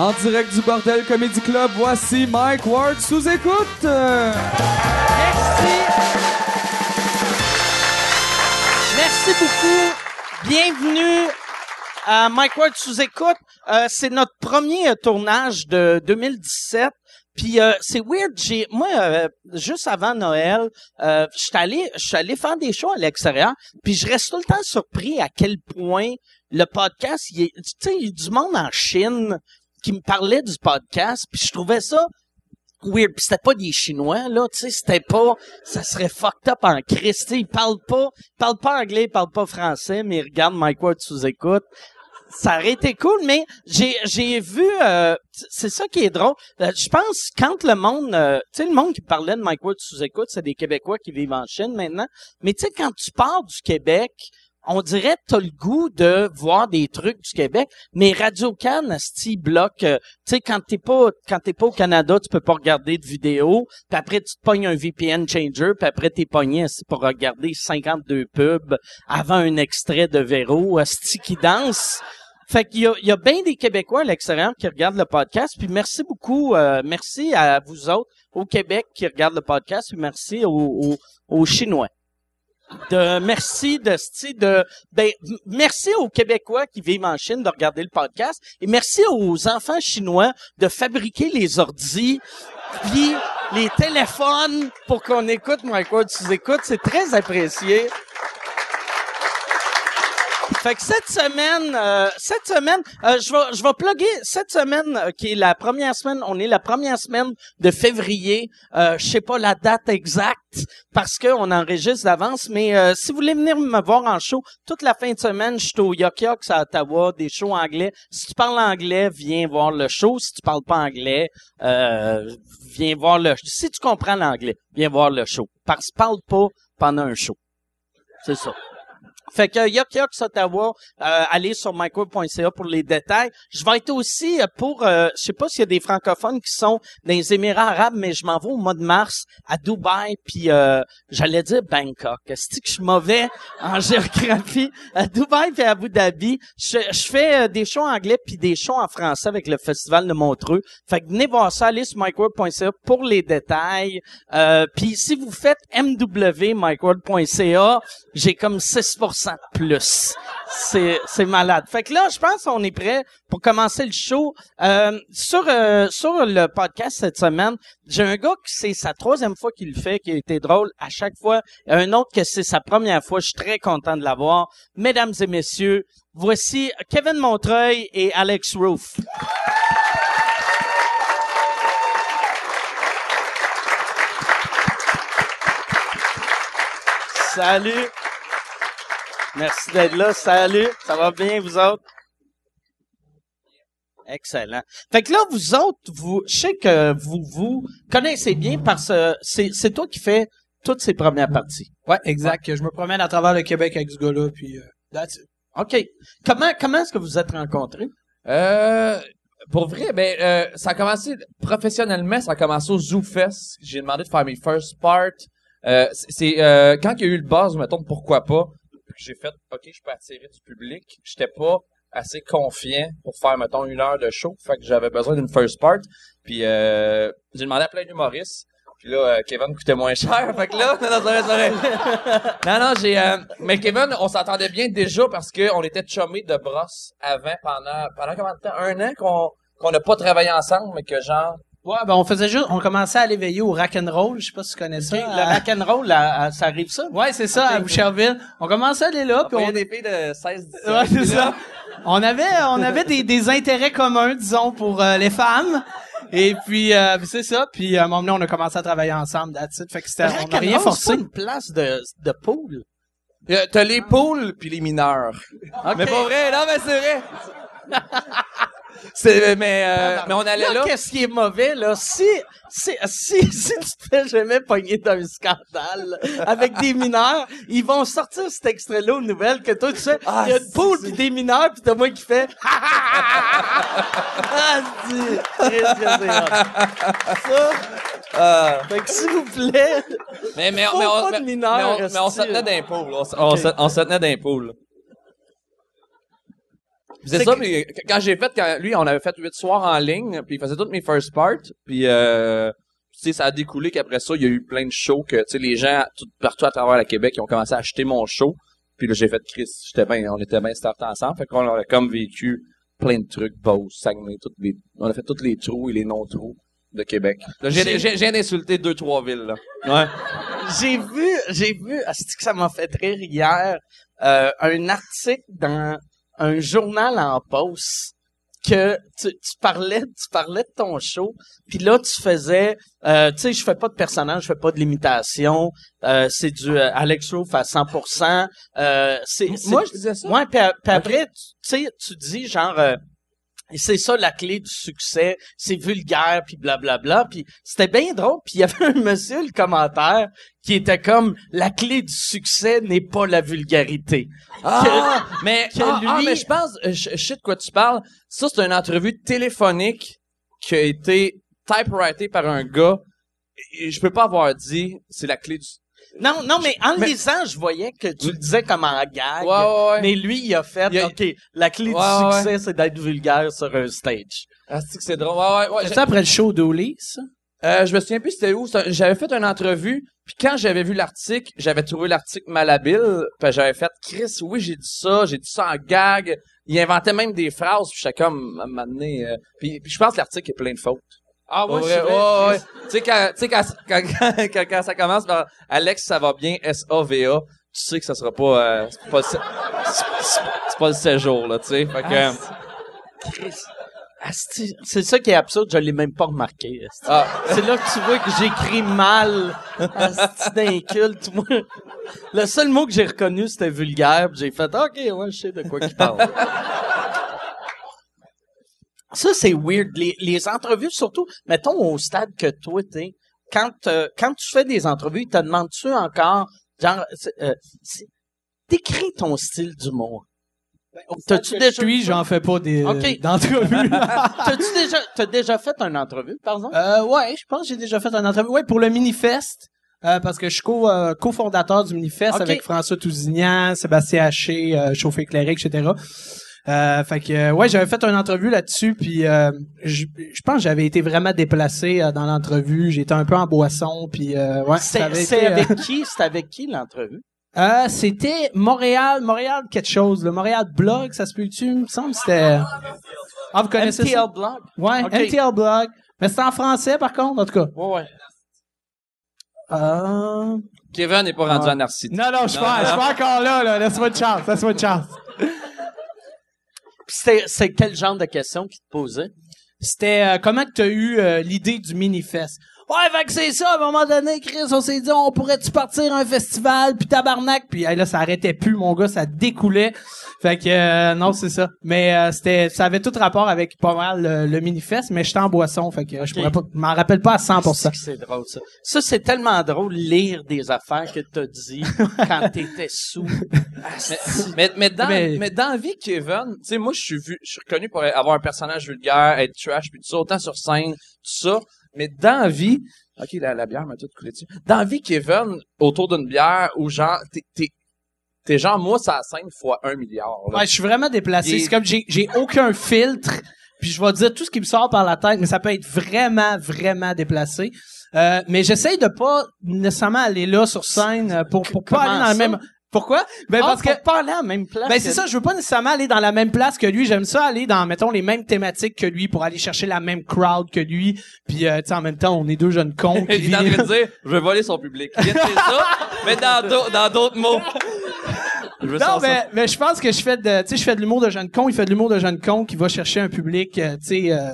En direct du Bordel Comedy Club, voici Mike Ward sous écoute. Merci. Merci beaucoup. Bienvenue à Mike Ward sous écoute. Euh, c'est notre premier tournage de 2017. Puis euh, c'est weird, j'ai moi euh, juste avant Noël, euh, je suis allé je suis allé faire des shows à l'extérieur, puis je reste tout le temps surpris à quel point le podcast, est- tu sais, il y a du monde en Chine qui me parlait du podcast, puis je trouvais ça weird. Puis c'était pas des Chinois, là, tu sais, c'était pas, ça serait fucked up en Christ, ils parlent pas, ils parlent pas anglais, ils parlent pas français, mais ils regardent Mike Ward sous écoute. Ça aurait été cool, mais j'ai j'ai vu, euh, c'est ça qui est drôle. Euh, Je pense quand le monde, euh, tu sais, le monde qui parlait de Mike Ward sous écoute, c'est des Québécois qui vivent en Chine maintenant. Mais tu sais, quand tu pars du Québec, on dirait que t'as le goût de voir des trucs du Québec, mais Radio Can, asti, bloque. euh, tu sais, quand t'es pas, quand t'es pas au Canada, tu peux pas regarder de vidéos. Puis après, tu te pognes un VPN changer. Puis après, t'es pogné pour regarder 52 pubs avant un extrait de Véro, asti qui danse. Fait qu'il y a, il y a bien des Québécois à l'extérieur qui regardent le podcast. Puis merci beaucoup, euh, merci à vous autres au Québec qui regardent le podcast. Puis merci aux, aux, aux Chinois de merci de de ben merci aux Québécois qui vivent en Chine de regarder le podcast et merci aux enfants chinois de fabriquer les ordis puis les téléphones pour qu'on écoute Mike Ward sous écoute, c'est très apprécié. Fait que cette semaine, euh, cette semaine, euh, je vais, je vais plugger cette semaine euh, qui est la première semaine. On est la première semaine de février. Euh, je sais pas la date exacte parce qu'on enregistre d'avance. Mais euh, si vous voulez venir me voir en show toute la fin de semaine, je suis au Yok Yok à Ottawa, des shows anglais. Si tu parles anglais, viens voir le show. Si tu parles pas anglais, euh, viens voir le. Si tu comprends l'anglais, viens voir le show. Parce que parle pas pendant un show. C'est ça. Fait que Yok Yok Ottawa, euh, allez sur micro.ca pour les détails. Je vais être aussi euh, pour, euh, je sais pas s'il y a des francophones qui sont dans les Émirats arabes, mais je m'en vais au mois de mars à Dubaï, puis euh, j'allais dire Bangkok. Est-ce que je suis mauvais en géographie? À Dubaï puis à Abu Dhabi, je, je fais euh, des shows anglais puis des shows en français avec le Festival de Montreux. Fait que venez voir ça, allez sur micro.ca pour les détails. Euh, puis si vous faites mwmicworld.ca, j'ai comme 6% plus. C'est, c'est malade. Fait que là, je pense qu'on est prêt pour commencer le show. Euh, sur, euh, sur le podcast cette semaine, j'ai un gars qui c'est sa troisième fois qu'il le fait, qui a été drôle à chaque fois. Un autre que c'est sa première fois. Je suis très content de l'avoir. Mesdames et messieurs, voici Kevin Montreuil et Alex Roof. Salut. Merci d'être là. Salut. Ça va bien, vous autres? Excellent. Fait que là, vous autres, vous, je sais que vous vous connaissez bien parce que c'est, c'est toi qui fais toutes ces premières parties. Ouais, exact. Je me promène à travers le Québec avec ce gars-là, puis euh, that's it. OK. Comment, comment est-ce que vous êtes rencontrés? Euh, pour vrai, ben, euh, ça a commencé professionnellement, ça a commencé au Zoo Fest. J'ai demandé de faire mes first part. Euh, c'est- euh, quand il y a eu le buzz, mettons, pourquoi pas, puis j'ai fait, ok, je peux attirer du public. J'étais pas assez confiant pour faire, mettons, une heure de show. Fait que j'avais besoin d'une first part. Puis euh, j'ai demandé à plein d'humoristes. Puis là, euh, Kevin coûtait moins cher. Fait que là, non, non, vrai, vrai. non, non, j'ai... euh, mais Kevin, on s'entendait bien déjà parce que on était chummés de brosse avant, pendant... Pendant combien de temps? Un an qu'on qu'on n'a pas travaillé ensemble, mais que genre... Ouais, ben on faisait juste, on commençait à aller veiller au rock and roll. Je sais pas si tu connais ça. le à- rock'n'roll, à- ça arrive ça? Ouais, c'est ça, à Boucherville. On commençait à aller là, puis on, a des filles de 16, 17. ouais, c'est ça. On avait, on avait des, des intérêts communs, disons, pour euh, les femmes. Et puis, euh, c'est ça. Puis à un moment donné, on a commencé à travailler ensemble. It. Fait que c'était, on n'a rien Rock'n'roll, forcé. une place de, de pool? Euh, T'as les poules puis les mineurs. Mais pas vrai, non, mais c'est vrai. C'est, mais, euh, mais on allait Là, là. qu'est-ce qui est mauvais, là? Si, si, si, si tu te fais jamais pogner d'un scandale avec des mineurs, ils vont sortir cet extrait-là aux nouvelles que toi, tu sais, il Ah, y a une poule pis des mineurs pis t'as moi qui fait Ah. Ça, Euh, fait que s'il vous plaît, mais, mais, mais, on, mais, mineurs, mais on, mais on se tenait d'un pool. On, on, on se tenait d'un pool. C'est ça, mais quand j'ai fait, quand lui, on avait fait huit soirs en ligne, puis il faisait toutes mes first parts, puis euh, tu sais, ça a découlé qu'après ça, il y a eu plein de shows que, tu sais, les gens tout, partout à travers le Québec, ils ont commencé à acheter mon show, puis là, j'ai fait Chris, j'étais bien, on était bien startés ensemble, fait qu'on a comme vécu plein de trucs, Beauce, Saguenay, toutes les, on a fait tous les trous et les non-trous de Québec. Là, j'ai, j'ai, j'ai insulté deux, trois villes, là. Ouais. J'ai vu, j'ai vu, c'est que ça m'a fait rire hier, euh, un article dans un journal en poste que tu, tu parlais tu parlais de ton show puis là tu faisais euh, tu sais je fais pas de personnage je fais pas de l'imitation euh, c'est du euh, Alex Roof à 100% euh, c'est Moi, je disais ça. ouais puis, après tu tu sais tu dis genre euh, c'est ça la clé du succès, c'est vulgaire puis blablabla. Puis c'était bien drôle. Puis il y avait un monsieur le commentaire qui était comme la clé du succès n'est pas la vulgarité. Ah, mais, que ah, ah, lui- mais je pense, euh, je, je sais de quoi tu parles. Ça, c'est une entrevue téléphonique qui a été typewriter par un gars. Je peux pas avoir dit, c'est la clé du... Non, non, mais en Mais- lisant, je voyais que tu le disais comme en gag. Ouais, ouais, ouais. Mais lui, il a fait, Il a- OK, la clé Ouais, du ouais. succès, c'est d'être vulgaire sur un stage. Ah, c'est que c'est drôle. Ouais, ouais, ouais. C'est après le show d'Oli, ça? Euh, je me souviens plus c'était où. J'avais fait une entrevue, puis quand j'avais vu l'article, j'avais trouvé l'article malhabile, puis j'avais fait Chris, oui j'ai dit ça, j'ai dit ça en gag. Il inventait même des phrases, puis j'étais comme à un moment donné, euh, puis, puis je pense que l'article est plein de fautes. Ah Ouais, ouais. Tu sais quand, quand, quand, quand, quand ça commence par Alex ça va bien S A V A, tu sais que ça sera pas, euh, c'est pas, le c'est pas séjour là, tu sais. Fait que, C'est ça qui est absurde, je l'ai même pas remarqué. ah, C'est là que tu vois que j'écris mal. D'inculte. Moi, le seul mot que j'ai reconnu, c'était vulgaire. J'ai fait, OK, ouais, je sais de quoi il parle. Ça, c'est weird. Les, les entrevues, surtout, mettons au stade que toi, t'es, quand, euh, quand tu fais des entrevues, ils te demandent-tu encore, genre, euh, décris ton style d'humour. T'as-tu déjà, Lui, j'en fais pas des, Ok. d'entrevue. t'as-tu déjà, t'as déjà fait une entrevue, par exemple? Euh, ouais, je pense que j'ai déjà fait une entrevue. Ouais, pour le Minifest. Euh, parce que je suis co, euh, cofondateur du Minifest avec François Tousignan, Sébastien Haché, euh, Chauffé éclairé, etc. Euh, fait que euh, ouais, j'avais fait une entrevue là-dessus, puis euh, je je pense que j'avais été vraiment déplacé euh, dans l'entrevue. J'étais un peu en boisson, puis euh, ouais. C'est euh, avec qui? C'est avec qui l'entrevue? euh, c'était Montréal, Montréal quelque chose, le Montréal Blog, ça se peut-tu? Il me semble que c'était... Ah, vous connaissez MTL ça? Blog? Ouais, Ok. MTL Blog. Mais c'est en français, par contre, en tout cas. Ouais, ouais. Euh... Kevin n'est pas rendu en narcissique. Non, non, je suis pas, je suis pas encore là, là. Laisse-moi une chance, laisse-moi une chance. C'est quel genre de questions qu'il te posait? C'était euh, comment que t'as eu euh, l'idée du Minifest? Ouais, fait que c'est ça, à un moment donné, Chris, on s'est dit, on pourrait-tu partir à un festival, puis tabarnak, puis hey, là, ça arrêtait plus, mon gars, ça découlait. Fait que, euh, non, c'est ça. Mais euh, c'était, ça avait tout rapport avec pas mal le, le Minifest, mais j'étais en boisson, fait que euh, je pourrais pas, m'en rappelle pas à 100%. C'est drôle, ça. Ça, c'est tellement drôle, lire des affaires que t'as dit quand t'étais sous. Mais, mais dans, Mais- mais, dans la vie, Kevin, tu sais, moi, je suis vu, je suis reconnu pour avoir un personnage vulgaire, être trash, puis tout ça, autant sur scène, tout ça. Mais dans la vie, ok, la, la bière m'a tout coulé dessus. Dans la vie, Kevin, autour d'une bière, ou genre, t'es, t'es, genre, moi, ça la scène fois un milliard, là. Ouais, je suis vraiment déplacé. C'est comme j'ai j'ai aucun filtre. Puis je vais dire tout ce qui me sort par la tête, mais ça peut être vraiment, vraiment déplacé. Euh, mais j'essaye de pas nécessairement aller là sur scène euh, pour, pour pas aller dans ça? même. Pourquoi? Ben Ah, parce que pas aller à la même place. ben c'est ça, je veux pas nécessairement aller dans la même place que lui. J'aime ça aller dans mettons les mêmes thématiques que lui pour aller chercher la même crowd que lui. Puis euh, tu sais en même temps, on est deux jeunes cons qui Il est en train de dire, je vais voler son public. Il vient de dire ça, mais dans d'au- dans d'autres mots. Je Non, mais, mais je pense que je fais de, tu sais, je fais de l'humour de jeune con. Il fait de l'humour de jeune con qui va chercher un public, euh, tu sais, euh,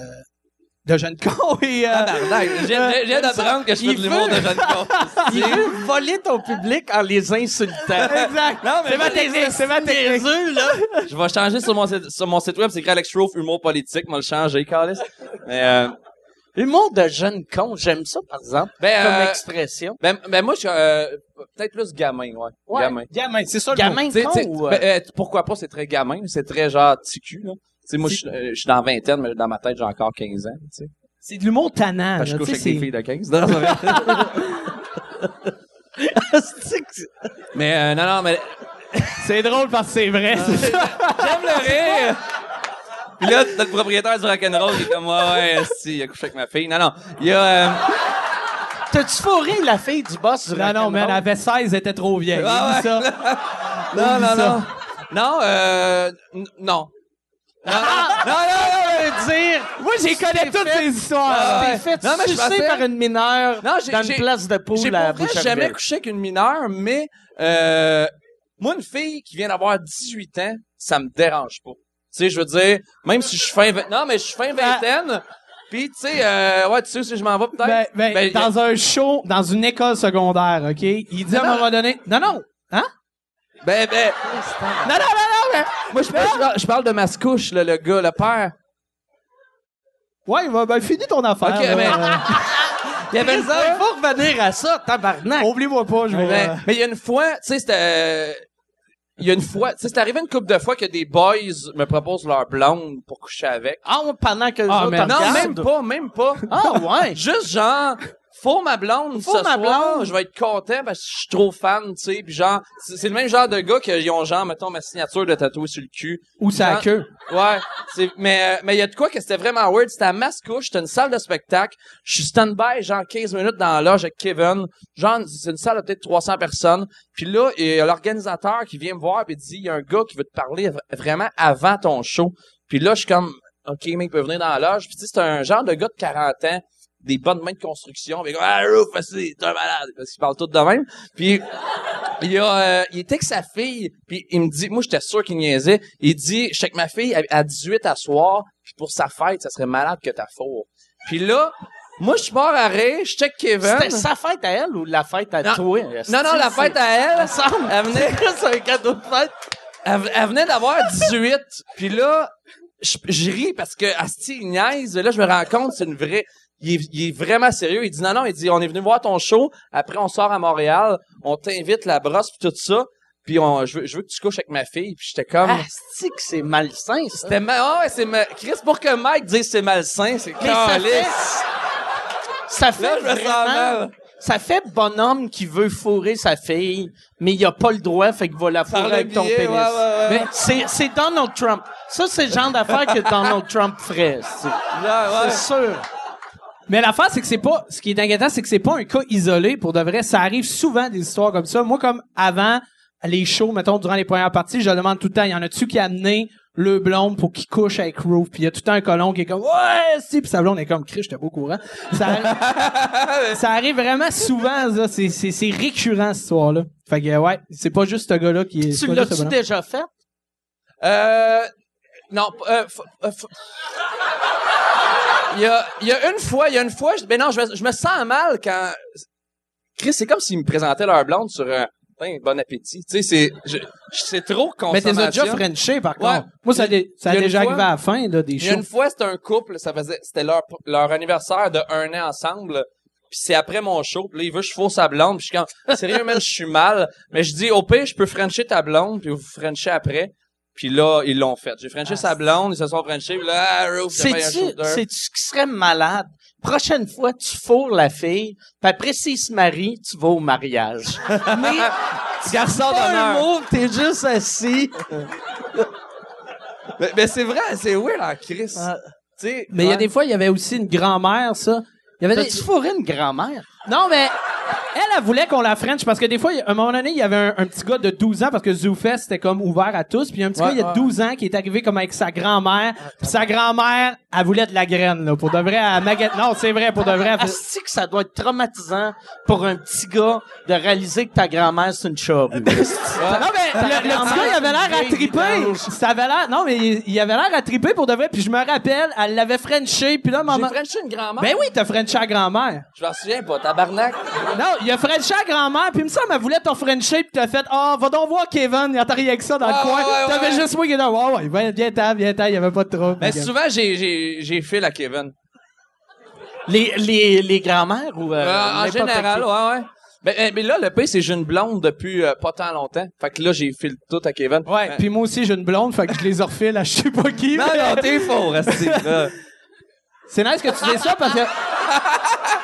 de jeune con et euh, viens- je viens d'apprendre que je fais de l'humour de jeune con. Il veut voler ton public en les insultant. exact. Non, mais c'est ma technique, c'est ma technique. Niaiseux, là. Je vais changer sur mon site, sur mon site web, c'est écrit Alex Roof, humour politique, moi le changer, Carlis. Mais, euh, Humour de jeune con, j'aime ça, par exemple, ben, comme euh, expression. ben, ben, moi, je suis, euh, peut-être plus gamin, ouais. Ouais. Gamin. Gamin, c'est ça le mot. Gamin T'sais, con t'sais, ou... euh, ben, euh, pourquoi pas, c'est très gamin, c'est très genre ticu, là. T'sais, moi, je suis euh, je suis dans la vingtaine, mais dans ma tête, j'ai encore 15 ans, tu sais. C'est de l'humour tannant. Parce que je couche avec sais, des filles de 15. Non, c'est vrai. c'est que- mais, euh, non, non, mais C'est drôle parce que c'est vrai. ça. j'aime le rire. Puis là, le propriétaire du rock'n'roll qui est comme, ouais, ouais, si, il a couché avec ma fille. Non, non. Il y a, euh, T'as-tu fourré la fille du boss du Non, non, mais elle avait 16, elle était trop vieille. Ah ça. non, non, ça. non. Non, euh, non. Non, non, non, non, non, dire, Moi, j'ai connais toutes fait- ces histoires. Ah, ouais. fait Non, mais je pensais- par une mineure Non, j'ai- dans j'ai- une place de J'ai poule à Boucherville. jamais couché avec une mineure, mais euh, moi, une fille qui vient d'avoir 18 ans, ça me dérange pas. Tu sais, je veux dire, même si je suis fin... Non, mais je suis fin vingtaine, puis tu sais, euh, ouais, tu sais si je m'en vais peut-être? Ben, ben, Ben, dans un show, dans une école secondaire, OK? Il dit à un moment donné... Non, non. Hein? Ben, ben, Non, non, non, non, mais... moi, je parle, je parle- je parle de ma couche, là, le gars, le père. Ouais, il va, ben, finis ton affaire. Ok, là. mais- Euh, Il y avait une Il faut revenir à ça, tabarnak. Oublie-moi pas, je vais... Mais, mais il y a une fois, tu sais, c'était... euh, Il y a une fois, tu sais, c'est arrivé une couple de fois que des boys me proposent leur blonde pour coucher avec. Ah, pendant que les Ah, autres mais Non, même pas, même pas. Ah, ouais. Juste genre, faut ma blonde Faut ce ma soir, blonde. je vais être content parce que je suis trop fan, tu sais, puis genre, c'est le même genre de gars qui ont genre, mettons, ma signature de tatoué sur le cul. Ou Genre- queue. Ouais, c'est, mais, euh, mais il y a de quoi que c'était vraiment weird, c'était à Mascouche, c'était une salle de spectacle, je suis stand-by genre 15 minutes dans la loge avec Kevin, genre, c'est une salle de peut-être 300 personnes, puis là, il y a l'organisateur qui vient me voir et dit, il y a un gars qui veut te parler vraiment avant ton show, puis là, je suis comme, ok, mec, il peut venir dans la loge, puis tu sais, c'est un genre de gars de 40 ans, des bonnes mains de construction, comme, ah, Roof, c'est un malade, parce qu'ils parlent tous de même, puis il, a, euh, il était avec sa fille, puis il me dit, moi j'étais sûr qu'il niaisait, il dit, je sais que ma fille à, à 18 à soir, puis pour sa fête, ça serait malade que ta four. Puis là, moi je suis mort à rire, je check Kevin. C'était sa fête à elle ou la fête à Non. toi? Non, non, la fête à elle, elle venait, C'est un cadeau de fête. elle, elle venait d'avoir 18, puis là, je, je ris parce que Asti, niaise, là je me rends compte, c'est une vraie... Il est, il est vraiment sérieux. Il dit non, non, il dit on est venu voir ton show, après on sort à Montréal, on t'invite la brosse puis tout ça, puis on, je, veux, je veux que tu couches avec ma fille, puis j'étais comme... Ah, c'est que c'est malsain, ça? C'était ma... ah ouais, c'est ma... Chris, pour que Mike dise c'est malsain, c'est Mais ça fait, ça fait Là, je me sens vraiment, mal. ça fait bonhomme qui veut fourrer sa fille, mais il a pas le droit, fait qu'il va la fourrer avec ton pénis. ouais, ouais, ouais. Mais c'est, c'est Donald Trump. Ça, c'est le genre d'affaire que Donald Trump ferait. C'est sûr. Mais l'affaire, c'est que c'est pas, ce qui est inquiétant, c'est que c'est pas un cas isolé. Pour de vrai, ça arrive souvent des histoires comme ça. Moi, comme avant les shows, mettons, durant les premières parties, je demande tout le temps, y en a-tu qui a amené le blonde pour qu'il couche avec Roof? Puis il y a tout le temps un colon qui est comme, ouais, si, puis sa blonde est comme, Chris, j'étais pas au courant. Ça arrive, ça arrive vraiment souvent, ça. C'est, c'est, c'est récurrent, cette histoire-là. Fait que, ouais, c'est pas juste ce gars-là qui est, Tu l'as-tu déjà fait? Euh, non, euh, euh, il y a, il y a une fois, il y a une fois, je, ben non, je me, je me sens mal quand, Chris, c'est comme s'ils me présentaient leur blonde sur un, bon appétit. Tu sais, c'est, je, c'est trop Mais t'es consommation. déjà Frenché, par Ouais. contre. Moi, ça, a ça déjà fois- arrivé à la fin, là, des Il y shows. une fois, c'était un couple, ça faisait, c'était leur, leur anniversaire de un an ensemble. Puis c'est après mon show, puis là, il veut que je fausse sa blonde. Puis je suis comme, sérieux, man, je suis mal. Mais je dis, au pire, je peux frencher ta blonde, puis vous frencher après. Puis là, ils l'ont fait. J'ai frenché sa blonde, ils se sont frenchés, puis là, ah, sais-tu ce qui serait malade? Prochaine fois, tu fourres la fille, puis après, s'il se marie, tu vas au mariage. Mais, Garçon d'honneur. t'es juste assis. Mais, mais c'est vrai, c'est weird en Chris. Ah. Tu sais, Mais il y a des fois, il y avait aussi une grand-mère, ça. Il y avait des... T'as-tu fourré une grand-mère? Non, mais elle, elle voulait qu'on la French parce que des fois, à un moment donné, il y avait un, un petit gars de 12 ans parce que ZooFest c'était comme ouvert à tous. Puis il y a un petit Ouais, gars, il y a ouais. 12 ans qui est arrivé comme avec sa grand-mère. Puis sa grand-mère, elle voulait de la graine, là. Pour de vrai, elle maguette. Non, c'est vrai, pour de vrai. elle Asti que ça doit être traumatisant pour un petit gars de réaliser que ta grand-mère, c'est une charrue. Non, mais le, le petit gars, il avait l'air à triper. Ça avait l'air, non, mais il, il avait l'air à triper pour de vrai. Puis je me rappelle, elle l'avait Frenché. Puis là, maman. J'ai frenché une grand-mère. Ben oui, t'as Frenché à grand-mère. Je m'en souviens pas, tabarnak. Non, il a Frenché à grand-mère, puis il me semble elle voulait ton Frenché, puis t'as fait « Ah, va donc voir Kevin, il a rien avec ça dans le coin. ouais, T'avais ouais. juste moi qui était « Ouais, ouais, viens, viens viens t'en, il y avait pas de trouble. Mais souvent, j'ai, j'ai, j'ai fait la Kevin. Les, les, les grand-mères ou... euh, Euh, en général, qui? ouais, ouais. Mais là, le pire, c'est que j'ai une blonde depuis euh, pas tant longtemps. Fait que là, j'ai fait le tout à Kevin. Ouais, puis moi aussi, j'ai une blonde, fait que je les refile à je sais pas qui. Non, mais- non, t'es faux. C'est nice que tu dises ça parce que...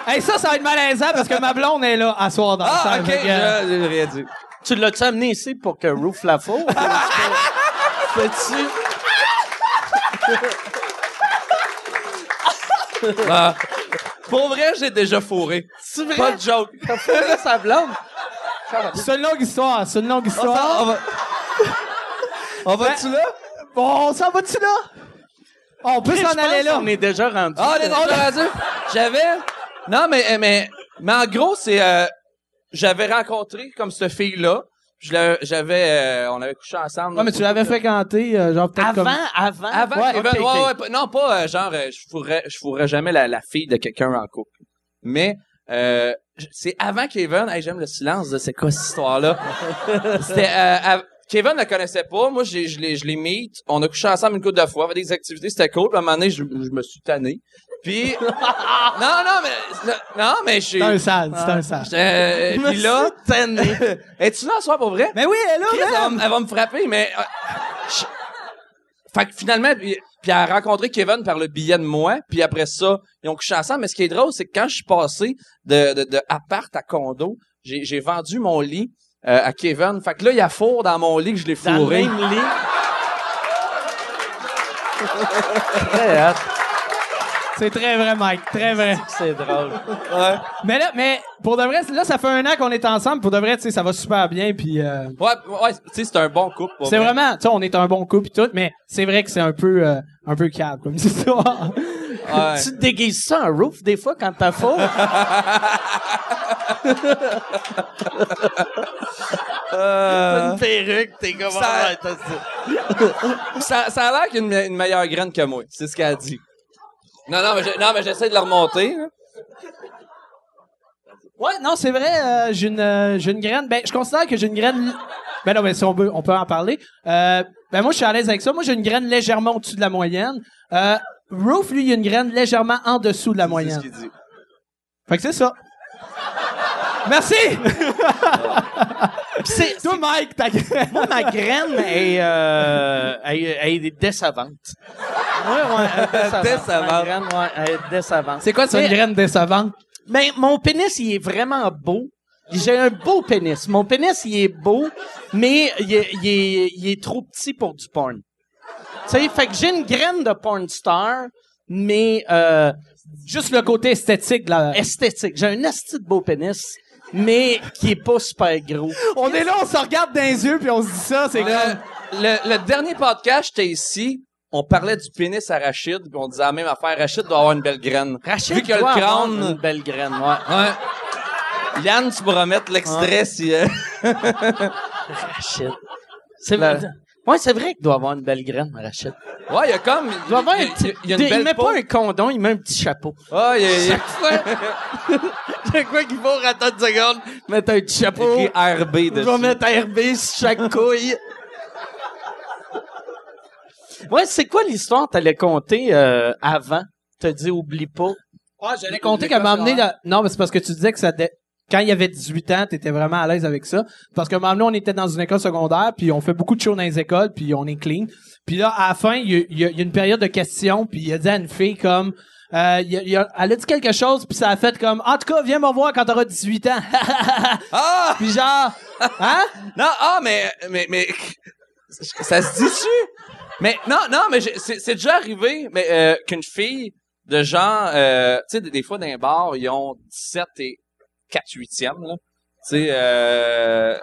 hey, ça, ça va être malaisant parce que ma blonde est là à soir dans Ah, le ok, euh, je- j'ai rien dit. Tu l'as-tu amené ici pour que Roof la fourre? Peux-tu... Ah. Pour vrai, j'ai déjà fourré. C'est vrai? Pas de joke. T'as fourré sa blonde? C'est une longue histoire, c'est une longue histoire. On va... On va-tu là? Bon, on s'en va-tu là? On peut s'en aller là. qu'on est déjà rendu. Ah, on est déjà rendu? J'avais. Non, mais, mais, mais en gros, c'est. euh, j'avais rencontré comme cette fille-là. Je l'avais- J'avais. euh, on avait couché ensemble. Non, mais tu l'avais fréquenté, euh, genre peut-être Avant, comme... avant. Avant? Ouais, ouais, ouais, non, pas euh, genre, euh, je fourrais, je fourrais jamais la, la fille de quelqu'un en couple. Mais, euh, c'est avant Kevin, hey, j'aime le silence de c'est quoi cette histoire-là? C'était, euh, av- Kevin ne connaissait pas, moi, j'ai- je l'ai, je l'ai meet, on a couché ensemble une couple de fois, on avait des activités, c'était cool, puis à un moment donné, je, je me suis tanné. Puis, non, non, mais, non, mais je suis, C'est un sale, c'est un sale. euh, puis là, es-tu là ce soir pour vrai? Mais oui, elle est là, elle, va, me- elle va me frapper, mais. euh, je- Fait que finalement, puis, puis elle a rencontré Kevin par le billet de moi, puis après ça, ils ont couché ensemble. Mais ce qui est drôle, c'est que quand je suis passé de, de, de appart à condo, j'ai, j'ai vendu mon lit euh, à Kevin. Fait que là, il y a four dans mon lit que je l'ai Dans le fourré. même lit. C'est très vrai, Mike, très vrai. C'est drôle. Ouais. Mais là, mais pour de vrai, là, ça fait un an qu'on est ensemble. Pour de vrai, tu sais, ça va super bien. Puis euh, Ouais, ouais, tu sais, c'est un bon couple. c'est vrai. vraiment, tu sais, on est un bon couple et tout. Mais c'est vrai que c'est un peu, euh, un peu calme comme histoire. Ouais. Tu te déguises ça en roof des fois quand t'as faim? T'as une perruque, t'es comme... Ça- Ah ça. ça, ça a l'air qu'il y a une, une meilleure graine que moi. C'est ce qu'elle a dit. Non, non, mais, je- non, mais j'essaie de la remonter. là. ouais, non, c'est vrai. euh, j'ai une, euh, j'ai une graine. Ben, je considère que j'ai une graine. Ben non, mais si on peut, on peut en parler. Euh, ben moi, je suis à l'aise avec ça. Moi, j'ai une graine légèrement au-dessus de la moyenne. Euh, Roof, lui, il a une graine légèrement en dessous de la C'est ce moyenne. qu'il dit. Fait que c'est ça. Merci! C'est... Toi, Mike, ta graine. Moi, ma graine est, euh, elle, elle est décevante. Ouais, ouais, elle est décevante. Décevante. Ma graine, ouais, elle est décevante. C'est quoi, c'est une Mais- graine décevante? Ben, mon pénis, il est vraiment beau. J'ai un beau pénis. Mon pénis, il est beau, mais il est, il est, il est trop petit pour du porn. Tu sais, fait que j'ai une graine de porn star, mais euh, Juste le côté esthétique de la... esthétique. J'ai un esti de beau pénis, mais qui est pas super gros. On est là, on se regarde dans les yeux, puis on se dit ça, c'est Le, comme... le, le dernier podcast, j'étais ici. On parlait du pénis à Rachid, puis on disait la même affaire. Rachid doit avoir une belle graine. Rachid Vu qu'il a doit le avoir crâne. une belle graine, ouais. Ouais. Yann, tu pourras mettre l'extrait si. euh, Rachid. C'est La- vrai. Ouais, c'est vrai qu'il doit avoir une belle graine, Rachid. Ouais, il y a comme. Il doit avoir un petit- il, il y a une il belle met peau. pas un condom, il met un petit chapeau. Ah, il y a, il y a C'est quoi qu'il faut, attends une seconde, mettre un petit chapeau. écrit RB Je dessus. vais mettre RB sur chaque couille. Ouais, c'est quoi l'histoire que t'allais conter euh, avant? T'as dit oublie pas. Ouais, j'allais compter qu'elle m'a amené. Non, mais c'est parce que tu disais que ça... dé- Quand il y avait 18 ans, t'étais vraiment à l'aise avec ça. Parce que maintenant, on était dans une école secondaire, puis on fait beaucoup de shows dans les écoles, puis on est clean. Puis là, à la fin, il y a, il y a- il y a une période de questions, puis il a dit à une fille comme... euh, il a- il y a- elle a dit quelque chose, puis ça a fait comme... En tout cas, viens me voir quand t'auras 18 ans. Ah! puis genre... Hein? Non, ah, mais, mais, mais, ça se dit-tu? Mais, non, non, mais c'est c'est déjà arrivé, mais, euh, qu'une fille de genre, euh, tu sais, des, des fois, dans les bars, ils ont 17 et 4 huitièmes, là. Tu sais, euh...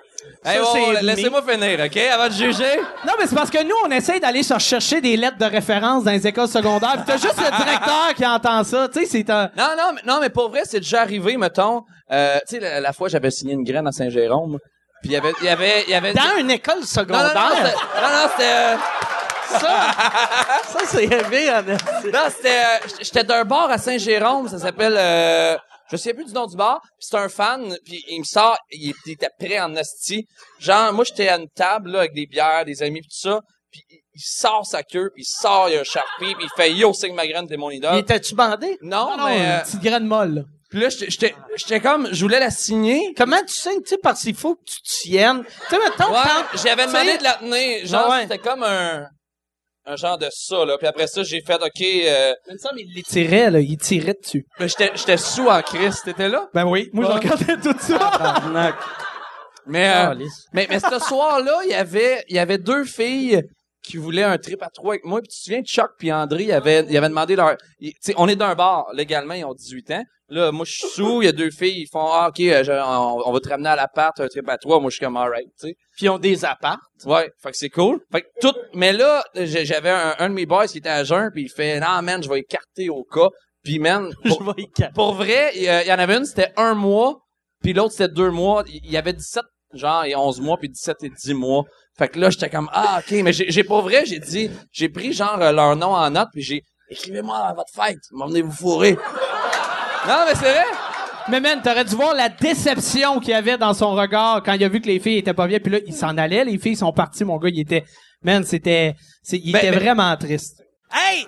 Hey, oh, laissez-moi finir, OK, avant de juger. Non, mais c'est parce que nous, on essaye d'aller se chercher des lettres de référence dans les écoles secondaires, puis t'as juste le directeur qui entend ça. Tu sais, c'est un... Non, non, mais, non, mais pour vrai, c'est déjà arrivé, mettons, euh, tu sais, la, la fois, j'avais signé une graine à Saint-Jérôme, puis il y avait, il y avait, il y avait... Dans une école secondaire. non, non, non, c'était... euh, ça, ça c'est élevé, en esti. Non, c'était. euh, J'étais d'un bar à Saint-Jérôme, ça s'appelle. Je sais plus du nom du bar. C'est un fan, puis il me sort, il, il était prêt en hostie. Genre, moi j'étais à une table là avec des bières, des amis puis tout ça. Puis il, il sort sa queue, puis il sort, il a un charpie, puis il fait yo signe ma graine, t'es mon Il idole. était-tu bandé? Non, Non, mais une euh, petite graine molle. puis là j'étais- j'étais j'étais comme, je voulais la signer. Comment tu sais, tu sais, parce qu'il faut que tu tiennes? Tu sais, mettons, Ouais, j'avais demandé de la tenir. Genre, Ah ouais. c'était comme un un genre de ça là. Puis après ça, j'ai fait OK. Euh, Il me semble qu'il les tirait, là. Il tirait dessus. ben, j'étais j'étais sous en Christ, t'étais là? Ben oui. Moi, je Ah. regardais tout ça. Mais euh. Mais, mais ce soir-là, il y avait, il y avait deux filles qui voulaient un trip à trois avec moi. Puis tu te souviens, Chuck puis André, ils avaient, ils avaient demandé leur... tu sais, on est d'un bar, légalement, ils ont 18 ans. Là, moi, je suis sous, il y a deux filles, ils font, ah, OK, euh, je- on, on va te ramener à l'appart, un trip à trois. Moi, je suis comme, alright, tu sais. Puis ils ont des apparts. Ouais, fait que c'est cool. Fait que tout, mais là, j'avais un, un de mes boys qui était à jeun, puis il fait, non, man, je vais écarter au cas. Puis, man, Je pour, pour vrai, il y, en avait une, c'était un mois, puis l'autre, c'était deux mois. Il il y avait 17, genre, et 11 mois, puis 17 et 10 mois. Fait que là, j'étais comme, ah, OK, mais j'ai pour vrai, j'ai dit, j'ai pris, genre, euh, leur nom en note, puis j'ai, écrivez-moi à votre fête, m'emmenez vous fourrer. non, mais c'est vrai. Mais man, t'aurais dû voir la déception qu'il y avait dans son regard quand il a vu que les filles étaient pas bien. Puis là, il s'en allait, les filles sont parties. Mon gars, il était, man, c'était, il Ben, était ben- vraiment triste. Hey,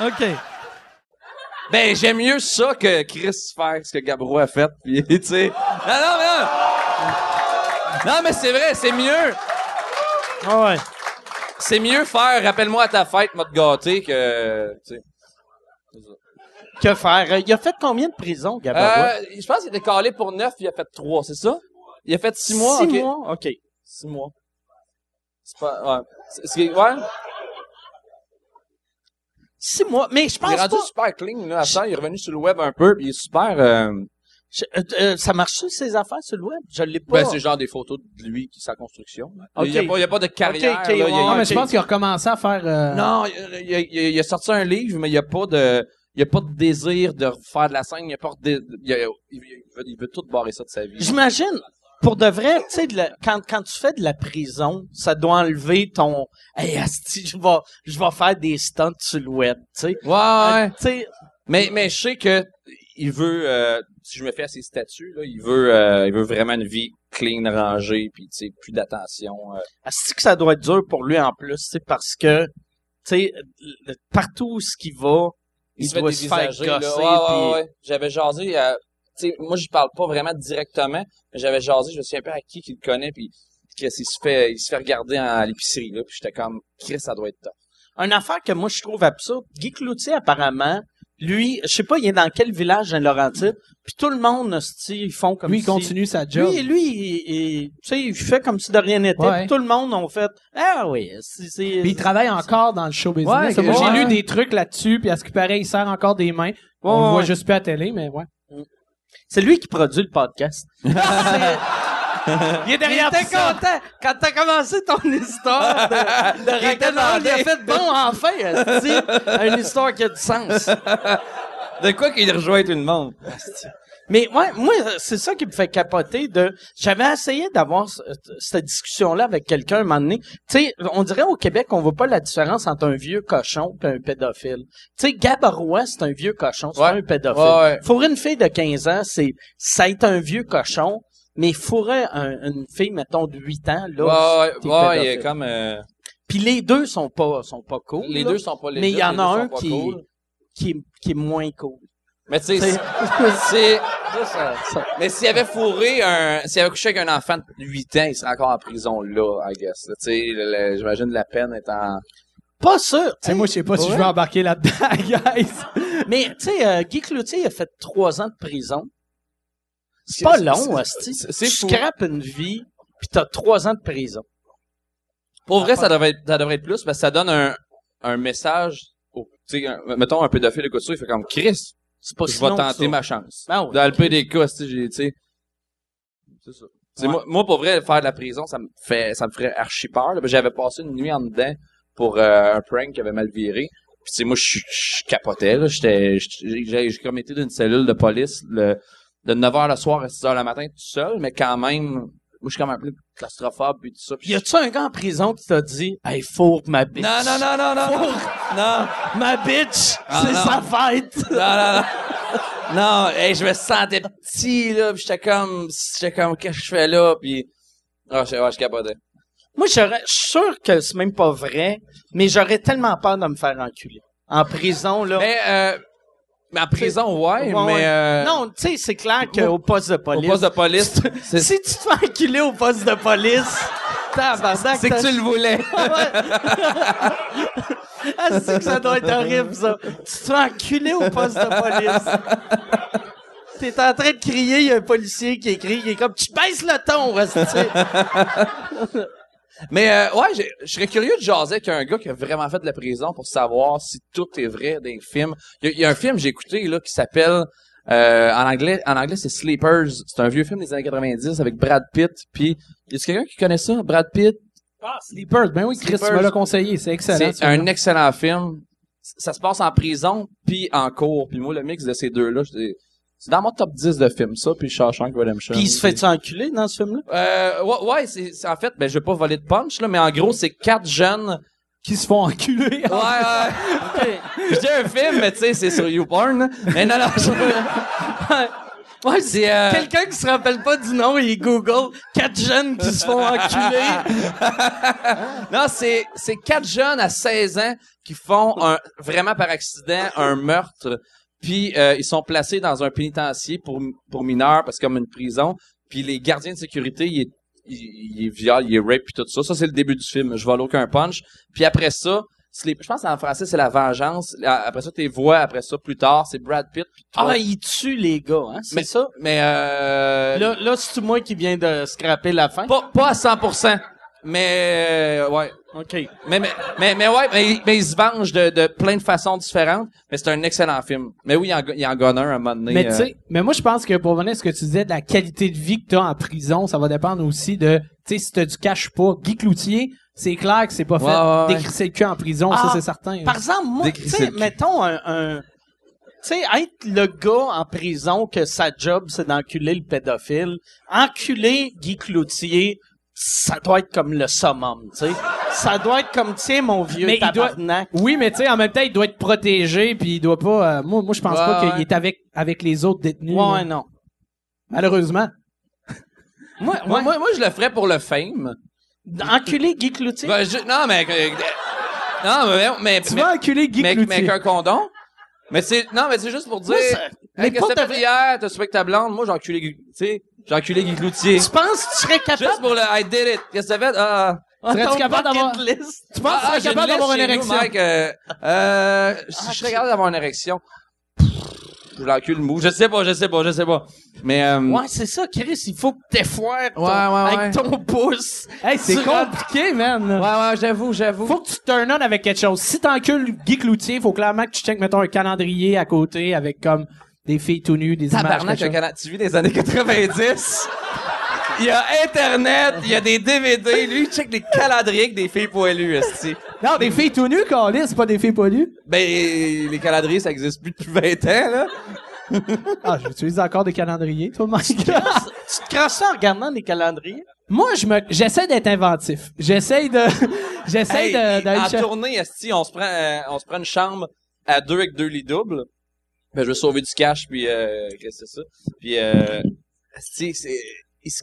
OK. Ben, j'aime mieux ça que Chris faire ce que Gabro a fait, puis tu sais. Non, non, non! Non, mais c'est vrai, c'est mieux. Ah ouais. C'est mieux faire rappelle-moi à ta fête, m'a te gâter que. tu sais. Que faire? Euh, Il a fait combien de prisons, Gabarois? Euh, je pense qu'il était calé pour neuf, il a fait trois, c'est ça? Il a fait six mois, Six ok. mois? OK. Six mois. C'est pas. Ouais. Ouais. Six mois. Mais je Il est pense rendu pas... super clean, là. À ça, il est revenu sur le web un peu, puis il est super. Euh... Je- euh, euh, ça marche ces affaires sur le web? Je l'ai pas. Ben, c'est genre des photos de lui, qui sa construction. Il y a pas, il y a pas de carrière, là. Il y a- Non, mais je pense qu'il a recommencé à faire. euh, Non, il, il- il- il a sorti un livre, mais il n'y a pas de, il y a pas de désir de faire de la scène. Il a pas de, il, y a- il veut, il veut tout barrer ça de sa vie. J'imagine, pour de vrai, tu sais, quand, quand tu fais de la prison, ça doit enlever ton... Hey, asti, je vais, je vais faire des stunts sur le web, tu sais. Ouais, ouais. Tu sais, Mais, mais je sais que il veut, euh, si je me fais à ses statuts, là, il veut, euh, il veut vraiment une vie clean, rangée, puis tu sais, plus d'attention. euh. asti que ça doit être dur pour lui en plus, tu parce que, tu sais, partout où ce qu'il va, il, se fait doit se faire gosser, Ouais, ouais, ouais. J'avais jasé, euh, tu sais, moi, je parle pas vraiment directement, mais j'avais jasé, je me souviens un peu à qui qui le connaît, puis Chris, il se fait, il se fait regarder à l'épicerie, là, puis j'étais comme, Chris, ça doit être top. Une affaire que moi, je trouve absurde. Guy Cloutier, apparemment, lui, je sais pas, il est dans quel village dans Laurentide, puis tout le monde, ils font comme lui, il si- continue sa job. Lui, lui, il, il- tu sais, il fait comme si de rien n'était. Ouais. puis Tout le monde ont fait, ah oui, c'est, c'est- Puis il travaille encore dans le show business. Ouais, ouais. j'ai lu des trucs là-dessus, puis à ce qui paraît, il sert encore des mains. On Ouais, le voit ouais. juste plus à la télé, mais ouais. C'est lui qui produit le podcast. Il est derrière il était tout ça. content. Quand t'as commencé ton histoire de, de Il était rock'n'roll, il a bandé. fait bon, enfin, esti, une histoire qui a du sens. De quoi qu'il rejoint tout le monde? Mais ouais, moi, c'est ça qui me fait capoter de. J'avais essayé d'avoir ce- cette discussion-là avec quelqu'un un moment donné. Tu sais, on dirait au Québec, on voit pas la différence entre un vieux cochon et un pédophile. Tu sais, Gabarois, c'est un vieux cochon, c'est Ouais. pas un pédophile. Ouais, ouais. Fourrer une fille de 15 ans, c'est ça être un vieux cochon, mais fourrer un- une fille, mettons, de 8 ans, là. Ouais, ouais, il est comme, euh, Puis les deux sont pas sont pas cool. les là. deux sont pas Mais légit, il y en les a un qui, cool. qui, est, qui est moins cool. Mais tu sais, T'sais. c'est, mais s'il avait fourré un, s'il avait couché avec un enfant de 8 ans, il serait encore en prison là, I guess. Tu sais, j'imagine la peine étant, Pas sûr. tu sais. moi, je sais pas si je vais embarquer là-dedans, guys. Mais, tu sais, euh, Guy Cloutier a fait trois ans de prison. C'est pas long, c'est Tu scrapes une vie, puis t'as trois ans de prison. Pour vrai, ça devrait être, ça devrait être plus, parce que ça donne un, un message au, un- mettons un pédophile écoute ça, il fait comme, Chris, C'est pas je vais tenter ma chance. Ben. Dans le pire des cas, tu sais, c'est ça. Ouais. moi, moi, pour vrai, faire de la prison, ça me fait, ça me ferait archi peur, J'avais passé une nuit en dedans pour euh, un prank qui avait mal viré. Puis, tu moi, je je capotais, là. J'étais, j'ai, comme été d'une cellule de police, le, de 9h le soir à 6h le matin tout seul, mais quand même, moi, je suis comme un peu claustrophobe puis tout ça. Puis Y a-tu un gars en prison qui t'a dit, hey, fourre ma bitch? Non, non, non, non, non, non. Non, Ma bitch, Ah, c'est non. sa fête. non, non, non. Non, hey, je me sentais petit, là, pis j'étais comme, j'étais comme, qu'est-ce que je fais là, puis ah, je, ouais, je capotais. Moi, j'aurais, je suis sûr que c'est même pas vrai, mais j'aurais tellement peur de me faire enculer. En prison, là. Mais, euh, mais en prison, ouais, Ouais, mais... ouais. Euh, non, tu sais, c'est clair qu'au poste de Au police. poste de police, Si tu te fais enculer au poste de police, c'est que tu le voulais. Ah, c'est que ça doit être horrible, ça. Tu te fais enculer au poste de police. T'es en train de crier, il y a un policier qui écrit, il est comme, tu baisses le ton, hostie. Mais euh, ouais, je serais curieux de jaser avec un gars qui a vraiment fait de la prison pour savoir si tout est vrai dans les films. Il y, a- il y a un film que j'ai écouté là qui s'appelle euh, en anglais en anglais c'est Sleepers. C'est un vieux film des années 90 avec Brad Pitt. Puis y a quelqu'un qui connaît ça, Brad Pitt? Ah, Sleepers. Ben oui, Chris, tu me l'as conseillé. C'est excellent. C'est un excellent film. Ça se passe en prison puis en cours. Puis moi le mix de ces deux là, c'est dans mon top 10 de films ça puis Shawshank Redemption. Puis il se fait enculer dans ce film-là? Euh, ouais, ouais c'est en fait, ben je vais pas voler de punch là, mais en gros c'est quatre jeunes Qui se font enculer. Ouais, ouais. Je dis un film, mais tu sais, c'est sur YouPorn. Mais non, non. je- Ouais, c'est... euh, Quelqu'un qui se rappelle pas du nom, il Google quatre jeunes qui se font enculer. Non, c'est, c'est quatre jeunes à 16 ans qui font un, vraiment par accident un meurtre. Puis euh, ils sont placés dans un pénitencier pour, pour mineurs, parce que comme une prison. Puis les gardiens de sécurité, ils, ils, ils violent, ils rape puis tout ça. Ça, c'est le début du film. Je vole aucun punch. Puis après ça, les- je pense qu'en français, c'est la vengeance. Après ça, tes voix, après ça, plus tard, c'est Brad Pitt. Puis toi. Ah, il tue les gars, hein? C'est mais ça? Mais euh, Là, là c'est moi qui viens de scraper la fin? pas, pas à 100%. Mais euh, ouais. OK. Mais, mais, mais, mais ouais, mais, il- mais il se venge de, de plein de façons différentes. Mais c'est un excellent film. Mais oui, il en, il en gagne un à un moment donné. Mais euh, tu sais, mais moi je pense que pour venir à ce que tu disais de la qualité de vie que tu as en prison, ça va dépendre aussi de tu sais si tu du cash pas. Guy Cloutier, c'est clair que c'est pas fait Ouais, ouais, ouais. décrisser le cul en prison, Ah, ça c'est certain. Par exemple, moi, tu sais, mettons un... un tu sais, être le gars en prison que sa job, c'est d'enculer le pédophile, enculer Guy Cloutier, ça doit être comme le summum, tu sais. Ça doit être comme, tiens, mon vieux Mais il doit- tabarnak. Oui, mais tu sais en même temps, il doit être protégé puis il doit pas euh, moi moi je pense Ouais, pas ouais. qu'il est avec avec les autres détenus. Ouais, là. non. Malheureusement. moi, moi, moi, moi, je le ferais pour le fame. Enculer Guy Cloutier? Ben, je- non, mais... euh, non, mais... mais, Tu mais, vas enculer Guy mais, mais Cloutier. avec un condom? Mais c'est... Non, mais c'est juste pour dire... Moi, ça- mais mais qu'est-ce pour vrai- hier? T'as suspecté ta blonde? Moi, j'ai enculé... Guy- Tu sais, j'ai enculé Guy Cloutier. Tu penses que tu serais capable? Juste pour le I did it. Qu'est-ce que t'as fait? Ah... Serais-tu Ton capable d'avoir-. Tu penses que tu serais capable d'avoir une érection? Mike, euh, euh, je Ah, serais capable d'avoir une érection. Je l'encule mou. Je sais pas, je sais pas, je sais pas. Mais, euh, Ouais, c'est ça, Chris. Il faut que t'effoires ton, Ouais, ouais, avec ton pouce. Hey, c'est compliqué, man. ouais, ouais, j'avoue, j'avoue. Faut que tu te turn on avec quelque chose. Si t'encules Guy Cloutier, faut clairement que tu checkes, mettons, un calendrier à côté avec comme des filles tout nues, des images. Tabarnak, un canal- tu vis des années 90. Il y a Internet, il y a des DVD. Lui, il check les calendriers avec des filles poilues, esti. Non, des filles tout nues, Carlis, c'est pas des filles pollues. Ben, les calendriers, ça existe plus depuis 20 ans, là. Ah, j'utilise encore des calendriers, toi, Mike. Tu te crasses ça en regardant les calendriers? Moi, je me, j'essaie d'être inventif. J'essaie de, j'essaie Hey, de, en tournée, esti, on se prend, euh, on se prend une chambre à deux avec deux lits doubles. Ben, je veux sauver du cash, puis euh, qu'est-ce que c'est ça? Puis, euh, esti, c'est, il, se-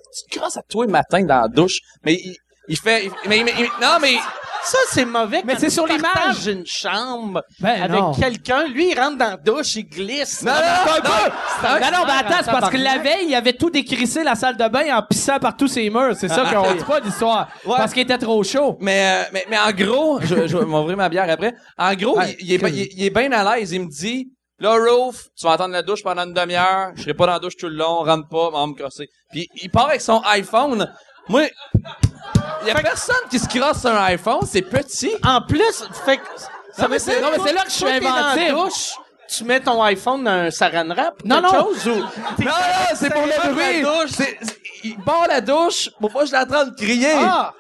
à toi le matin dans la douche, mais il, il fait, il- mais, mais- il- non, mais, Ça, c'est mauvais. Mais quand c'est tu sur l'image. partages une chambre Ben, avec non. quelqu'un. Lui, il rentre dans la douche, il glisse. non, non, non, non, Non, non, mais attends, c'est parce que la veille, il avait tout décrissé la salle de bain en pissant par tous ses murs. C'est ça qu'on dit pas l'histoire. Ouais. Parce qu'il était trop chaud. Mais, euh, mais, mais en gros, je, je vais m'ouvrir ma bière après. En gros, Ouais, il, il est, ben- il, il est bien à l'aise. Il me dit, là, Rolf, tu vas entendre la douche pendant une demi-heure. Je serai pas dans la douche tout le long. Rentre pas, on va me crosser. Puis il part avec son iPhone. Moi, il y a personne qui se crosse sur un iPhone. C'est petit. En plus, fait que, ça mais veut c'est- non, mais c'est là que je suis inventif. douche, tu mets ton iPhone dans un saran wrap, Non, non. chose, ou... t'es Non, non, c'est pour le bruit. douche. C'est- il part la douche pour pas que je l'entends de crier. Ah!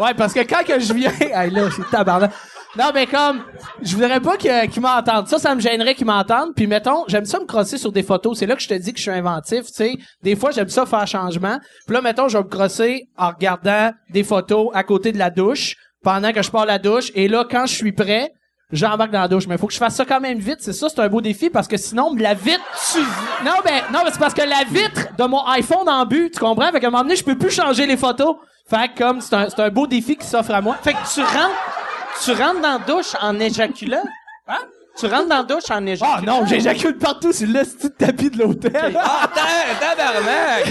Ouais, parce que quand que je viens, hey, là, c'est tabarnak. Non, mais comme, je voudrais pas qu'ils m'entendent. Ça, ça me gênerait qu'ils m'entendent. Puis mettons, j'aime ça me crosser sur des photos. C'est là que je te dis que je suis inventif, tu sais. Des fois, j'aime ça faire changement. Puis là, mettons, je vais me crosser en regardant des photos à côté de la douche pendant que je pars la douche. Et là, quand je suis prêt, j'embarque dans la douche. Mais faut que je fasse ça quand même vite. C'est ça, c'est un beau défi parce que sinon, la vitre, tu... Non, ben, non, mais c'est parce que la vitre de mon iPhone en but, tu comprends? Fait qu'à un moment donné, je peux plus changer les photos. Fait que comme c'est un, c'est un beau défi qui s'offre à moi. Fait que tu rentres, tu rentres dans la douche en éjaculant? Hein? Tu rentres dans la douche en éjaculant? Ah non, j'éjacule partout sur le petit tapis de l'hôtel. Ah, ta- tabarnak!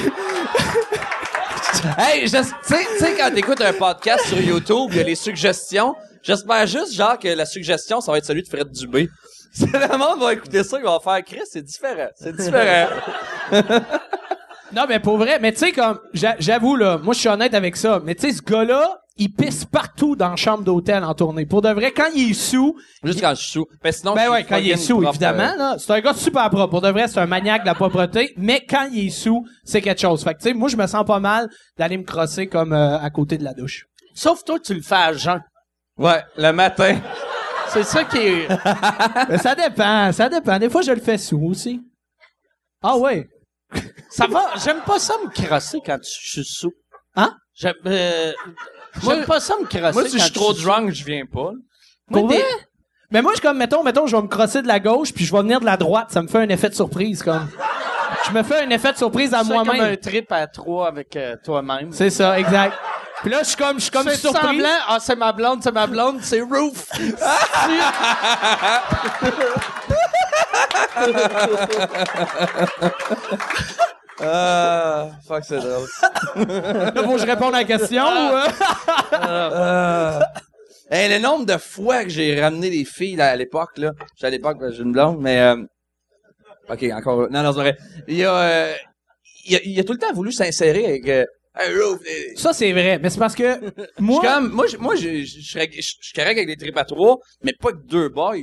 hey, tu sais, tu sais, quand t'écoutes un podcast sur YouTube, il y a les suggestions. J'espère juste, genre, que la suggestion, ça va être celui de Fred Dubé. C'est le monde va écouter ça, ils vont faire Chris, c'est différent. C'est différent. Non, mais pour vrai, mais tu sais, comme, j'a- j'avoue, là, moi, je suis honnête avec ça, mais tu sais, ce gars-là, il pisse partout dans la chambre d'hôtel en tournée. Pour de vrai, quand il est sous, Juste quand je suis sous. Ben sinon, je ben suis ouais, quand il est fucking sous, propre, évidemment, euh, là, c'est un gars super propre. Pour de vrai, c'est un maniaque de la propreté, mais quand il est sous, c'est quelque chose. Fait que, tu sais, moi, je me sens pas mal d'aller me crosser comme euh, à côté de la douche. Sauf toi, tu le fais à jeun. Ouais, le matin. C'est ça qui est... Mais ça dépend, ça dépend. Des fois, je le fais sous aussi. Ah ouais. Ça va, j'aime pas ça me crosser quand je suis sous. Hein? J'aime, euh, j'aime pas ça me crosser Moi, si je suis trop drunk, je viens pas. Pour vrai? Mais moi, je comme, mettons, mettons, je vais me crosser de la gauche, puis je vais venir de la droite. Ça me fait un effet de surprise, comme. Je me fais un effet de surprise à C'est comme un moi-même. trip à trois avec euh, toi-même. C'est ça, exact. Puis là, je suis comme, je suis comme surpris. semblant, ah, c'est ma blonde, c'est ma blonde, c'est Roof. Ah, fuck, c'est drôle. Là, faut que je réponde à la question ou, euh? Hey, le nombre de fois que j'ai ramené des filles là, à l'époque, là. J'étais à l'époque, parce que j'ai une blonde, mais euh... OK, encore. Non, non, c'est vrai. Il y a, euh, il a, il a tout le temps voulu s'insérer avec. Euh, euh, Ça, c'est vrai. Mais c'est parce que, moi. suis comme, moi, je- moi, je, je, je, serais- je, je suis correct avec des tripes à trois, mais pas que deux boys.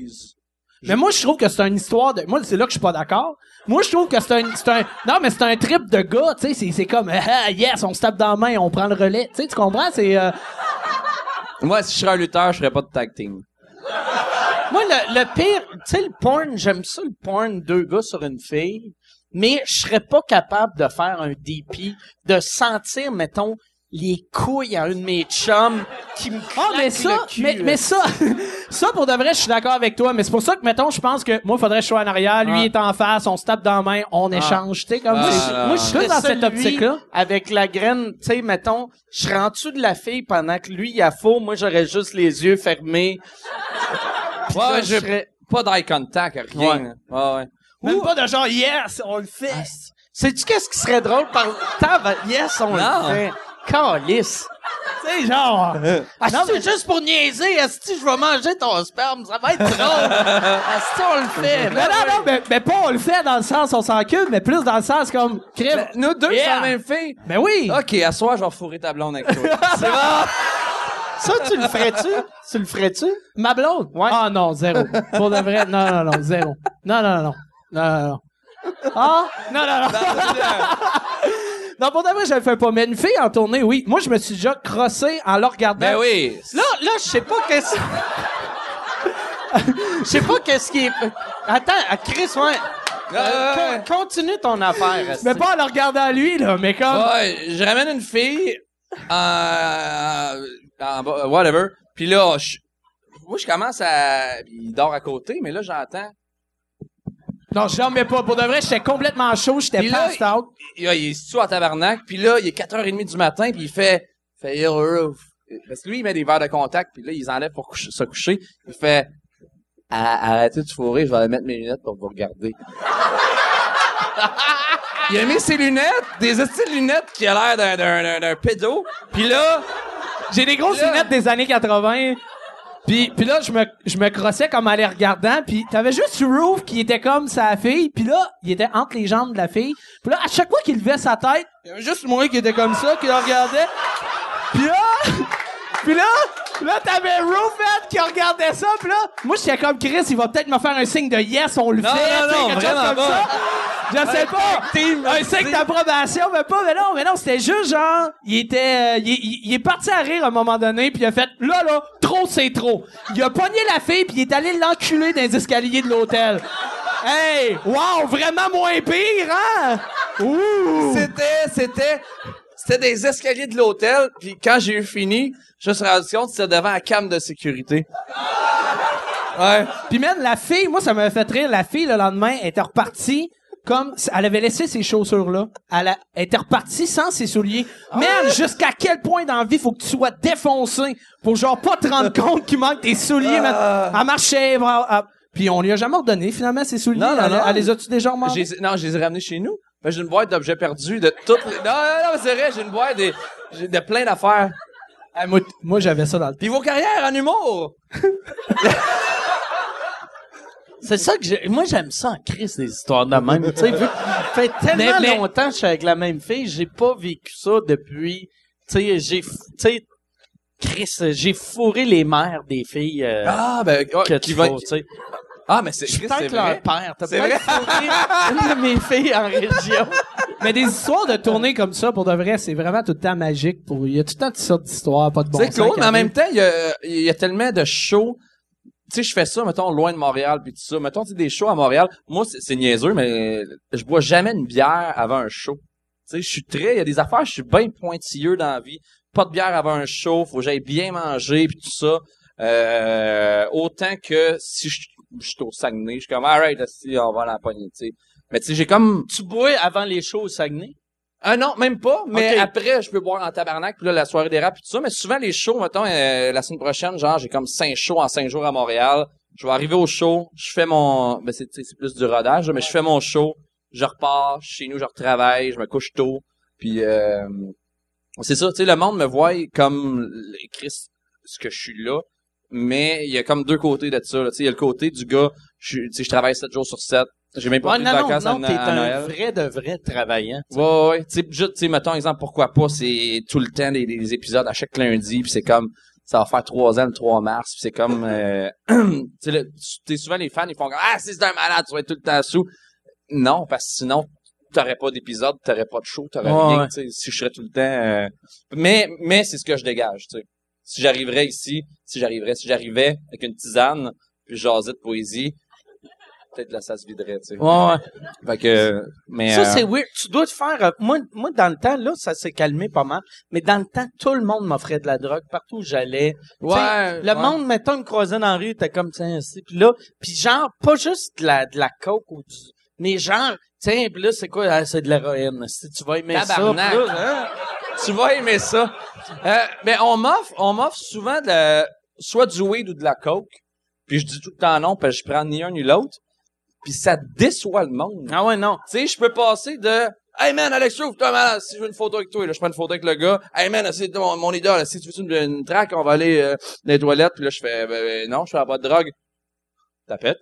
Mais moi, je trouve que c'est une histoire de. Moi, c'est là que je suis pas d'accord. Moi, je trouve que c'est un, c'est un. Non, mais c'est un trip de gars, tu sais. C'est, c'est comme, ah, yes, on se tape dans la main, on prend le relais. Tu sais, tu comprends? C'est. euh, Moi, si je serais un lutteur, je ferais pas de tag team. Moi, le, le pire, tu sais, le porn, j'aime ça, le porn, deux gars sur une fille, mais je serais pas capable de faire un DP, de sentir, mettons, les couilles à un de mes chums qui me Ah, mais ça, le cul, mais, ça, ça, pour de vrai, je suis d'accord avec toi. Mais c'est pour ça que, mettons, je pense que moi, faudrait que je sois en arrière, lui Ah. est en face, on se tape dans la main, on échange, tu sais, comme Ah, moi, je- non, moi, je suis dans cette optique-là. Avec la graine, tu sais, mettons, je dessous de la fille pendant que lui, il a faux, moi, j'aurais juste les yeux fermés. Puis Ouais, là, ouais, je serais... Pas d'eye contact, rien. Ouais. Ouais, ouais. Même pas de genre, yes, on le fait. Sais-tu qu'est-ce qui serait drôle par... Yes, on Non. le fait. Calice. tu sais, genre. Ah, non, c'est juste pour niaiser. Asti, je vais manger ton sperme. Ça va être drôle. Asti, on le fait. Mais non, non, mais, mais pas on le fait dans le sens on s'encule, mais plus dans le sens comme, crème. Nous deux, Yeah. c'est la même fille. Ben oui. OK, à soir, je vais fourrer ta blonde avec toi. c'est bon? Ça, tu le ferais-tu? Tu le ferais-tu? Ma blonde? Ouais. Ah non, zéro. Pour de vrai, non, non, non, zéro. Non, non, non, non. Non, non, non. Ah? Non, non, non. Non, pour je le fais pas. Mais une fille en tournée, oui. Moi, je me suis déjà crossé en la regardant. Ben oui. Là, là, je sais pas qu'est-ce... Je sais pas qu'est-ce qui est... Attends, à Chris, ouais. Euh, Ouais. con- continue ton affaire. Mais pas en le regardant lui, là, mais comme. Ouais, je ramène une fille en, en bas- whatever. Puis là, je, moi, je commence à... Il dort à côté, mais là, j'entends... Non, je dormais pas. Pour de vrai, j'étais complètement chaud, j'étais passed out. Il, il est sous en tabarnak. Puis là, il est 4h30 du matin, puis il fait... fait Yo, Roof. Parce que lui, il met des verres de contact, puis là, il les enlève pour coucher- se coucher. Il fait... Ah, Arrêtez de fourrer, je vais aller mettre mes lunettes pour vous regarder. il a mis ses lunettes, des estiles lunettes qui a l'air d'un, d'un, d'un, d'un pédo. Puis là... J'ai des grosses Là- lunettes des années 80. Puis, puis là, je me, je me crossais comme en les regardant. Puis t'avais juste Roof qui était comme sa fille. Puis là, il était entre les jambes de la fille. Puis là, à chaque fois qu'il levait sa tête, il y avait juste moi qui était comme ça, qui le regardait. Puis là, puis là, là, t'avais man, qui regardait ça. Puis là, moi, j'étais comme Chris, il va peut-être me faire un signe de yes, on le Non, fait. non, sais, non, quelque chose comme pas. ça. Je sais pas. Un signe d'approbation, mais pas, mais non, mais non, c'était juste genre, il était, euh, il, il- il est parti à rire à un moment donné, puis il a fait, là, là, trop c'est trop. Il a pogné la fille, puis il est allé l'enculer dans les escaliers de l'hôtel. Hey, wow, vraiment moins pire, hein? Ouh! C'était, c'était, c'était des escaliers de l'hôtel. Puis quand j'ai eu fini, je me suis rendu compte que c'était devant la cam de sécurité. Ouais. Puis même la fille, moi, ça m'avait fait rire. La fille, le lendemain, elle était repartie comme elle avait laissé ses chaussures là, elle, a- elle était repartie sans ses souliers. Man, jusqu'à quel point dans la vie faut que tu sois défoncé pour genre pas te rendre compte qu'il manque tes souliers. man. Elle marchait, elle- elle- puis on lui a jamais redonné finalement ses souliers. Non, non, elle, non. elle les a-tu déjà remarqués? Non, je les ai ramenés chez nous. Ben, j'ai une boîte d'objets perdus de toutes les... Non, non, non, mais c'est vrai, j'ai une boîte des- j'ai de plein d'affaires. Ah, moi, j'avais ça dans le Puis vos carrières en humour! C'est ça que j'ai. Moi, j'aime ça en crise, des histoires de même. tu sais, vu que ça fait tellement Mais- mais- longtemps que je suis avec la même fille, j'ai pas vécu ça depuis. Tu sais, j'ai. Tu sais, Chris, j'ai fourré les mères des filles euh, Ah, ben, oh, que qui tu va... Ah, mais c'est, Je suis peut-être leur vrai. père. T'as C'est peut-être une de mes filles en région. Mais des histoires de tournée comme ça, pour de vrai, c'est vraiment tout le temps magique. Pour... Il y a tout le temps toutes sortes d'histoires, pas de bon c'est sens cool, qui mais en arrivent. même temps, il y a, il y a tellement de shows. Tu sais, je fais ça, mettons, loin de Montréal, puis tout ça. Mettons, tu sais, des shows à Montréal. Moi, c'est, c'est niaiseux, mais je bois jamais une bière avant un show. Tu sais, je suis très... Il y a des affaires, je suis bien pointilleux dans la vie. Pas de bière avant un show, faut que j'aille bien manger, puis tout ça. Euh, autant que si je, je suis au Saguenay, je suis comme, alright, si on va à la poignée, tu sais. Mais tu sais, j'ai comme Tu bois avant les shows au Saguenay? ah non, même pas, mais après, je peux boire en tabarnak, puis là, la soirée des rap, puis tout ça. Mais souvent, les shows, mettons, euh, la semaine prochaine, genre, j'ai comme cinq shows en cinq jours à Montréal. Je vais arriver au show, je fais mon... Ben, c'est, plus du rodage, mais je fais mon show, je repars, chez nous, je retravaille, je me couche tôt, puis... Euh, c'est ça, tu sais, le monde me voit comme Chris, ce que je suis là, mais il y a comme deux côtés de ça, là. Tu sais, il y a le côté du gars, je, je travaille sept jours sur sept, j'ai même pas Ouais, pris non, de non, vacances non, à, t'es un vrai de vrai travaillant. Ouais, ouais, ouais. Tu sais, juste, tu sais, mettons exemple, pourquoi pas, c'est tout le temps des, des épisodes à chaque lundi, puis c'est comme, ça va faire trois ans le 3 mars, puis c'est comme, euh, tu sais, le- tu sais, souvent les fans, ils font comme, ah, si c'est un malade, tu vas être tout le temps sous. Non, parce que sinon, t'aurais pas d'épisode, t'aurais pas de show, t'aurais Ouais, rien, ouais. tu sais, si je serais tout le temps, euh, mais, mais c'est ce que je dégage, tu sais. Si j'arriverais ici, si j'arriverais, si j'arrivais avec une tisane, puis jasais de poésie, peut-être là, ça se viderait, tu sais. Ouais. Fait que, mais, Ça, euh, c'est weird. Tu dois te faire... euh, moi, moi, dans le temps, là, ça s'est calmé pas mal. Mais dans le temps, tout le monde m'offrait de la drogue partout où j'allais. Ouais, Le ouais. monde, mettons, me croisait dans la rue, t'es comme, tiens, ici. Puis là, puis genre, pas juste de la, de la coke ou du... Mais genre, tiens, puis là, c'est quoi? Ah, c'est de l'héroïne. Si tu vas aimer Tabarnak. ça. là, hein? Tu vas aimer ça. Euh, ben on m'offre, on m'offre souvent de la- soit du weed ou de la coke. Puis je dis tout le temps non parce que je prends ni un ni l'autre. Puis ça déçoit le monde. Ah ouais, non. Tu sais, je peux passer de Hey man, Alex Roof, toi man, si je veux une photo avec toi, là, je prends une photo avec le gars. Hey man, c'est mon, mon idole, si tu veux une, une track, on va aller euh, dans les toilettes. Puis là, je fais ben, ben, non, je fais pas de drogue. Tapette.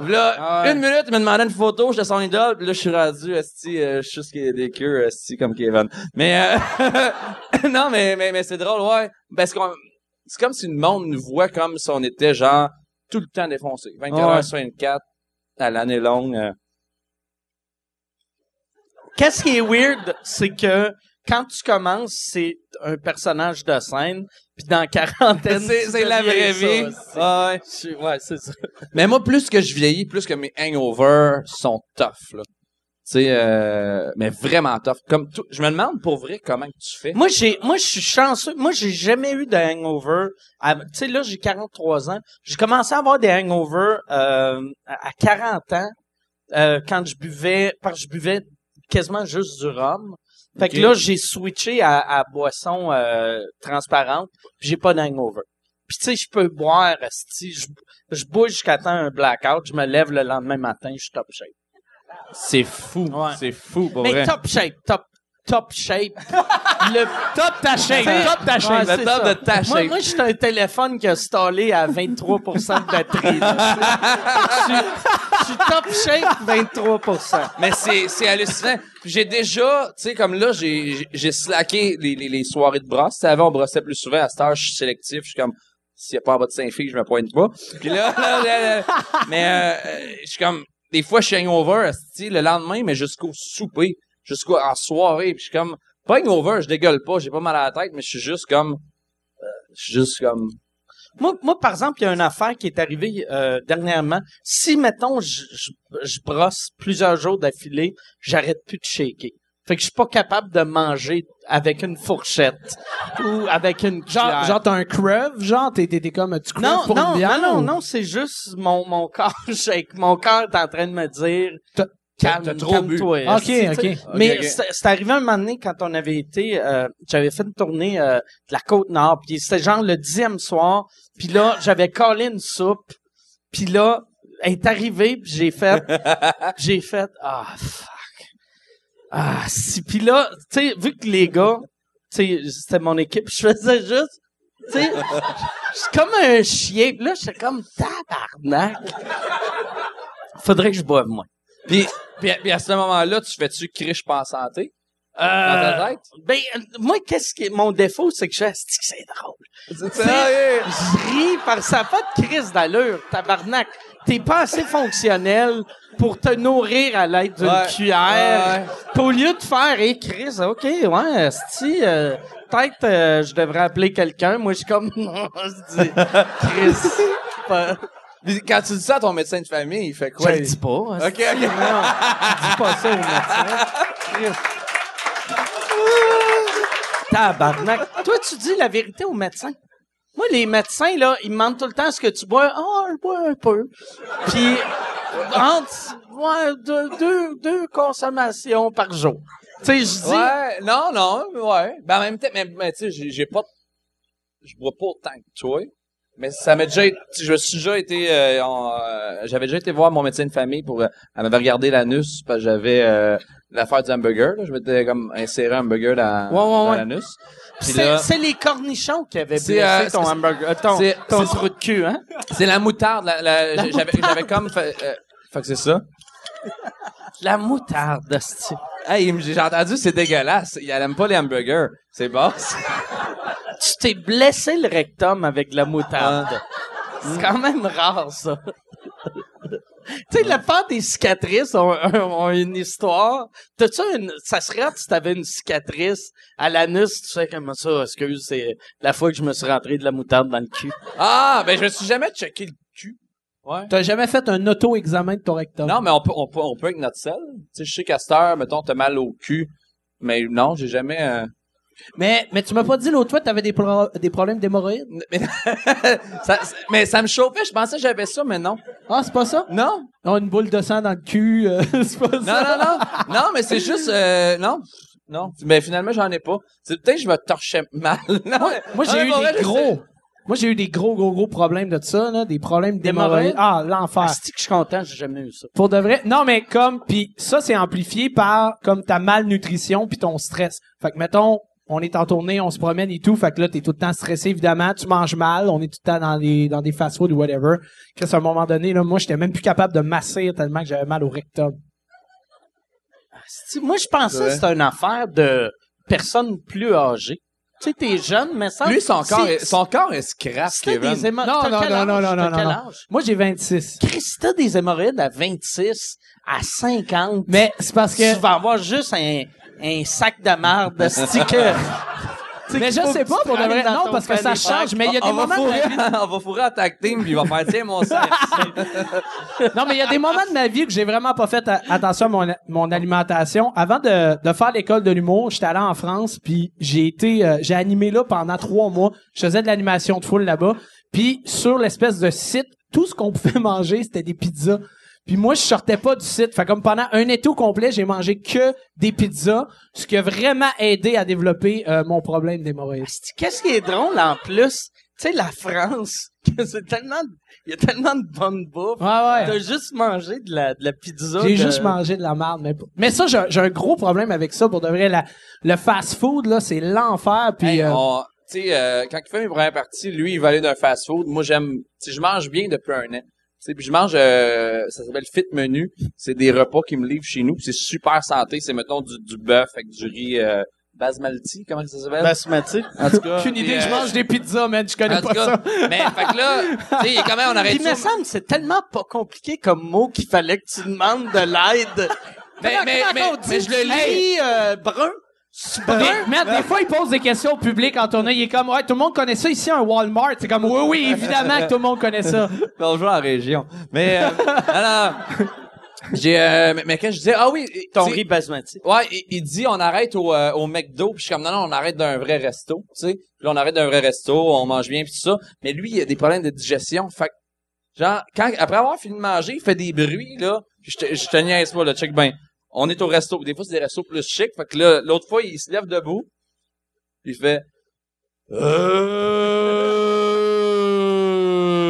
Là, Ah ouais. une minute, il m'a demandé une photo, j'étais son idole, puis là, je suis rendu, esti, euh, je suis juste des queues, esti, comme Kevin. Mais, euh, non, mais, mais, mais c'est drôle, ouais. Parce qu'on, c'est comme si le monde nous voit comme si on était, genre, tout le temps défoncé. 24 Ouais. heures sur 24, à l'année longue. euh. Qu'est-ce qui est weird, c'est que quand tu commences, c'est un personnage de scène, puis dans quarantaine, C'est, la vraie vie. Ouais. Ouais, c'est ça. Mais moi, plus que je vieillis, plus que mes hangovers sont tough, là. Tu sais, euh, mais vraiment tough. Comme tout, je me demande pour vrai comment tu fais. Moi, j'ai, moi, je suis chanceux. Moi, j'ai jamais eu de hangover. Tu sais, là, j'ai 43 ans. J'ai commencé à avoir des hangovers euh, à à 40 ans, euh, quand je buvais, parce que je buvais quasiment juste du rhum. Fait que là, j'ai switché à, à boisson euh, transparente, puis j'ai pas d'hangover. Puis tu sais, je peux boire, si je, je bois jusqu'à temps un blackout, je me lève le lendemain matin, je suis top shape. C'est fou. Ouais. C'est fou, pour Mais vrai. top shape, top, top shape. le Top ta shape, top ta shape. ouais, le top ça. de ta Moi, shape. moi j'ai un téléphone qui a stallé à 23% de batterie. Je suis- top shape, 23%. Mais c'est, hallucinant. J'ai déjà, tu sais, comme là, j'ai, slacké les, les, les soirées de brosse. Avant, on brossait plus souvent. À cette heure, je suis sélectif. Je suis comme, s'il n'y a pas en bas de 5 filles, je me pointe pas. Puis là, là, là, là, mais euh, je suis comme, des fois, je suis hangover, le lendemain, mais jusqu'au souper, jusqu'au en soirée. Puis je suis comme, pas hangover, je dégueule pas, j'ai pas mal à la tête, mais je suis juste comme, euh, je suis juste comme, Moi, moi, par exemple, il y a une affaire qui est arrivée euh, dernièrement. Si, mettons, je, je, je brosse plusieurs jours d'affilée, j'arrête plus de shaker. Fait que je suis pas capable de manger avec une fourchette ou avec une Genre, cuillère. genre t'as un crève, genre t'es, t'es, t'es comme tu crèves non, pour non, une bière. non, non, non, c'est juste mon, mon corps, j'ai- mon corps est en train de me dire, calme, trop calme-toi. Ok, ok. Mais Ok, ok. c'est arrivé un moment donné quand on avait été, euh, j'avais fait une tournée euh, de la côte nord, puis c'était genre le dixième soir, puis là j'avais collé une soupe, puis là elle est arrivée, puis j'ai fait, j'ai fait, ah fuck, ah si, puis là, tu sais, vu que les gars, tu sais, c'était mon équipe, je faisais juste, tu sais, c'est comme un chien, puis là j'étais comme tabarnak. Faudrait que je boive moins. Puis, puis, puis à ce moment-là, tu fais-tu criche pas en santé? Dans Euh, ta tête? Ben, moi, qu'est-ce qui mon défaut, c'est que je que c'est drôle? C'est Je ris par ça pas de crise d'allure, tabarnak. T'es pas assez fonctionnel pour te nourrir à l'aide d'une Ouais. cuillère. Puis au lieu de faire, hé, Chris, OK, ouais, asti, euh, peut-être euh, je devrais appeler quelqu'un. Moi, je suis comme, non, je dis, Chris, quand tu dis ça à ton médecin de famille, il fait je quoi? le dis pas. Ok, asti, ok. non, je dis pas ça au médecin. Tabarnak. Toi, tu dis la vérité au médecin. Moi, les médecins, là, ils me demandent tout le temps ce que tu bois? Ah, je bois un peu. Puis, entre, ouais, deux, deux, deux consommations par jour. Tu sais, je dis, Ouais, non, non, ouais. Ben, en même temps, mais, mais tu sais, j'ai- j'ai pas, je bois pas autant que toi. Mais ça m'a déjà été, je suis déjà été, euh, en, euh, j'avais déjà été voir mon médecin de famille pour, euh, elle m'avait regardé l'anus parce que j'avais, euh, l'affaire du hamburger, là. Je m'étais comme inséré un hamburger dans, Ouais, ouais, dans ouais. l'anus. C'est les cornichons qui avaient C'est, blessé ton hamburger, euh, ton, ton trou de cul, hein? c'est la moutarde, la, la- La j'avais, j'avais comme fait, euh, fait que c'est ça. La moutarde, esti. Hey, j'ai entendu, c'est dégueulasse. Il aime pas les hamburgers. C'est bon. Tu t'es blessé le rectum avec de la moutarde. C'est quand même rare, ça. tu sais, la part des cicatrices ont, ont une histoire. T'as-tu une, ça serait si t'avais une cicatrice à l'anus, tu sais comment ça, excuse, c'est la fois que je me suis rentré de la moutarde dans le cul. Ah, ben, je me suis jamais checké le. Ouais. T'as jamais fait un auto-examen de ton rectum? Non, mais on peut, on peut, on peut avec notre sel. Tu sais, je sais qu'à cette heure, mettons, t'as mal au cul. Mais non, j'ai jamais, euh, Mais, mais tu m'as pas dit l'autre fois que t'avais des, pro- des problèmes d'hémorroïdes? mais, ça, mais ça me chauffait. Je pensais que j'avais ça, mais non. Ah, c'est pas ça? Non. On a une boule de sang dans le cul, euh, c'est pas Non, ça? non, non. Non, mais c'est juste, euh, non. Non. Mais finalement, j'en ai pas. C'est peut-être que je me torchais mal. Non, Moi, mais- moi, non, j'ai mais eu pour vrai, des je gros. Moi, j'ai eu des gros, gros, gros problèmes de ça, là, des problèmes d'hémorroïdes. Ah, l'enfer. Asti que je suis content, j'ai jamais eu ça. Pour de vrai. Non, mais comme, puis ça, c'est amplifié par, comme ta malnutrition puis ton stress. Fait que, mettons, on est en tournée, on se promène et tout, fait que là, t'es tout le temps stressé, évidemment, tu manges mal, on est tout le temps dans des, dans des fast-food ou whatever. Qu'à un moment donné, là, moi, j'étais même plus capable de masser tellement que j'avais mal au rectum. Asti, Moi, je pensais que c'était une affaire de personnes plus âgées. Tu sais, t'es jeune, mais ça... Lui, son corps, est, son corps est scrap, Kevin. des hémorroïdes. Non, non, non, non, non, T'as non, quel non. âge? Moi, j'ai 26. Chris, si t'as des hémorroïdes à 26, à 50, Mais c'est parce que, tu vas avoir juste un, un sac de marde de sticker. Mais je sais pas pour de vrai. Non, parce que ça change, mais il y a des moments de ma vie. on va fourrer en tag team, puis il va faire, tiens, mon sang. Non, mais il y a des moments de ma vie que j'ai vraiment pas fait attention à mon, mon alimentation. Avant de, de faire l'école de l'humour, j'étais allé en France, puis j'ai été, euh, j'ai animé là pendant trois mois. Je faisais de l'animation de foule là-bas. Puis sur l'espèce de site, tout ce qu'on pouvait manger, c'était des pizzas. Puis moi, je sortais pas du site. Fait comme pendant un été au complet, j'ai mangé que des pizzas, ce qui a vraiment aidé à développer euh, mon problème d'hémorroïdes. Qu'est-ce qui est drôle en plus? Tu sais, la France, que c'est tellement, il y a tellement de bonne bouffe. Ouais, ouais. T'as juste mangé de la, de la pizza. J'ai de- juste mangé de la merde, mais mais ça j'ai j'ai un gros problème avec ça pour de vrai la le fast food là c'est l'enfer puis Hey, euh, tu sais, euh, quand il fait mes premières parties, lui, il va aller d'un fast-food. Moi, j'aime, tu je mange bien depuis un an. Tu sais, puis je mange, euh, ça s'appelle Fit Menu. C'est des repas qu'ils me livrent chez nous. c'est super santé. C'est, mettons, du, du bœuf avec du riz euh, basmati. Comment ça s'appelle? basmati. en tout cas. aucune idée je euh, mange des pizzas man je connais en tout pas cas, ça mais, fait que là, tu sais, comment on arrête il me semble, c'est tellement pas compliqué comme mot qu'il fallait que tu demandes de l'aide. Mais- mais- mais- mais je le lis. euh, brun? Mais, man, des fois il pose des questions au public en tournée il est comme ouais tout le monde connaît ça ici un Walmart c'est comme oui oui évidemment que tout le monde connaît ça on joue en région. Mais, euh, non, non. J'ai, euh, mais, mais quand je disais, ah oui, Ton tu sais, riz basmati. Ouais, il, il dit on arrête au, euh, au McDo, puis je suis comme non non, on arrête d'un vrai resto, tu sais. Puis là on arrête d'un vrai resto, on mange bien puis tout ça. Mais lui, il a des problèmes de digestion, fait que, genre quand après avoir fini de manger, il fait des bruits là. Je te je te niaise pas là, check ben. On est au resto, des fois c'est des restos plus chics, fait que là l'autre fois il se lève debout. puis Il fait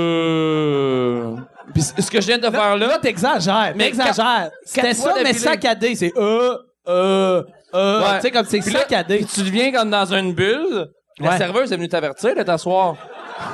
euh... Puis ce que je viens de faire là, t'exagères. Mais T'exagères. C'était ça, mais saccadé. C'est euh, euh, euh. Ouais. Tu sais, comme c'est saccadé. Puis tu deviens comme dans une bulle. La Ouais. serveuse est venue t'avertir de t'asseoir.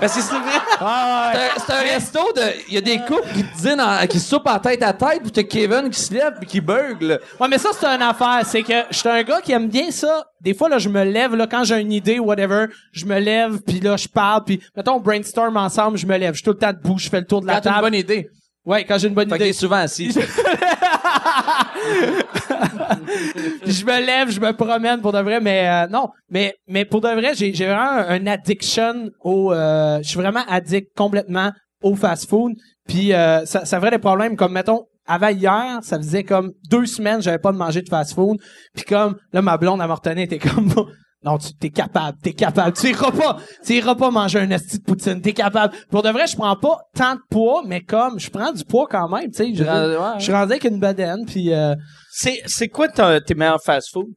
Parce que c'est vrai. Ah, ouais. C'est un- c'est un resto de. Il y a des couples qui te dînent en- qui soupent en tête à tête, puis t'as Kevin qui se lève puis qui bugle. Ouais, mais ça, c'est une affaire. C'est que je suis un gars qui aime bien ça. Des fois, là, je me lève, là, quand j'ai une idée, whatever, je me lève, puis là, je parle, puis mettons, on brainstorm ensemble, je me lève. Je suis tout le temps debout, je fais le tour de la Quand t'as une table. bonne idée. Ouais, quand j'ai une bonne Fait idée. souvent assis. Je me lève, je me promène pour de vrai, mais euh, non, mais mais pour de vrai, j'ai vraiment un, un addiction au, euh, je suis vraiment addict complètement au fast-food. Puis euh, ça, ça des problèmes comme mettons. Avant hier, ça faisait comme deux semaines, j'avais pas de manger de fast-food. Puis comme là, ma blonde à Mortonnet était comme non, tu t'es capable, t'es capable. Tu iras pas, tu iras pas manger un esti de poutine, t'es capable. Pour de vrai, je prends pas tant de poids, mais comme je prends du poids quand même, tu sais. Je, Ouais, ouais. je suis rendu avec une bedaine, puis euh, C'est, c'est quoi tes meilleurs fast-food? Tu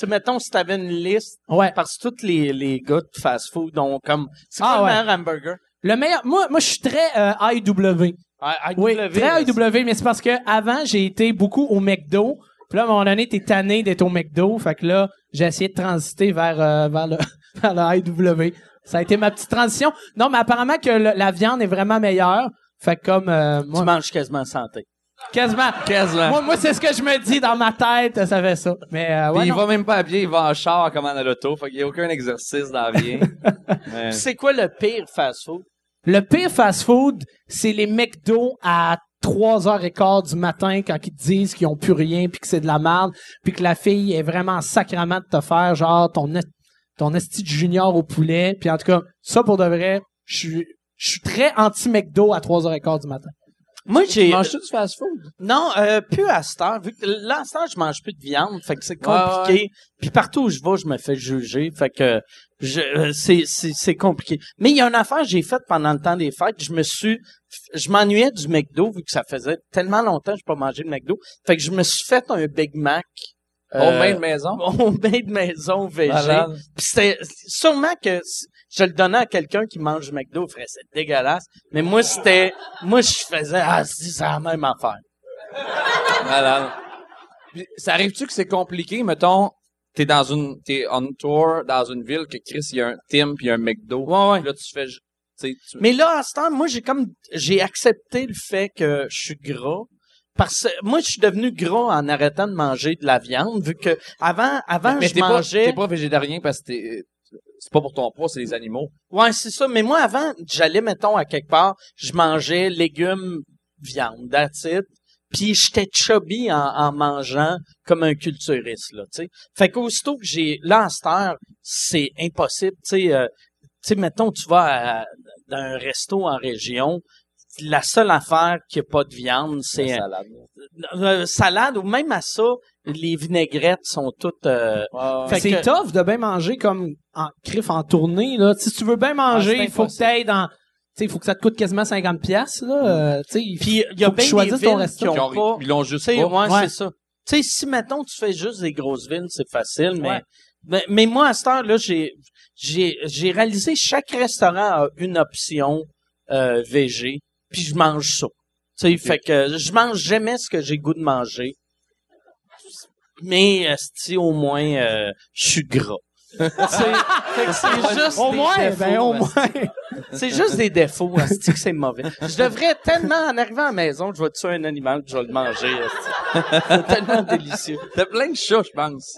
sais, mettons, si t'avais une liste, ouais. parce que tous les, les gars de fast-food ont comme, c'est Ah, quoi ouais. le meilleur hamburger? Le meilleur, moi, moi, je suis très euh, IW. Ah, Oui, IW, très IW, mais c'est parce que avant j'ai été beaucoup au McDo. Puis là, à un moment donné, t'es tanné d'être au McDo. Fait que là, j'ai essayé de transiter vers, euh, vers, le, vers le IW. Ça a été ma petite transition. Non, mais apparemment que le- la viande est vraiment meilleure. Fait que comme euh, Tu moi, manges quasiment santé. quasiment. Quasiment. Moi, moi c'est ce que je me dis dans ma tête, ça fait ça. Mais euh, ouais, Puis il non. va même pas à pied, il va en char comme en l'auto. Fait qu'il y a aucun exercice dans rien. Mais- C'est quoi le pire fast-food? Le pire fast-food, c'est les McDo à 3h15 du matin quand ils te disent qu'ils ont plus rien puis que c'est de la merde puis que la fille est vraiment sacrament de te faire genre ton est- ton esti de junior au poulet puis en tout cas ça pour de vrai je suis je suis très anti McDo à 3h15 du matin. Moi, j'ai, Manges-tu du fast-food? non, euh, plus à cette heure. Vu que là, à cette heure, je mange plus de viande. Fait que c'est Ouais, compliqué. Puis partout où je vais, je me fais juger. Fait que, je, euh, c'est, c'est, c'est compliqué. Mais il y a une affaire que j'ai faite pendant le temps des fêtes. Je me suis, je m'ennuyais du McDo vu que ça faisait tellement longtemps que je pas mangé de McDo. Fait que je me suis fait un Big Mac. Au euh, main de maison? Au bain de maison végé. Puis c'était sûrement que je le donnais à quelqu'un qui mange du McDo, il ferait c'est dégueulasse. Mais moi c'était moi je faisais ah si c'est la même affaire. Malade. Puis, ça arrive-tu que c'est compliqué, mettons, t'es dans une, t'es on tour dans une ville que Chris, il y a un Tim puis un McDo. Ouais ouais. Là, tu fais, tu Mais là à ce temps, moi j'ai comme j'ai accepté le fait que je suis gras. Parce que moi, je suis devenu gras en arrêtant de manger de la viande, vu que avant, avant, mais je mangeais. t'es pas végétarien parce que t'es, c'est pas pour ton poids, c'est les animaux. Ouais, c'est ça. Mais moi, avant, j'allais, mettons, à quelque part, je mangeais légumes, viande, that's it. Puis j'étais chubby en, en mangeant comme un culturiste, là, tu sais. Fait qu'aussitôt que j'ai... Là, à cette heure, c'est impossible, tu sais. euh, tu sais, mettons, tu vas à- dans un resto en région, la seule affaire qui a pas de viande, c'est La euh, salade. euh, salade, ou même à ça, les vinaigrettes sont toutes... euh, Fait C'est que- tough de bien manger comme en crif en tournée là. Si tu veux bien manger, Ah, c'est il faut que dans tu sais, il faut que ça te coûte quasiment 50 pièces là, euh, tu sais. Puis il y a bien tu des choisisses ton villes resto. qui Ils ont pas... ils l'ont juste Tu sais, pas. ouais, Ouais. c'est ça. Tu sais, si, mettons, tu fais juste des grosses villes, c'est facile, mais, Ouais. mais, mais moi, à cette heure-là, j'ai, j'ai, j'ai réalisé chaque restaurant a une option, euh, VG, puis je mange ça. Tu sais, fait que je mange jamais ce que j'ai goût de manger. Mais, si au moins, euh, je suis gras. C'est- fait que c'est juste Au des moins, défauts, ben au moins. C'est juste des défauts, asti, que c'est mauvais. Je devrais tellement, en arrivant à la maison, je vais tuer un animal, puis je vais le manger, asti. C'est tellement délicieux. T'as plein de chats, je pense.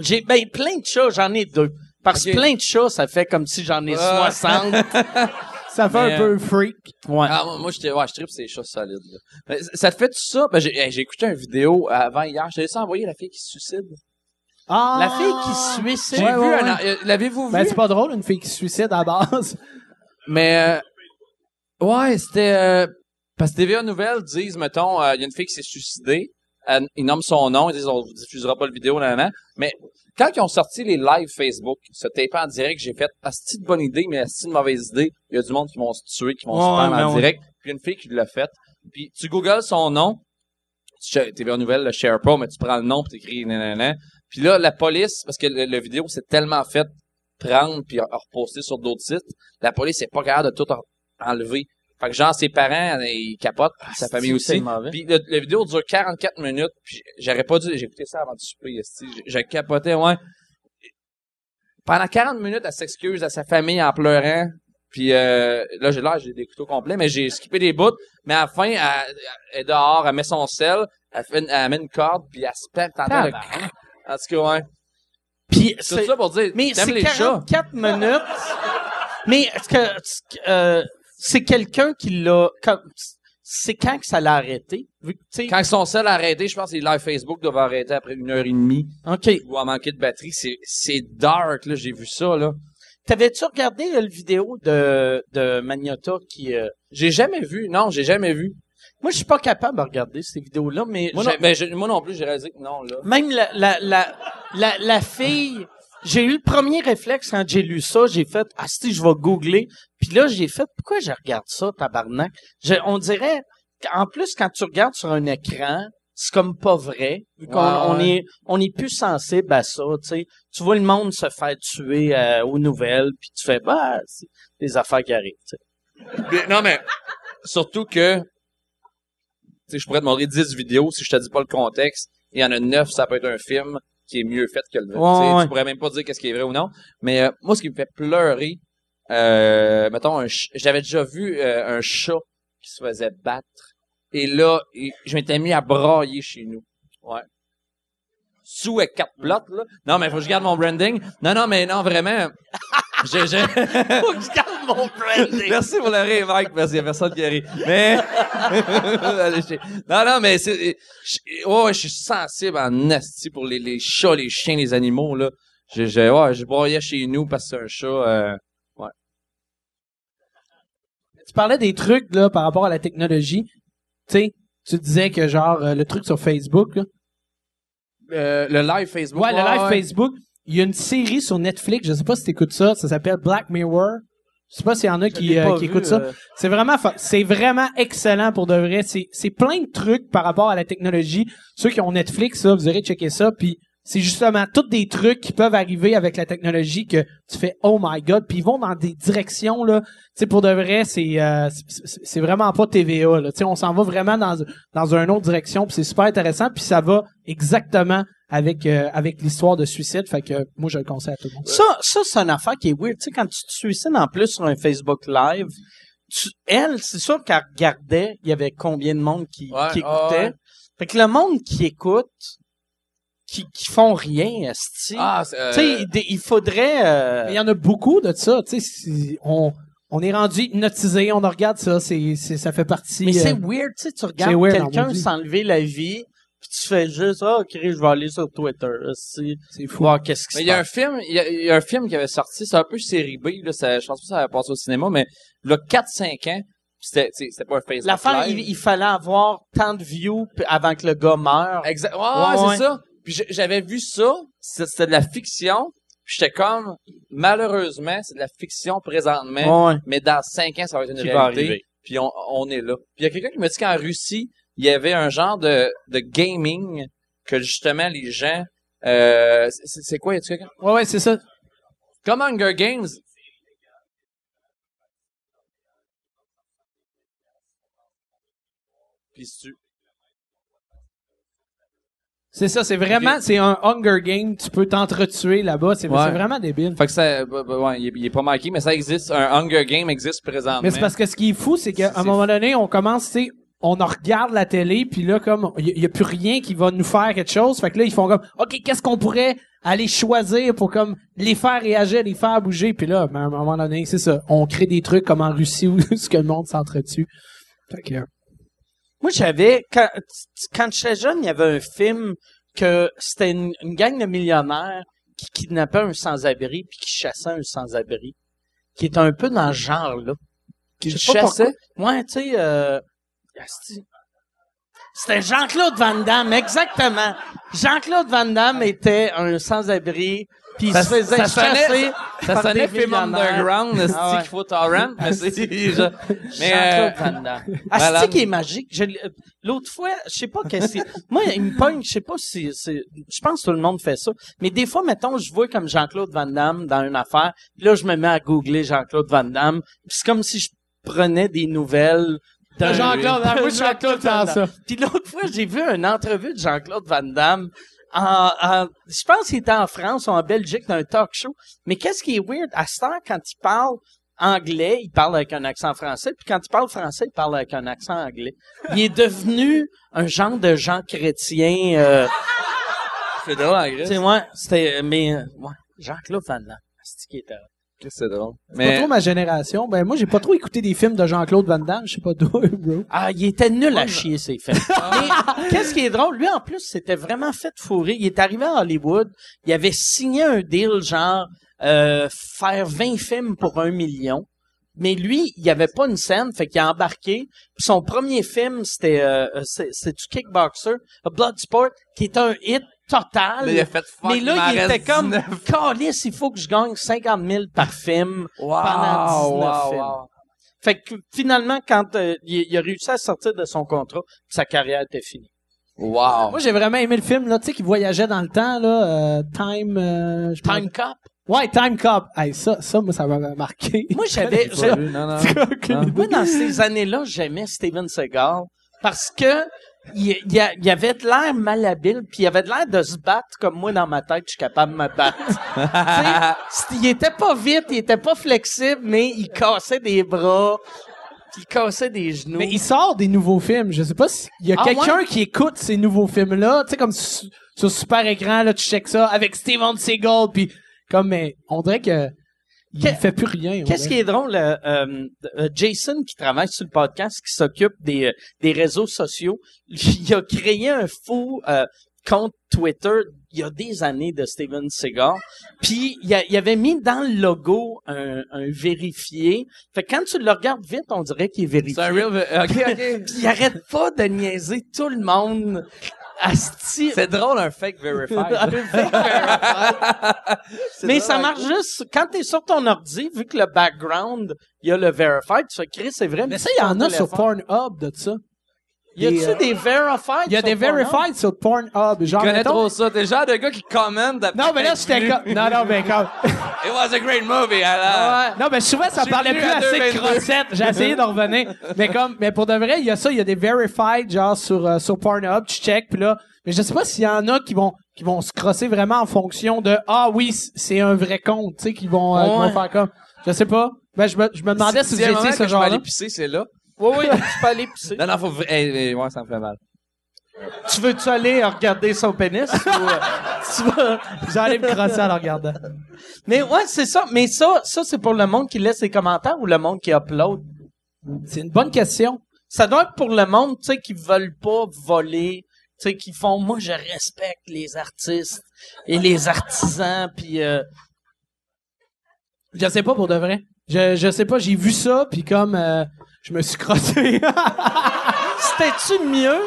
J'ai, ben, plein de chats, j'en ai deux. Parce que plein de chats, ça fait comme si j'en ai Ouais. 60. Ça fait Mais, un peu freak. Ouais. Ah, moi, moi, j'étais, ouais, je tripe ces chats solides, là. Ça te fait tout ça? Ben, j'ai, hey, écouté une vidéo avant hier. J'ai laissé envoyer la fille qui se suicide. Ah! La fille qui se suicide. J'ai Ouais, vu ouais, euh, l'avez-vous Ben vu? c'est pas drôle une fille qui se suicide à la base. Mais, euh, ouais, c'était, euh, Parce que TVA Nouvelles disent, mettons, euh, il y a une fille qui s'est suicidée, elle- ils nomment son nom, ils disent, on diffusera pas le vidéo, nan, nan. Mais quand ils ont sorti les lives Facebook, se taper en direct, j'ai fait, c'est une bonne idée, mais c'est une mauvaise idée. Il y a du monde qui vont se tuer, qui vont se Ouais, faire en ouais. direct. Puis une fille qui l'a fait. Puis tu googles son nom, TVA Nouvelles le share pas, mais tu prends le nom puis t'écris nanana. Puis là, la police, parce que le, le vidéo s'est tellement fait prendre puis reposter sur d'autres sites, la police est pas capable de tout en- enlever. Fait que genre, ses parents, ils capotent, puis sa famille aussi. Puis le, le vidéo dure 44 minutes, puis j'aurais pas dû... J'ai écouté ça avant de souper. J'ai- capoté, ouais. Pendant 40 minutes, elle s'excuse à sa famille en pleurant. Puis euh, là, j'ai là, j'ai des couteaux complets, mais j'ai skippé des bouts. Mais à la fin, elle, elle est dehors, elle met son sel, elle, fait une- elle met une corde, puis elle se pète, t'entends le... Tabarnak. En tout cas, ouais. Puis C'est ça pour dire, mais c'est les chats. 44 minutes. Mais est-ce que est-ce que, euh, c'est quelqu'un qui l'a comme- c'est quand que ça l'a arrêté? Vu que Quand son sel a arrêté, je pense que les live Facebook doivent arrêter après une heure et demie. OK. Ou à manquer de batterie. C'est, c'est dark, là. J'ai vu ça, là. T'avais-tu regardé euh, le vidéo de de Magnota qui euh, J'ai jamais vu. Non, j'ai jamais vu. Moi je suis pas capable de regarder ces vidéos là mais Moi non, ben, je- moi non plus, j'ai réalisé que non, là. même la la la la, la fille j'ai eu le premier réflexe quand j'ai lu ça, j'ai fait ah si je vais googler. Puis là j'ai fait pourquoi je regarde ça tabarnak? Je- on dirait en plus quand tu regardes sur un écran, c'est comme pas vrai. Vu qu'on Ouais, on ouais. est on est plus sensible à ça, tu sais. Tu vois le monde se faire tuer euh, aux nouvelles puis tu fais bah c'est des affaires qui arrivent, tu sais. Mais- non, mais surtout que, tu sais, je pourrais te montrer 10 vidéos si je te dis pas le contexte. Il y en a 9, ça peut être un film qui est mieux fait que le vrai. Ouais, Tu sais, ouais. Tu pourrais même pas dire qu'est-ce qui est vrai ou non. Mais euh, moi, ce qui me fait pleurer, euh, mettons, j'avais déjà vu euh, un chat qui se faisait battre. Et là, et- je m'étais mis à brailler chez nous. Ouais. Sous avec quatre plots, là. Non, mais faut que je garde mon branding. Non, non, mais non, vraiment. je, je... Faut que je garde mon branding. Merci pour le rire, Mike, parce qu'il y a personne qui rit. Mais, Allez, je- non, non, mais c'est, je, ouais, je suis sensible en asti pour les, les chats, les chiens, les animaux, là. Je, je, ouais, je broyais chez nous parce que c'est un chat, euh, Tu parlais des trucs là par rapport à la technologie. Tu sais, tu disais que genre euh, le truc sur Facebook. Là. euh, le live Facebook. Ouais, le live ouais. Facebook. Il y a une série sur Netflix. Je sais pas si t'écoutes ça. Ça s'appelle Black Mirror. Je sais pas s'il y en a qui, euh, qui vu, écoutent ça. euh, C'est vraiment, c'est vraiment excellent pour de vrai. C'est, c'est plein de trucs par rapport à la technologie. Ceux qui ont Netflix, ça, vous aurez checker ça. Puis c'est justement tous des trucs qui peuvent arriver avec la technologie que tu fais oh my god. Puis ils vont dans des directions là. Tu sais pour de vrai, c'est euh, c'est vraiment pas TVA là. Tu sais on s'en va vraiment dans dans une autre direction. Puis c'est super intéressant. Puis ça va exactement avec euh, avec l'histoire de suicide. Fait que moi je le conseille à tout le monde. Ça, ça c'est une affaire qui est weird. Tu sais, quand tu te suicides en plus sur un Facebook Live, tu- elle, c'est sûr qu'elle regardait, il y avait combien de monde qui, Ouais, qui ouais, écoutait. ouais. Fait que le monde qui écoute, qui, qui font rien, esti. Ah, euh, tu sais, il, il faudrait... euh, Mais Il y en a beaucoup de ça, tu sais, si on on est rendu hypnotisé, on regarde ça, c'est c'est ça fait partie mais c'est euh, weird, tu sais, tu regardes quelqu'un s'enlever la vie, puis tu fais juste, ah, ok, je vais aller sur Twitter, c'est fou. voir qu'est-ce qui Mais se il y a un film, il y a, il y a un film qui avait sorti, c'est un peu série B, là, ça, je pense pas que ça avait passé au cinéma, mais, là, 4-5 ans, pis c'était, c'était pas un Facebook L'affaire, il, il fallait avoir tant de views avant que le gars meure. Exact. Ouais, Ouais, c'est ça. Puis j'avais vu ça, c'est- c'était de la fiction. Puis j'étais comme, malheureusement, c'est de la fiction présentement, Ouais. mais dans cinq ans, ça va être une Qui réalité. Puis on, on est là. Puis il y a quelqu'un qui m'a dit qu'en Russie, il y avait un genre de, de gaming que justement les gens, euh, c'est quoi, y a-tu quelqu'un? Ouais ouais, c'est ça. Comme Hunger Games. C'est ça, c'est vraiment c'est un Hunger Game, tu peux t'entretuer là-bas, c'est Ouais. vraiment débile. Fait que ça, bah, bah, ouais, il est, il est pas marqué, mais ça existe. Un Hunger Game existe présentement. Mais c'est parce que ce qui est fou, c'est qu'à un moment donné, on commence, tu sais, on en regarde la télé, puis là, comme, il y, a plus rien qui va nous faire quelque chose. Fait que là, ils font comme, OK, qu'est-ce qu'on pourrait aller choisir pour comme les faire réagir, les faire bouger? Puis là, ben, à un moment donné, c'est ça. On crée des trucs comme en Russie où ce que le monde s'entretue. Fait que, Moi, j'avais, quand, quand j'étais jeune, il y avait un film que c'était une, une gang de millionnaires qui kidnappait un sans-abri puis qui chassait un sans-abri. Qui était un peu dans ce genre-là. Qui chassait? Ouais, tu sais, euh. C'était Jean-Claude Van Damme, exactement. Jean-Claude Van Damme était un sans-abri, puis il Ça- se faisait ça chasser Ça par sonnait film underground, esti, Ah ouais. qu'il faut torrent, mais c'est, mais, Jean-Claude euh, Van Damme. malade. Asti qui est magique. Euh, L'autre fois, je sais pas qu'est-ce que c'est. Moi, il me pogne, je sais pas si c'est, je pense que tout le monde fait ça. Mais des fois, mettons, je vois comme Jean-Claude Van Damme dans une affaire, puis là, je me mets à googler Jean-Claude Van Damme, puis c'est comme si je prenais des nouvelles Jean-Claude, moi, de Jean-Claude, Damme. ça. Puis l'autre fois, j'ai vu une entrevue de Jean-Claude Van Damme en, en- je pense qu'il était en France ou en Belgique dans un talk show. Mais qu'est-ce qui est weird? À cette heure, quand il parle anglais, il parle avec un accent français, puis quand il parle français, il parle avec un accent anglais. Il est devenu un genre de Jean chrétien, euh, c'est drôle en sais, ouais, c'était, mais, ouais, Jean-Claude Van Damme. C'est qui était C'est drôle. C'est pas Mais, trop ma génération. Ben, moi, j'ai pas trop écouté des films de Jean-Claude Van Damme. Je sais pas d'où, bro. Ah, il était nul à chier, ces films. Mais qu'est-ce qui est drôle? Lui, en plus, c'était vraiment fait fourrer. Il est arrivé à Hollywood. Il avait signé un deal, genre, euh, faire 20 films pour un million. Mais lui, il n'y avait pas une scène, fait qu'il a embarqué. Puis son premier film, c'était euh, euh, c'est c'est du Kickboxer, A Bloodsport, qui est un hit total. là, il a fait fuck, mais là, il était comme, 19. Calice, il faut que je gagne 50 000 par film Wow, pendant 19 wow, films. wow. Fait que finalement, quand euh, il, il a réussi à sortir de son contrat, sa carrière était finie. Wow. Moi, j'ai vraiment aimé le film, là, tu sais, qui voyageait dans le temps, là, euh, Time, euh, Time Cop? Ouais, Time Cop. Hey, ça, ça, moi, ça m'avait marqué. Moi, j'avais, non, non. moi, dans ces années-là, j'aimais Steven Seagal parce que il, il y avait de l'air malhabile, puis il avait de l'air de se battre comme moi dans ma tête, je suis capable de me battre. Il était pas vite, il était pas flexible, mais il cassait des bras, puis il cassait des genoux. Mais il sort des nouveaux films. Je sais pas s'il y a Ah, quelqu'un qui écoute ces nouveaux films-là. Tu sais, comme su- sur super écran, là, tu checkes ça avec Steven Seagal, puis comme, mais on dirait que il fait plus rien. Qu'est-ce qui est drôle, euh, euh, euh, Jason qui travaille sur le podcast, qui s'occupe des, euh, des réseaux sociaux, il a créé un faux euh, compte Twitter il y a des années de Steven Seagal. Puis il, avait mis dans le logo un, un vérifié. Fait que quand tu le regardes vite, on dirait qu'il est vérifié. C'est un real, ok, ok. Puis il arrête pas de niaiser tout le monde. Asti. C'est drôle, un fake verified. Mais ça marche juste quand t'es sur ton ordi, vu que le background, il y a le verified, tu fais Chris, c'est vrai. Mais ça, il y en a sur. Pornhub de ça. Y a-tu des, euh, des verified? Il y a sur des verified sur Pornhub. Genre, Je connais mettons- trop ça. T'es le genre de gars qui commente Non, mais là, j'étais comme, non, non, mais comme, It was a great movie. Alors. non, mais souvent, ça parlait plus assez de 2,22. crossette. J'ai essayé d'en revenir. Mais comme, mais pour de vrai, il y a ça, il y a des verified, genre, sur, euh, sur Pornhub, tu check, puis là, mais je sais pas s'il y en a qui vont, qui vont se crosser vraiment en fonction de, ah oui, c'est un vrai compte, tu sais, qui vont, euh, qui vont Ouais. faire comme, je sais pas. Ben, je me, je me demandais si, Si vous étiez ce genre-là. pisser, c'est là. Oui, oui, tu peux aller pisser. Non, non, faut. ouais, ça me fait mal. tu veux-tu aller regarder son pénis? ou, euh, tu vas- J'allais me crosser en le regardant. Mais ouais, c'est ça. Mais ça, ça c'est pour le monde qui laisse des commentaires ou le monde qui upload? C'est une bonne question. Ça doit être pour le monde, tu sais, qui veulent pas voler, tu sais, qui font, moi, je respecte les artistes et les artisans, puis euh, Je sais pas pour de vrai. Je, je sais pas, j'ai vu ça, puis comme, euh, je me suis crossé. c'était-tu mieux?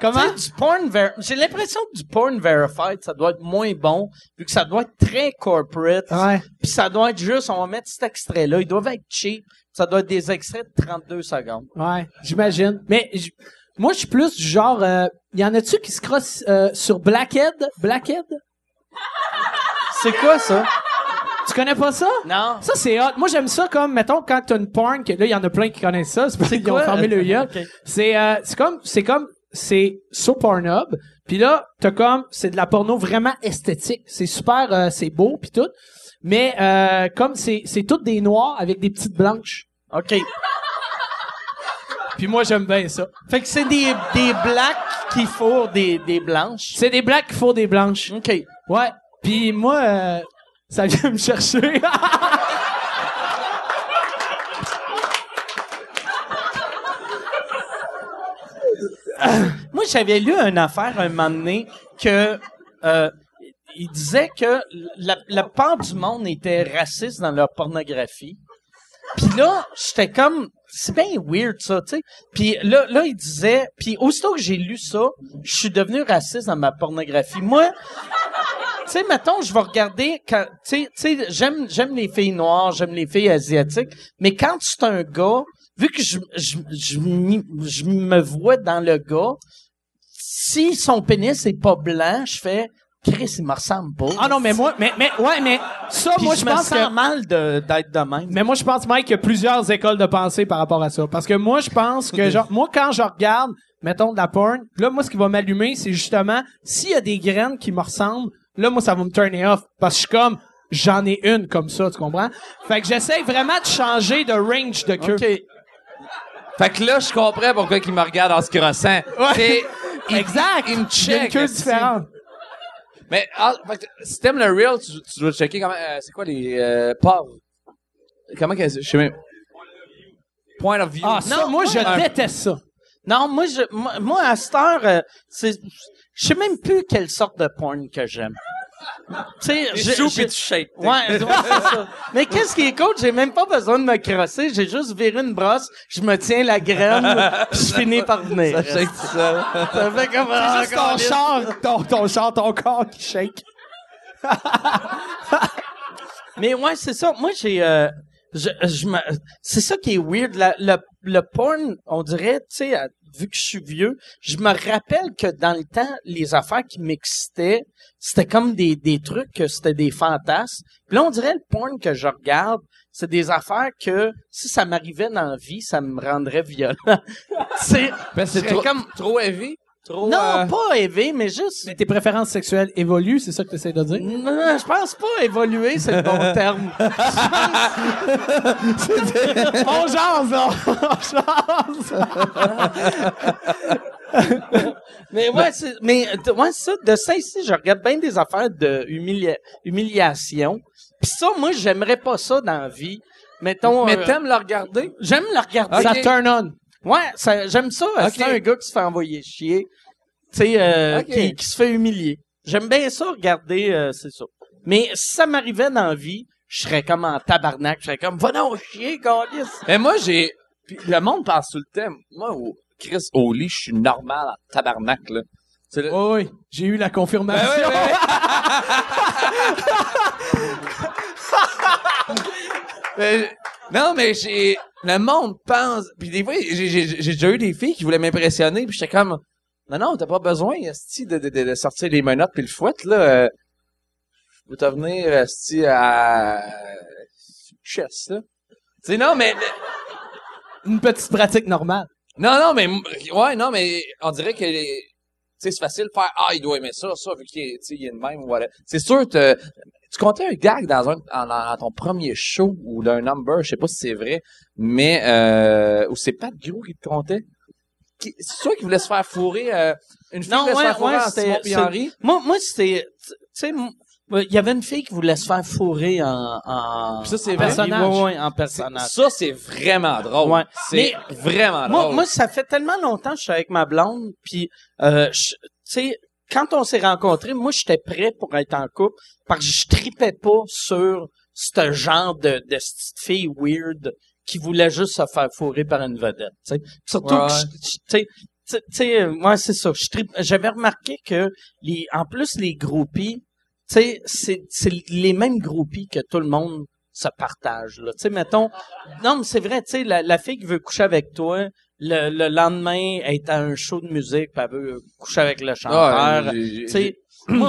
Comment? Du porn ver- J'ai l'impression que du porn verified, ça doit être moins bon, vu que ça doit être très corporate. Ouais. Puis ça doit être juste, on va mettre cet extrait-là. Ils doivent être cheap. Ça doit être des extraits de 32 secondes. Ouais, j'imagine. Mais j- moi, je suis plus du genre. euh, y en a-tu qui se crossent euh, sur Blackhead? Blackhead? C'est quoi ça? Tu connais pas ça? Non. Ça, c'est hot. Moi, j'aime ça comme, mettons, quand t'as une porn, que là, il y en a plein qui connaissent ça. C'est parce qu'ils ont fermé le gueule. C'est, euh, c'est comme, c'est comme, c'est sur Pornhub. Puis là, t'as comme, c'est de la porno vraiment esthétique. C'est super, euh, c'est beau puis tout. Mais, euh, comme c'est, c'est toutes des noirs avec des petites blanches. OK. Puis moi, j'aime bien ça. Fait que c'est des, des blacks qui fourrent des, des blanches. C'est des blacks qui font des blanches. OK. Ouais. Puis moi, euh, ça vient me chercher. Moi, j'avais lu une affaire un moment donné que euh, il disait que la, la part du monde était raciste dans leur pornographie. Puis là, j'étais comme c'est bien weird ça, tu sais. Puis là, là, il disait, puis aussitôt que j'ai lu ça, je suis devenu raciste dans ma pornographie. Moi, tu sais, mettons, je vais regarder quand, tu sais, j'aime, j'aime les filles noires, j'aime les filles asiatiques, mais quand c'est un gars, vu que je, je, je me vois dans le gars, si son pénis est pas blanc, je fais, Chris, il me ressemble pas. Ah non, mais moi, mais, mais, ouais, mais ça, Puis moi, je je me pense sens que, mal de, d'être de même. mais moi, je pense, Mike, qu'il y a plusieurs écoles de pensée par rapport à ça. Parce que moi, je pense que, genre, moi, quand je regarde, mettons, de la porn, là, moi, ce qui va m'allumer, c'est justement, s'il y a des graines qui me ressemblent, là, moi, ça va me turner off. Parce que je suis comme, j'en ai une comme ça, tu comprends? Fait que j'essaie vraiment de changer de range de queue. OK. Fait que là, je comprends pourquoi il me regarde en se crossant. C'est- il- Exact! Il me Il y a une queue différente. Mais ah, fait que si t'aimes le real, tu, tu dois checker comment. euh, c'est quoi les euh, pauvres? Comment qu'elle. Je sais même. Point of view. Ah, ça, Non, moi, je déteste ça. Non, moi, je, moi, moi, à cette heure, euh, c'est, je sais même plus quelle sorte de porn que j'aime. Tu sais, je- je- tu shakes. Ouais, ouais, c'est ça. Mais qu'est-ce qui est cool? J'ai même pas besoin de me crosser. J'ai juste viré une brosse, je me tiens la graine, je finis par venir. Ça shake tout seul. Ça fait comme C'est juste ton char, ton, ton char, ton corps qui shake. Mais ouais, c'est ça. Moi, j'ai, euh, je, je me, c'est ça qui est weird. La- le, le porn, on dirait, tu sais, vu que je suis vieux, je me rappelle que dans le temps, les affaires qui m'excitaient, c'était comme des, des trucs c'était des fantasmes. Puis là, on dirait le porn que je regarde, c'est des affaires que si ça m'arrivait dans la vie, ça me rendrait violent. c'est, Ben, trop, comme, trop heavy. Trop. non, euh, pas élevé, mais juste, Mais tes préférences sexuelles évoluent, c'est ça que tu essaies de dire? non, je pense pas évoluer, c'est le bon terme. On jase, là! On jase! Mais ouais, c'est, mais ouais, ça, de ça ici, je regarde bien des affaires de humilia- humiliation. Puis ça, moi, j'aimerais pas ça dans la vie. Mettons, Mais euh, t'aimes le regarder? j'aime le regarder. Ça turn on. Ouais, ça, j'aime ça. euh, C'est un gars qui se fait envoyer chier, tu sais, euh, qui, qui se fait humilier. J'aime bien ça, regarder, euh, c'est ça. Mais si ça m'arrivait dans la vie, je serais comme en tabarnak. Je serais comme, va donc chier, câlisse. Mais moi, j'ai. Puis le monde pense tout le temps. Moi, au Chris, au lit, je suis normal en tabarnak, là. Le- Oui, oui, j'ai eu la confirmation. Ben oui, Mais- non, mais j'ai. Le monde pense. Puis des fois, j'ai j'ai- j'ai déjà eu des filles qui voulaient m'impressionner, puis j'étais comme. Non, non, t'as pas besoin, esti, de, de, de, sortir les menottes puis le fouette, là. Euh, Je peux te venir, esti, à. Chess, là. Tu sais, non, mais. Une petite pratique normale. Non, non, mais. Ouais, non, mais on dirait que. les- Tu sais, c'est facile de faire Ah, il doit aimer ça, ça, vu qu'il est, il est de même, voilà. C'est sûr, tu comptais un gag dans un dans, dans ton premier show ou d'un number, je sais pas si c'est vrai, mais euh, ou c'est pas de gros qui te comptait? Qui- C'est sûr qu'il voulait se faire fourrer euh, une fille Non, voulait se ouais, faire fourrer ouais, en c'était- Simon puis c'est- Henri. Moi, moi, c'était, tu sais, il y avait une fille qui voulait se faire fourrer en, ça, c'est personnage. En. Ça c'est vraiment drôle. Ouais. C'est vraiment Moi, drôle. moi, ça fait tellement longtemps que je suis avec ma blonde, puis, euh, tu sais, quand on s'est rencontrés, moi, j'étais prêt pour être en couple, parce que je tripais pas sur ce genre de, de petite fille weird qui voulait juste se faire fourrer par une vedette. Surtout Ouais, que, tu sais, tu tu sais, moi, c'est ça. J'avais remarqué que, les, en plus, les groupies, tu sais, c'est, c'est les mêmes groupies que tout le monde se partage, là. Tu sais, mettons, non, mais c'est vrai, tu sais, la, la fille qui veut coucher avec toi, le, le lendemain, elle est à un show de musique, puis elle veut coucher avec le chanteur. Ah, j'ai- j'ai- tu sais,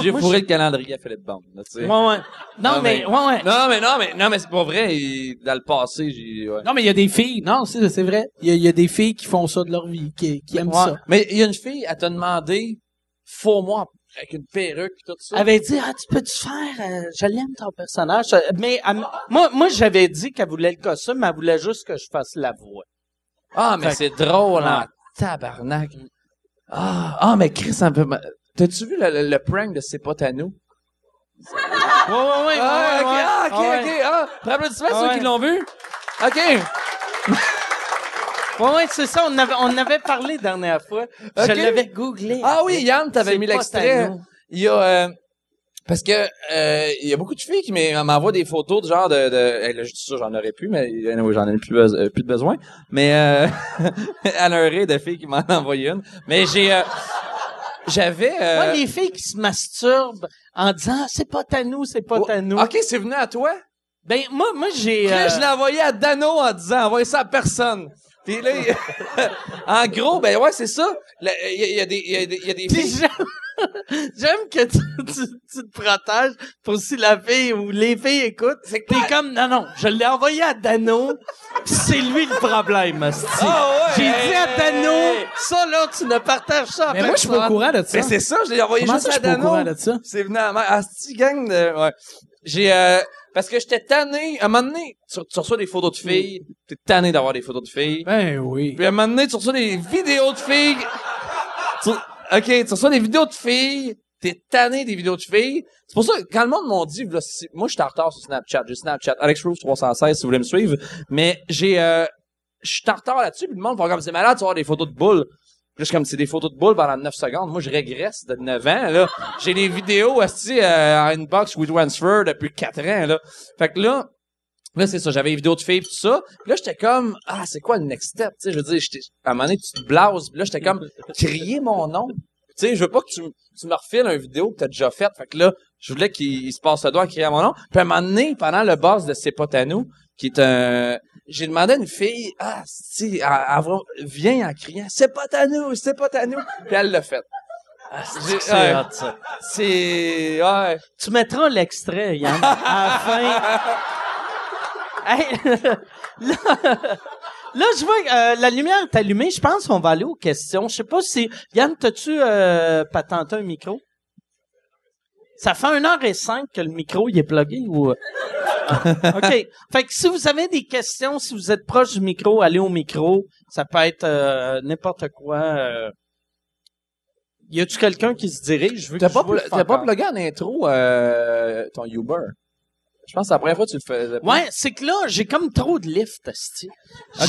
j'ai- fourré le calendrier à Philippe Bond, là, tu sais. Ouais, ouais. Non, Ah, mais, mais- ouais, ouais. Non, mais non, mais non, mais c'est pas vrai. il- dans le passé, j'ai. Ouais. Non, mais il y a des filles. Non, c'est c'est vrai. Il y, a- il y a des filles qui font ça de leur vie, qui, qui aiment Ouais. ça. Mais il y a une fille, elle t'a demandé, faut-moi avec une perruque et tout ça. Elle avait dit, ah, tu peux-tu faire, euh, je l'aime ton personnage. Mais, elle moi, moi, j'avais dit qu'elle voulait le costume, mais elle voulait juste que je fasse la voix. Ah, mais c'est drôle en Ouais. tabarnak. Ah, ah, mais Chris, un peu. T'as-tu vu le, le, prank de C'est pas à nous? Ouais, ouais, ouais. Ah, ok, ouais, ah, ok, ouais. ok. Ah, prends applaudissements Ah, ceux ouais. qui l'ont vu. OK. Ouais, ouais, c'est ça. On avait, on avait parlé dernière fois. Ok. Je l'avais googlé. Ah oui, Yann, t'avais C'est mis pas l'extrait. à nous. Il y a, euh, Parce que euh, il y a beaucoup de filles qui m'en- m'envoient des photos de genre de, de hey, là, je dis ça, j'en aurais plus, mais anyway, j'en ai plus, beso- euh, plus de besoin. Mais euh, à l'heure de filles qui m'en envoyé une. Mais j'ai euh, j'avais euh, Moi, les filles qui se masturbent en disant c'est pas à nous, c'est pas à nous. OK, c'est venu à toi? Ben moi, moi j'ai. Là, euh, je l'ai envoyé à Dano en disant envoyez ça à personne. Puis là, en gros, ben ouais, c'est ça. Il y, a- il y a des il y a des, y a des filles. J'aime, que tu, tu, tu te protèges pour si la fille ou les filles écoutent. C'est que T'es comme, non, non, je l'ai envoyé à Dano, c'est lui le problème, asti. Ah ouais, J'ai hey, dit à Dano, hey. ça là, tu ne partages ça Mais moi, je suis pas au courant de ça. Ben c'est ça, je l'ai envoyé Comment juste ça, je à suis pas au Dano. courant de ça? C'est venu à ma Asti gang de ouais. J'ai euh, parce que j'étais tanné, à un moment donné, tu, tu reçois des photos de filles, t'es tanné d'avoir des photos de filles. Ben oui. Puis à un moment donné, tu reçois des vidéos de filles. Tu- OK, tu reçois des vidéos de filles. T'es tanné des vidéos de filles. C'est pour ça que quand le monde m'a dit, là, moi, je suis en retard sur Snapchat. J'ai Snapchat. Alex Rose 316, si vous voulez me suivre. Mais j'ai, euh, je suis en retard là-dessus. Puis le monde va comme, c'est malade, tu vas des photos de boules. Suis comme, c'est des photos de boules pendant 9 secondes. Moi, je régresse de 9 ans, là. J'ai des vidéos, esti, euh, en inbox with transfer depuis 4 ans, là. Fait que là, Là, c'est ça, j'avais les vidéos de filles pis tout ça. Puis là, j'étais comme, ah, c'est quoi le next step? Tu sais, je veux dire, à un moment donné, tu te blases. Puis là, j'étais comme, crier mon nom. Tu sais, je veux pas que tu, m- tu me refiles une vidéo que t'as déjà faite. Fait que là, je voulais qu'il il se passe le doigt à crier mon nom. Puis à un moment donné, pendant le boss de C'est pas à nous, qui est un, j'ai demandé à une fille, ah, si, elle, en criant, c'est pas à nous, c'est pas à nous. Puis elle l'a fait. J'ai- C'est ouais, hot, ça. c'est, ouais. Tu mettras l'extrait, Yann, à la fin. Hey, là, là, je vois que euh, la lumière est allumée. Je pense qu'on va aller aux questions. Je sais pas si... Yann, t'as-tu euh, patenté un micro? Ça fait une heure et cinq que le micro il est plugué ou... OK. Fait que si vous avez des questions, si vous êtes proche du micro, allez au micro. Ça peut être euh, n'importe quoi. euh. Y a-tu quelqu'un qui se dirige? Je veux T'as que pas, pl- t'as pas plugué en intro euh, ton Uber? Je pense que c'est la première fois que tu le faisais. pas. Ouais, c'est que là, j'ai comme trop de lifts.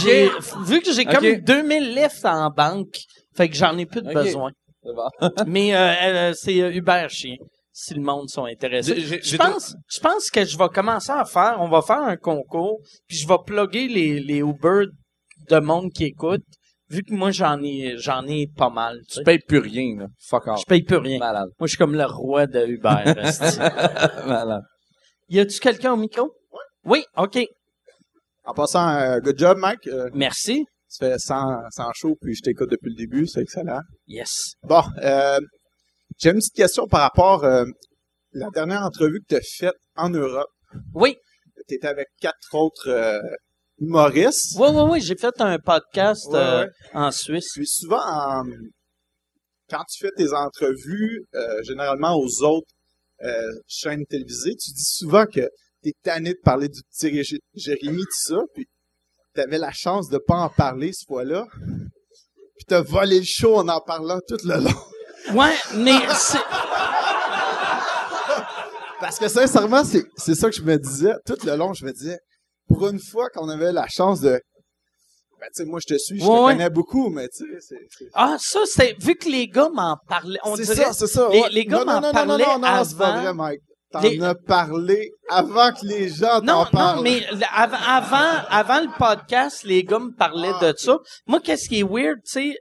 J'ai, vu que j'ai comme Ok. 2000 lifts en banque, fait que j'en ai plus de besoin. Bon. Mais euh, euh, c'est euh, Uber chien, si le monde sont intéressés. Je pense, je pense que je vais commencer à faire, on va faire un concours, puis je vais plugger les, les Uber de monde qui écoute, vu que moi j'en ai, j'en ai pas mal. tu sais. Tu payes plus rien, là. Fuck off. Je paye plus rien. Malade. Moi, je suis comme le roi de Uber. Malade. Y a-tu quelqu'un au micro? Oui, ok. En passant, euh, good job, Mike. Euh, Merci. tu fais 100, 100 shows, puis je t'écoute depuis le début, c'est excellent. Yes. Bon, euh, j'ai une petite question par rapport euh, la dernière entrevue que tu as faite en Europe. Oui. Tu étais avec quatre autres humoristes. Oui, oui, oui, j'ai fait un podcast Ouais, ouais. en Suisse. Puis souvent, en- quand tu fais tes entrevues, généralement aux autres euh, chaînes télévisées, tu dis souvent que t'es tanné de parler du petit Ré- Jérémy, tout ça, puis t'avais la chance de pas en parler ce fois-là. Puis t'as volé le show en en parlant tout le long. Ouais, mais c'est... Parce que sincèrement, c'est ça que je me disais. Tout le long, je me disais, pour une fois qu'on avait la chance de... Ben, tu sais, moi, je te suis, je Ouais, te ouais. connais beaucoup, mais tu sais, c'est... Ah, ça, c'est... Vu que les gars m'en parlaient, on c'est dirait... ça, c'est ça. les- ouais. les gars non, m'en non, non, parlaient non, non, non, c'est pas avant. vrai, Mike. T'en Les- as parlé avant que les gens Non, t'en parlent. non, mais avant, avant, avant le podcast, les gars me parlaient Ah, de ça. Moi, qu'est-ce qui est weird, tu sais,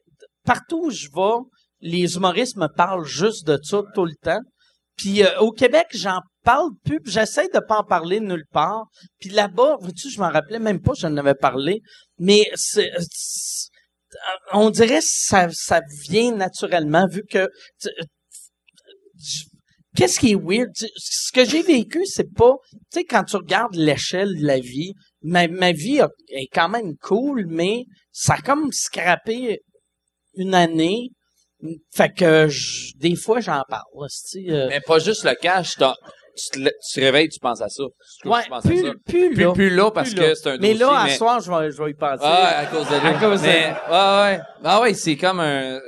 partout où je vais, les humoristes me parlent juste de ça tout le temps. Puis euh, au Québec, j'en parle j'essaie de pas en parler nulle part. Puis là-bas, vois-tu, je m'en rappelais même pas, j'en avais parlé, mais c'est, c'est- on dirait que ça, ça vient naturellement vu que je- qu'est-ce qui est weird? Ce que j'ai vécu c'est pas tu sais quand tu regardes l'échelle de la vie ma, ma vie est quand même cool mais ça a comme scrappé une année fait que des fois j'en parle euh, Mais pas juste le cash. Tu te, lè- tu te réveilles, tu penses à ça. Ouais à plus, ça. plus, Plus, là, plus là parce plus que là. c'est un mais dossier, là à mais- soir je vais je vais y penser Ah, à cause de lui. À cause de- mais, ouais, ouais. Ah ouais, c'est comme un... euh,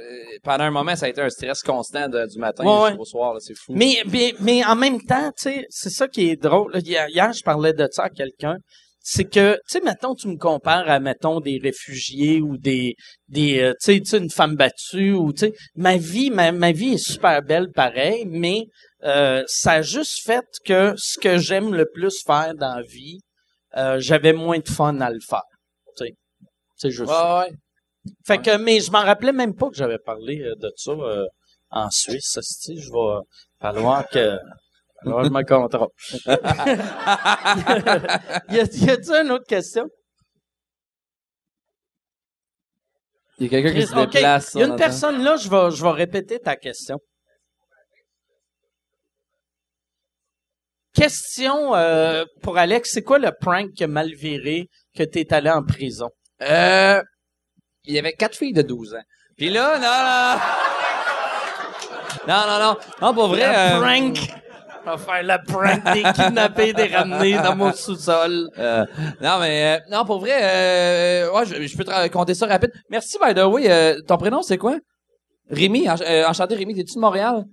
Pendant un moment, ça a été un stress constant de- du matin Ouais, jusqu'au soir, là, c'est fou. Mais, mais, mais en même temps, tu sais, c'est ça qui est drôle. là. Hier, hier, je parlais de ça à quelqu'un. C'est que, tu sais, mettons, tu me compares à, mettons, des réfugiés ou des, des, euh, tu sais, tu sais, une femme battue ou, tu sais, ma vie, ma, ma vie est super belle pareil, mais euh, ça a juste fait que ce que j'aime le plus faire dans la vie, euh, j'avais moins de fun à le faire. Tu sais, c'est juste. ça. Ouais, ouais. Fait que, mais je m'en rappelais même pas que j'avais parlé euh, de ça euh, en Suisse. Je vais falloir que, que je me contrôle. y a, y a-tu une autre question? Il y a quelqu'un qui se déplace. Il y a une personne là, je vais, je vais répéter ta question. Question euh, pour Alex, c'est quoi le prank qui a mal viré que t'es allé en prison? Euh, il y avait quatre filles de 12 ans. Puis là, non, non. Non, non, non. Non, pour vrai. Le euh, prank! On va faire le prank des kidnappés, des ramener dans mon sous-sol. euh, non, mais euh, non, pour vrai, euh, ouais, je, je peux te raconter ça rapide. Merci, by the way. euh, ton prénom, c'est quoi? Rémi, en- enchanté Rémi, t'es-tu de Montréal?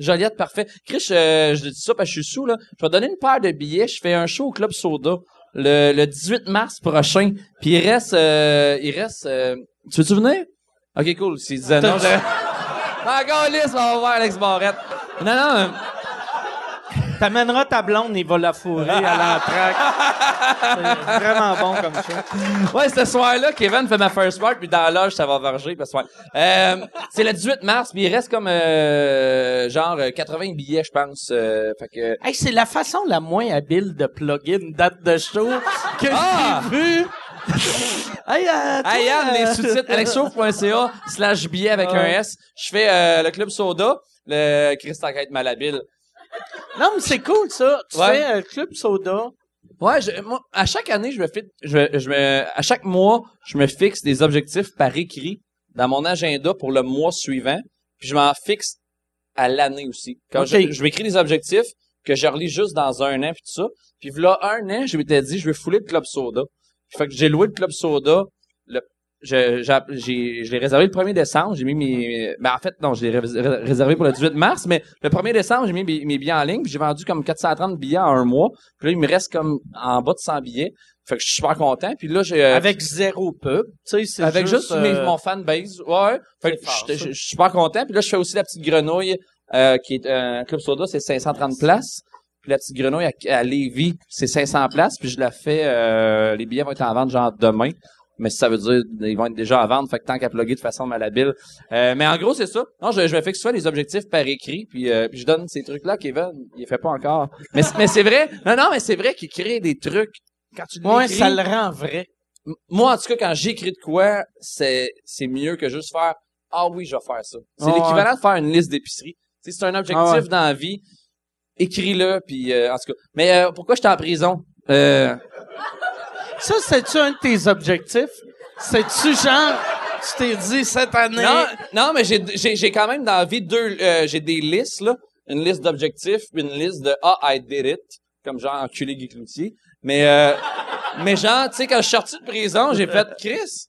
Joliette, parfait. Chris, euh, je dis ça parce que je suis sous, là. Je vais te donner une paire de billets. Je fais un show au Club Soda le, le 18 mars prochain. Puis il reste... euh, il reste... euh, tu veux-tu venir? OK, cool. S'il disait non, j'aurais... Encore lisse, on va voir Alex Barrette. Non, non, euh, T'amèneras ta blonde, il va la fourrer à l'entraque. C'est vraiment bon comme ça. Ouais, ce soir-là, Kevin fait ma first part, puis dans la loge, ça va varger. Parce que, ouais. Euh, c'est le 18 mars, puis il reste comme euh, genre euh, 80 billets, je pense. euh, fait que... Hey, c'est la façon la moins habile de plugger une date de show que Ah! j'ai vue. hey, euh, toi, Hey Yann, euh, les sous-titres alexchauffe.ca slash billet avec un S. Je fais euh, le Club Soda, le Christ Enquête Malhabile. Non, mais c'est cool, ça. Tu Ouais. fais euh, Club Soda. Ouais, je, moi, à chaque année, je me fais, je, je me, à chaque mois, je me fixe des objectifs par écrit dans mon agenda pour le mois suivant, puis je m'en fixe à l'année aussi. Quand je, je m'écris des objectifs que je relis juste dans un an puis tout ça, puis là un an, je m'étais dit, je vais fouler le club soda. Fait que j'ai loué le club soda. Je, j'ai, je l'ai réservé le 1er décembre. J'ai mis mes, ben en fait non, je l'ai ré- ré- réservé pour le 18 mars, mais le 1er décembre, j'ai mis mes, mes billets en ligne, puis j'ai vendu comme 430 billets en un mois. Puis là, il me reste comme en bas de 100 billets. Fait que je suis super content. Puis là, j'ai euh, Avec zéro pub. Tu sais, c'est avec juste, mes- euh, mon fanbase. Ouais. Fait que je suis super content. Puis là, je fais aussi la petite grenouille, euh, qui est un club soda, c'est 530 places. Puis la petite grenouille à, à Lévis, c'est 500 places. Puis je la fais, euh, les billets vont être en vente genre demain. Mais ça veut dire ils vont être déjà à vendre, fait que tant qu'à plugger de façon malhabile. Euh, mais en gros, c'est ça. Non, je, je me fixe souvent les objectifs par écrit, puis, euh, puis je donne ces trucs-là. Kevin, il fait pas encore. Mais, c'est- mais c'est vrai. Non, non, mais c'est vrai qu'il crée des trucs. Quand tu Ouais, ça le rend vrai. Moi, en tout cas, quand j'écris de quoi, c'est, c'est mieux que juste faire, ah oui, je vais faire ça. C'est l'équivalent de faire une liste d'épicerie. Sais, c'est un objectif Ah ouais. dans la vie. Écris-le, puis euh, en tout cas. Mais euh, pourquoi j'étais en prison? Euh, Ça, c'est-tu un de tes objectifs? C'est-tu genre, tu t'es dit cette année? non, non, mais j'ai, j'ai, j'ai quand même dans la vie deux, euh, j'ai des listes, là. Une liste d'objectifs, puis une liste de, ah, I did it. Comme genre enculé Guy Cloutier. Mais, euh, mais genre, tu sais, quand je suis sorti de prison, j'ai fait, Chris,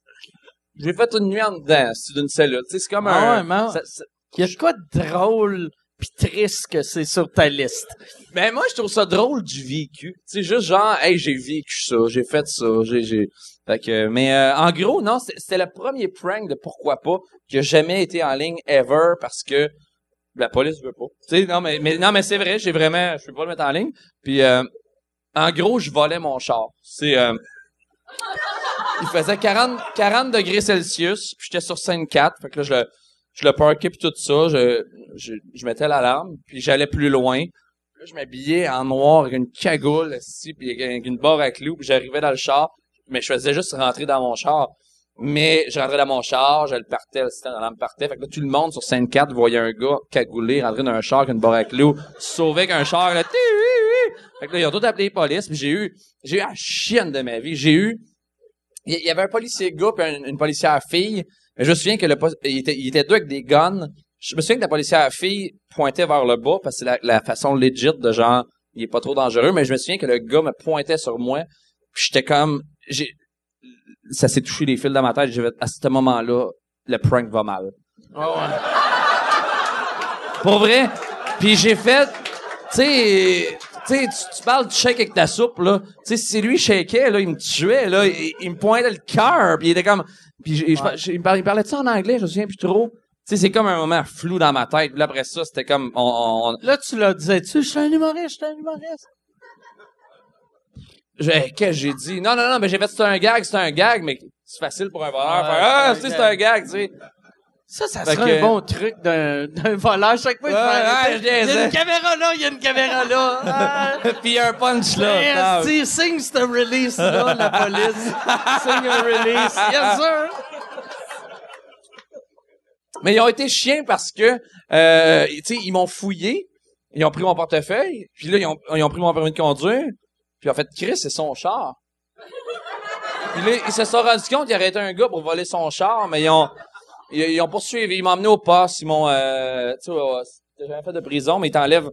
j'ai fait une nuit en dedans, c'est d'une cellule. Tu sais, c'est comme Ah un... ouais, man. ça- ça- Il y a de quoi de drôle pis triste que c'est sur ta liste? Ben moi je trouve ça drôle du vécu. Sais juste genre hey j'ai vécu ça, j'ai fait ça, j'ai fait que mais euh, en gros non, c'est- c'était le premier prank de pourquoi pas qui a jamais été en ligne ever parce que la police veut pas. Tu sais non mais mais non mais c'est vrai, j'ai vraiment je peux pas le mettre en ligne. Puis euh, en gros, je volais mon char. C'est euh, il faisait 40 40 degrés Celsius, puis j'étais sur scène 4, fait que là je le je le parquais puis tout ça, je je, je mettais l'alarme, puis j'allais plus loin. Là, je m'habillais en noir avec une cagoule, ici, puis avec une barre à clous, puis j'arrivais dans le char, mais je faisais juste rentrer dans mon char. Mais je rentrais dans mon char, je le partais, le système partait. Fait que là, tout le monde sur scène 4 voyait un gars cagoulé rentrer dans un char avec une barre à clous, sauver avec un char, là, fait que là, ils ont tout appelé les polices, puis j'ai eu, j'ai eu la chienne de ma vie. J'ai eu, il y- il y avait un policier gars puis une, une policière fille, mais je me souviens que le, il était, il était deux avec des guns. Je me souviens que la policière fille pointait vers le bas parce que c'est la, la façon legit de genre, il est pas trop dangereux, mais je me souviens que le gars me pointait sur moi, puis j'étais comme, j'ai, ça s'est touché les fils dans ma tête, j'ai à ce moment-là, le prank va mal. Pour vrai. Puis j'ai fait, tu sais, tu sais, tu, tu parles du shake avec ta soupe, là. Tu sais, si lui shakeait, là, il me tuait, là. Il, il me pointait le cœur, puis il était comme... Puis je- je- je- il parlait, de ça en anglais, je me souviens plus trop. Tu sais, c'est comme un moment flou dans ma tête. Puis là, après ça, c'était comme... On, on- Là, tu leur disais-tu, je suis un humoriste, je suis un humoriste. j'ai- Qu'est-ce que j'ai dit? Non, non, non, mais j'ai fait c'est un gag, c'est un gag, mais c'est facile pour un voleur. Ouais, Faire, ah, un c'est un gag, tu sais. Ça, ça serait que- un bon truc d'un, d'un voleur. Chaque fois, il Ouais, il y a une caméra là, il y a une caméra là. Ah. Puis un punch là. Esti, signe ce release là, la police. Signe un release. Yes, sir. Mais ils ont été chiens parce que, euh, tu sais, ils m'ont fouillé, ils ont pris mon portefeuille, puis là, ils ont, ils ont pris mon permis de conduire, puis en fait, Chris, c'est son char. Puis là, ils se sont rendus compte qu'ils arrêtaient un gars pour voler son char, mais ils ont, ils, ils ont poursuivi, ils m'ont emmené au poste, ils m'ont, euh, tu sais, ouais, t'as jamais fait de prison, mais ils t'enlèvent.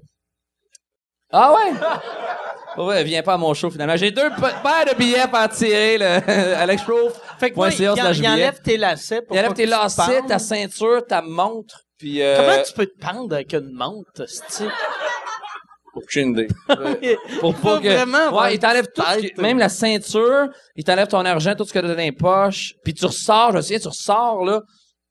Ah ouais? Ouais, viens pas à mon show finalement. J'ai deux pa- paires de billets en tirer, le Alex Proof. Fait que moi, il, enlève tes lacets pour Il enlève tes lacets, ta ceinture, ta montre, puis euh, Comment tu peux te pendre avec une montre, esti? aucune idée. Pour pas que vraiment Ouais, il t'enlève tout, ce qui- même la ceinture, il t'enlève ton argent, tout ce que t'as dans les poches, puis tu ressors, je souviens, tu ressors là,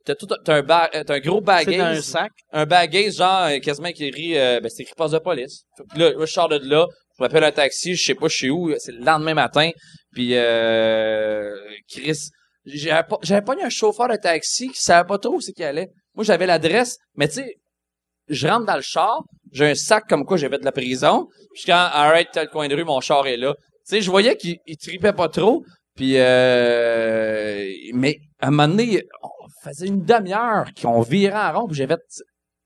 t'as tout t'as un ba- euh, t'as un gros C'est dans un sac. un bagage genre euh, quasiment qui écrit euh, ben c'est écrit poste de police. Puis là, là, je sors de là, je m'appelle un taxi, je sais pas je suis où, c'est le lendemain matin, puis euh, Chris, j'avais pas j'avais pas eu un chauffeur de taxi qui savait pas trop où c'est qu'il allait. Moi j'avais l'adresse, mais tu sais je rentre dans le char, j'ai un sac comme quoi j'avais de la prison. Puis quand alright tel coin de rue, mon char est là. Tu sais, je voyais qu'il il tripait pas trop. Puis euh, mais à un moment donné, on faisait une demi-heure qu'on virait en rond. Puis j'avais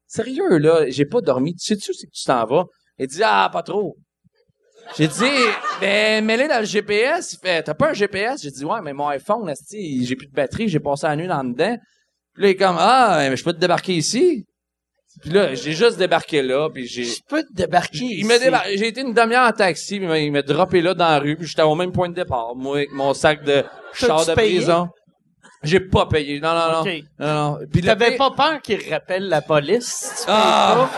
sérieux là, j'ai pas dormi. Tu sais-tu c'est que tu t'en vas? Il dit ah pas trop. J'ai dit ben mets-le dans le GPS. Il fait t'as pas un GPS J'ai dit ouais mais mon iPhone esti, j'ai plus de batterie, j'ai passé la nuit dans dedans. Puis là il est comme ah mais je peux te débarquer ici. Puis là, j'ai juste débarqué là, puis j'ai... Je peux te débarquer Il ici. débar- J'ai été une demi-heure en taxi, puis il m'a- il m'a droppé là dans la rue, puis j'étais au même point de départ, moi, avec mon sac de char de payé? prison. J'ai pas payé. Non, non, non. OK. non, non. Puis T'avais pas peur qu'il rappelle la police? Tu Ah!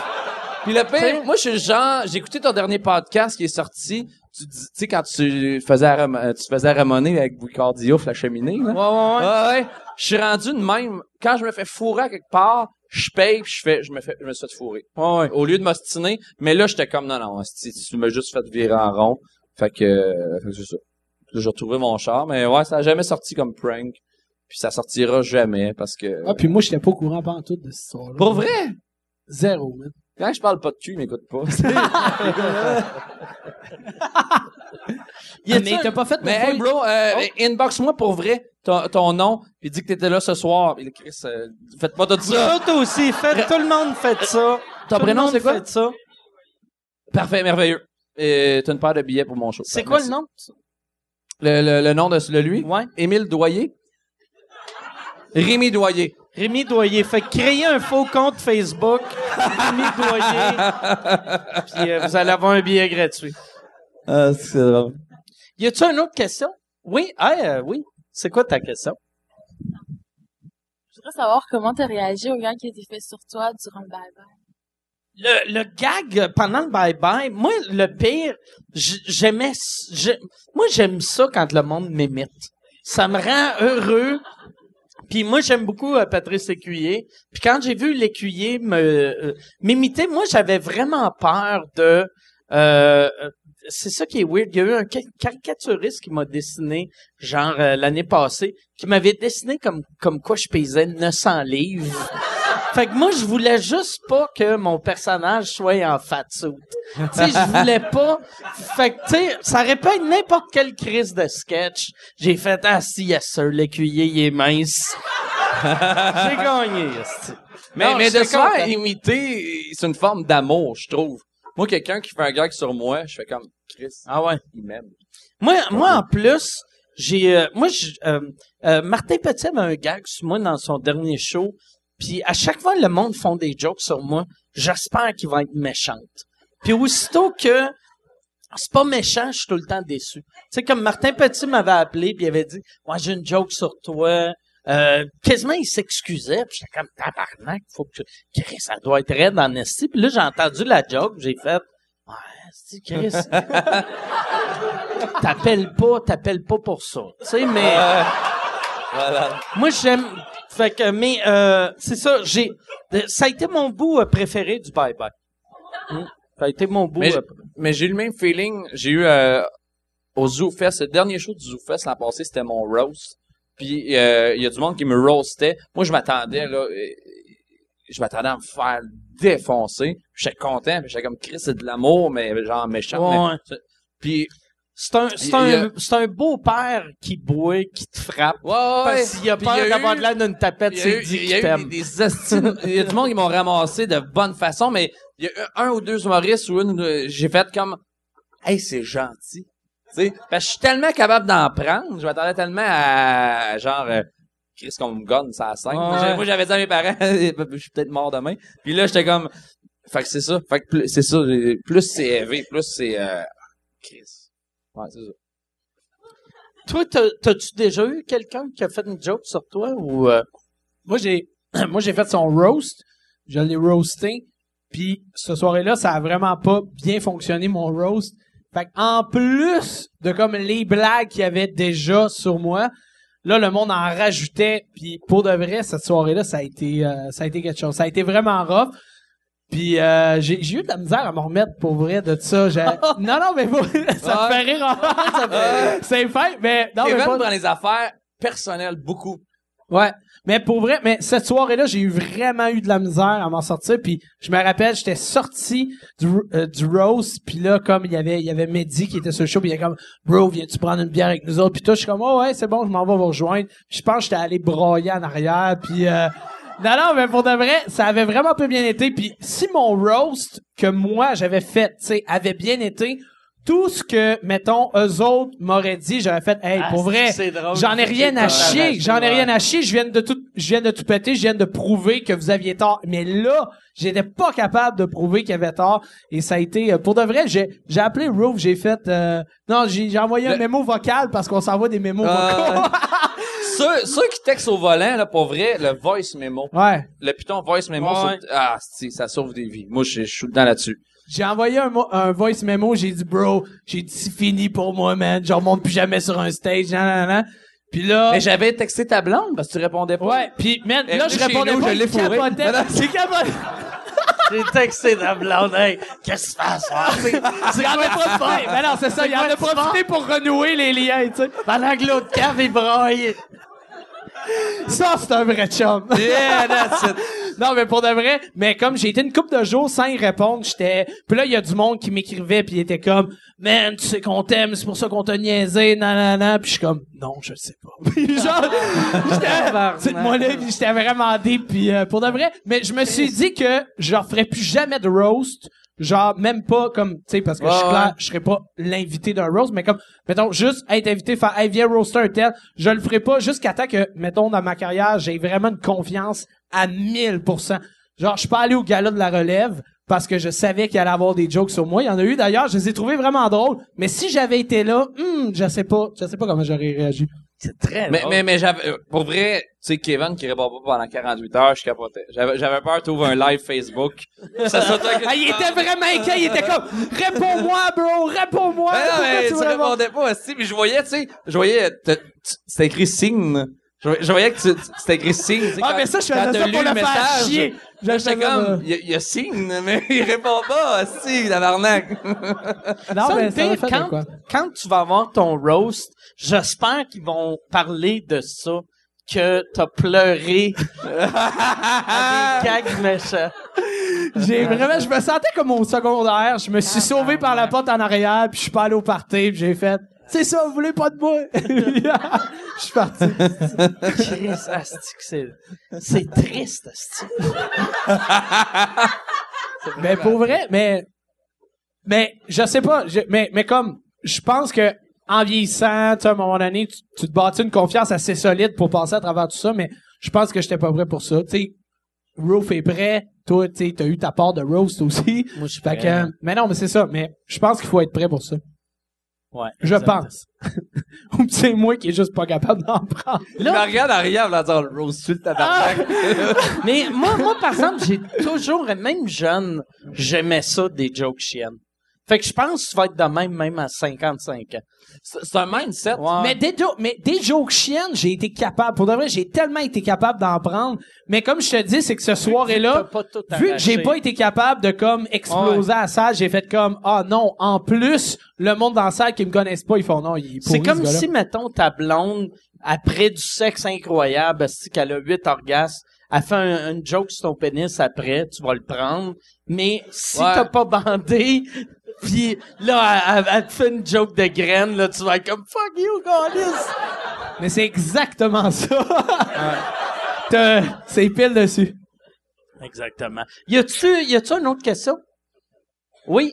Puis le pire, moi, je suis le genre, j'ai écouté ton dernier podcast qui est sorti. Tu dis- tu sais, quand tu faisais, à tu faisais ramoner avec Boucard Diouf, la cheminée, là. Ouais, ouais, ouais. Ouais, ouais. Je suis rendu de même. Quand je me fais fourrer à quelque part, je paye puis je fais, je me fais, je me suis fait fourrer. Ouais, ouais. Au lieu de m'ostiner. Mais là, j'étais comme, non, non, esti, tu m'as juste fait virer en rond. Fait que, euh, fait que c'est ça. J'ai retrouvé mon char. Mais ouais, ça a jamais sorti comme prank. Puis ça sortira jamais parce que... Ah, puis moi, j'étais pas au courant pas en tout de cette histoire-là. Pour vrai? Zéro, man. Quand je parle pas de cul, il m'écoute pas. Y a-tu mais t'as pas fait de Mais hey, bro, euh, inbox-moi pour vrai ton, ton nom, puis dis que t'étais là ce soir. Puis, Chris, euh, faites pas tout ça. Toi aussi, fait, tout le monde fait ça. Ton Tout prénom, c'est quoi? fait ça. Parfait, merveilleux. Et t'as une paire de billets pour mon show. C'est quoi le nom? Le, le, le nom de, de lui? Ouais. Émile Doyer? Rémi Doyer. Rémi Doyer. Fait que créer un faux compte Facebook. Rémi Doyer. Puis euh, vous allez avoir un billet gratuit. Ah, c'est drôle. Y a-tu une autre question? Oui? Ah, euh, oui. C'est quoi ta question? Je voudrais savoir comment t'as réagi au gars qui a été fait sur toi durant le bye-bye. Le, le gag euh, pendant le bye-bye, moi, le pire, j'aimais... moi, j'aime ça quand le monde m'imite. Ça me rend heureux. Puis moi, j'aime beaucoup euh, Patrice Lécuyer. Puis quand j'ai vu Lécuyer me euh, m'imiter, moi, j'avais vraiment peur de... euh, c'est ça qui est weird. Il y a eu un ca- caricaturiste qui m'a dessiné, genre l'année passée, qui m'avait dessiné comme comme quoi je pesais 900 livres. Fait que moi, je voulais juste pas que mon personnage soit en fat suit. tu sais, je voulais pas. Fait que, tu sais, ça aurait être n'importe quelle crise de sketch. J'ai fait, ah, si, yes, sir, l'écuyer, il est mince. J'ai gagné. Mais, Non, mais de content. imiter, c'est une forme d'amour, je trouve. Moi, quelqu'un qui fait un gag sur moi, je fais comme, Chris, Ah ouais. il m'aime. Moi, moi en plus, j'ai, euh, moi, je- euh, euh, Martin Petit avait un gag sur moi dans son dernier show. Puis à chaque fois le monde font des jokes sur moi, j'espère qu'il va être méchante. Puis aussitôt que c'est pas méchant, je suis tout le temps déçu. Tu sais, comme Martin Petit m'avait appelé, puis il avait dit, moi j'ai une joke sur toi. Euh, quasiment il s'excusait, puis j'étais comme tabarnak, faut que Chris, ça doit être raide en esti. Puis là j'ai entendu la joke, j'ai fait, ouais, c'est Chris. t'appelles pas, t'appelles pas pour ça. Tu sais, mais Voilà. moi j'aime. Fait que, mais euh, c'est ça. J'ai, euh, ça a été mon bout euh, préféré du bye bye. Hmm? Ça a été mon bout. Mais, euh, mais j'ai eu le même feeling. J'ai eu euh, au Zoo Fest, le dernier show du Zoo Fest l'an passé, c'était mon roast. Puis euh, il y a du monde qui me roastait. Moi, je m'attendais là, je m'attendais à me faire défoncer. J'étais content, puis j'étais comme Chris, c'est de l'amour, mais genre méchant. Ouais. mais- Puis C'est un, c'est Il y a- un, c'est un beau père qui boit, qui te frappe. ouais, ouais, Parce qu'il a peur il y a d'avoir de l'air d'une tapette, Il y a c'est eu, dit il y a qu'il eu t'aime. des, des esti- il y a du monde qui m'ont ramassé de bonne façon, mais il y a eu un ou deux humoristes où une, j'ai fait comme, hey, c'est gentil. Parce que je suis tellement capable d'en prendre, je m'attendais tellement à, genre, euh, Chris qu'on me gonne, ça scène. Moi, j'ai- Moi, j'avais dit à mes parents, je suis peut-être mort demain. Puis là, j'étais comme, fait que c'est ça. Fait que plus- c'est ça. Plus c'est élevé, plus c'est, euh. Ouais, c'est ça. Toi, t'as- t'as-tu déjà eu quelqu'un qui a fait une joke sur toi ou euh, Moi, j'ai, moi, j'ai fait son roast. Je l'ai roasté. Puis, ce soirée-là, ça a vraiment pas bien fonctionné, mon roast. Fait en plus de comme les blagues qu'il y avait déjà sur moi, là, le monde en rajoutait. Puis, pour de vrai, cette soirée-là, ça a été, euh, ça a été quelque chose. Ça a été vraiment rough. Puis, euh, j'ai, eu de la misère à me remettre pour vrai de ça. J'ai- non, non, mais pour- ça me fait rire. C'est fait, mais non, mais pas- prend les affaires personnelles beaucoup. Ouais. Mais pour vrai, mais cette soirée-là, j'ai eu vraiment eu de la misère à m'en sortir. Puis je me rappelle, j'étais sorti du, euh, du roast. Puis là, comme il y avait, il y avait Mehdi qui était sur le show. Puis il était comme, bro, viens-tu prendre une bière avec nous autres? Puis toi, je suis comme, oh ouais, c'est bon, je m'en vais vous rejoindre. Je pense que j'étais allé broyer en arrière. Puis euh, non, non, mais pour de vrai, ça avait vraiment peu bien été. Puis si mon roast que moi j'avais fait, tu sais, avait bien été, tout ce que, mettons, eux autres m'auraient dit, j'aurais fait, hey, Ah, pour vrai, j'en ai rien à chier, j'en ai rien à chier, je viens de tout, je viens de tout péter, je viens de prouver que vous aviez tort. Mais là, j'étais pas capable de prouver qu'il y avait tort, et ça a été, euh, pour de vrai, j'ai, j'ai appelé Roof, j'ai fait, euh, non, j'ai, envoyé un mémo vocal parce qu'on s'envoie des mémos Ah, vocaux. ceux, ceux qui textent au volant, là, pour vrai, le voice memo. ouais. Le Python voice memo, Ouais. sur- ah, si, ça sauve des vies. Moi, je je suis dedans là-dessus. J'ai envoyé un, mo- un voice memo, j'ai dit, bro, j'ai dit, c'est fini pour moi, man, je remonte plus jamais sur un stage, nan, nan, nan. Puis là, Mais j'avais texté ta blonde parce que tu répondais pas. ouais, puis man, là, je chez répondais nous, pas, je l'ai il fourré? capotait. Non, non, Il capotait. J'ai texté la blonde, hey, qu'est-ce que tu fais ce soir? Il en a profité. Ben non, c'est ça, il en a profité pour renouer les liens, tu sais. Pendant que l'autre cave braillé. Ça, c'est un vrai chum. Yeah, that's it. non, mais pour de vrai, mais comme j'ai été une couple de jours sans y répondre, j'étais... Puis là, il y a du monde qui m'écrivait, puis il était comme « Man, tu sais qu'on t'aime, c'est pour ça qu'on t'a niaisé, nanana. » Puis je suis comme « Non, je sais pas. » Puis genre, j'étais... moi là, j'étais vraiment deep, puis euh, pour de vrai. Mais je me suis dit que je referais plus jamais de roast, genre même pas comme, tu sais, parce que je suis clair, ouais. je serais pas l'invité d'un roast, mais comme, mettons, juste être invité, faire, hey, viens roaster un tel, je le ferai pas jusqu'à temps que, mettons, dans ma carrière, j'ai vraiment une confiance à 1000%. Genre, je suis pas allé au gala de la relève parce que je savais qu'il allait avoir des jokes sur moi. Il y en a eu d'ailleurs, je les ai trouvés vraiment drôles. Mais si j'avais été là, hmm, je sais pas, je sais pas comment j'aurais réagi. C'est très Mais, drôle. mais, mais j'avais, euh, pour vrai, tu sais, Kevin qui répond pas pendant 48 heures, je capotais. J'avais, j'avais peur d'ouvrir un live Facebook. ça Ah, il était vraiment inquiet, il était comme, réponds-moi, bro, réponds-moi. Ben non, Pourquoi mais tu tu répondais pas, aussi. Puis je voyais, tu sais, je voyais, c'était écrit signe. Je, voyais- je voyais que tu- tu- c'était écrit signe. tu sais, Ah, quand- mais ça, je faisais ça pour le faire message, chier. Je J'étais comme, il y, a- il y a signe, mais il répond pas, si, tabarnak. Non, Ça, mais ça fait quand, quoi? quand tu vas avoir ton roast, j'espère qu'ils vont parler de ça, que t'as pleuré à des gags méchants. J'ai vraiment, je me sentais comme au secondaire. Je me suis sauvé par la porte en arrière, puis je suis pas allé au party, puis j'ai fait, c'est ça, vous voulez pas de moi? Je suis parti. C'est, c'est triste. Mais pour vrai, mais, mais, je sais pas, je- mais, mais comme, je pense que, en vieillissant, tu sais, à un moment donné, tu, tu te bâtis une confiance assez solide pour passer à travers tout ça, mais je pense que j'étais pas prêt pour ça. Tu sais, Roof est prêt. Toi, tu sais, t'as eu ta part de roast aussi. Moi, je suis que, mais non, mais c'est ça. Mais je pense qu'il faut être prêt pour ça. Ouais. Je pense. Ou c'est moi qui est juste pas capable d'en prendre. Il me regarde en riant, en disant, le rose, tu le tabarnak. Mais moi, moi, par exemple, j'ai toujours, même jeune, j'aimais ça des jokes chiennes. Fait que je pense que tu vas être de même, même à 55 ans. C'est un mindset. Mais des, jo- mais des jokes chiennes, j'ai été capable. Pour de vrai, j'ai tellement été capable d'en prendre. Mais comme je te dis, c'est que ce soir-là, vu que j'ai pas été capable de comme exploser à la salle, j'ai fait comme ah non, en plus le monde dans la salle qui me connaissent pas, ils font non, il est C'est comme ce si, mettons, ta blonde, après du sexe incroyable, c'est qu'elle a huit orgasmes, elle fait un, une joke sur ton pénis après, tu vas le prendre. Mais si Ouais. t'as pas bandé, puis là, elle, te fait une joke de graine, là, tu vas être comme fuck you, Gaulis. Mais c'est exactement ça. T'as- C'est pile dessus. Exactement. Y a-tu, y a-tu une autre question? Oui.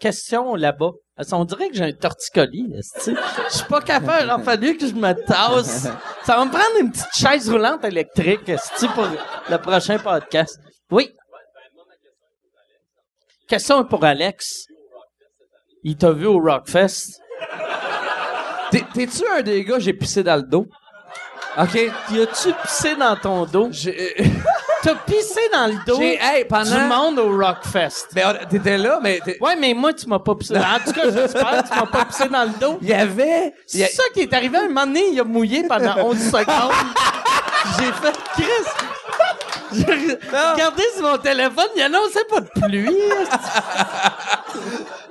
Question là-bas. On dirait que j'ai un torticolis. Je suis pas capable. Il a fallu que je me tasse. Ça va me prendre une petite chaise roulante électrique, pour le prochain podcast? Oui. Question pour Alex. Il t'a vu au Rockfest. T'es- T'es-tu un des gars, j'ai pissé dans le dos? OK. Y a-tu pissé dans ton dos? J'ai, T'as pissé dans le dos j'ai- hey, pendant... du monde au Rockfest. On- t'étais là, mais Ouais, mais moi, tu m'as pas pissé. En tout cas, j'espère que tu m'as pas pissé dans le dos. il y avait... C'est a- ça qui est arrivé. Un moment donné, il a mouillé pendant 11 secondes. J'ai fait Chris. J'ai regardé sur mon téléphone, il annonçait pas de pluie.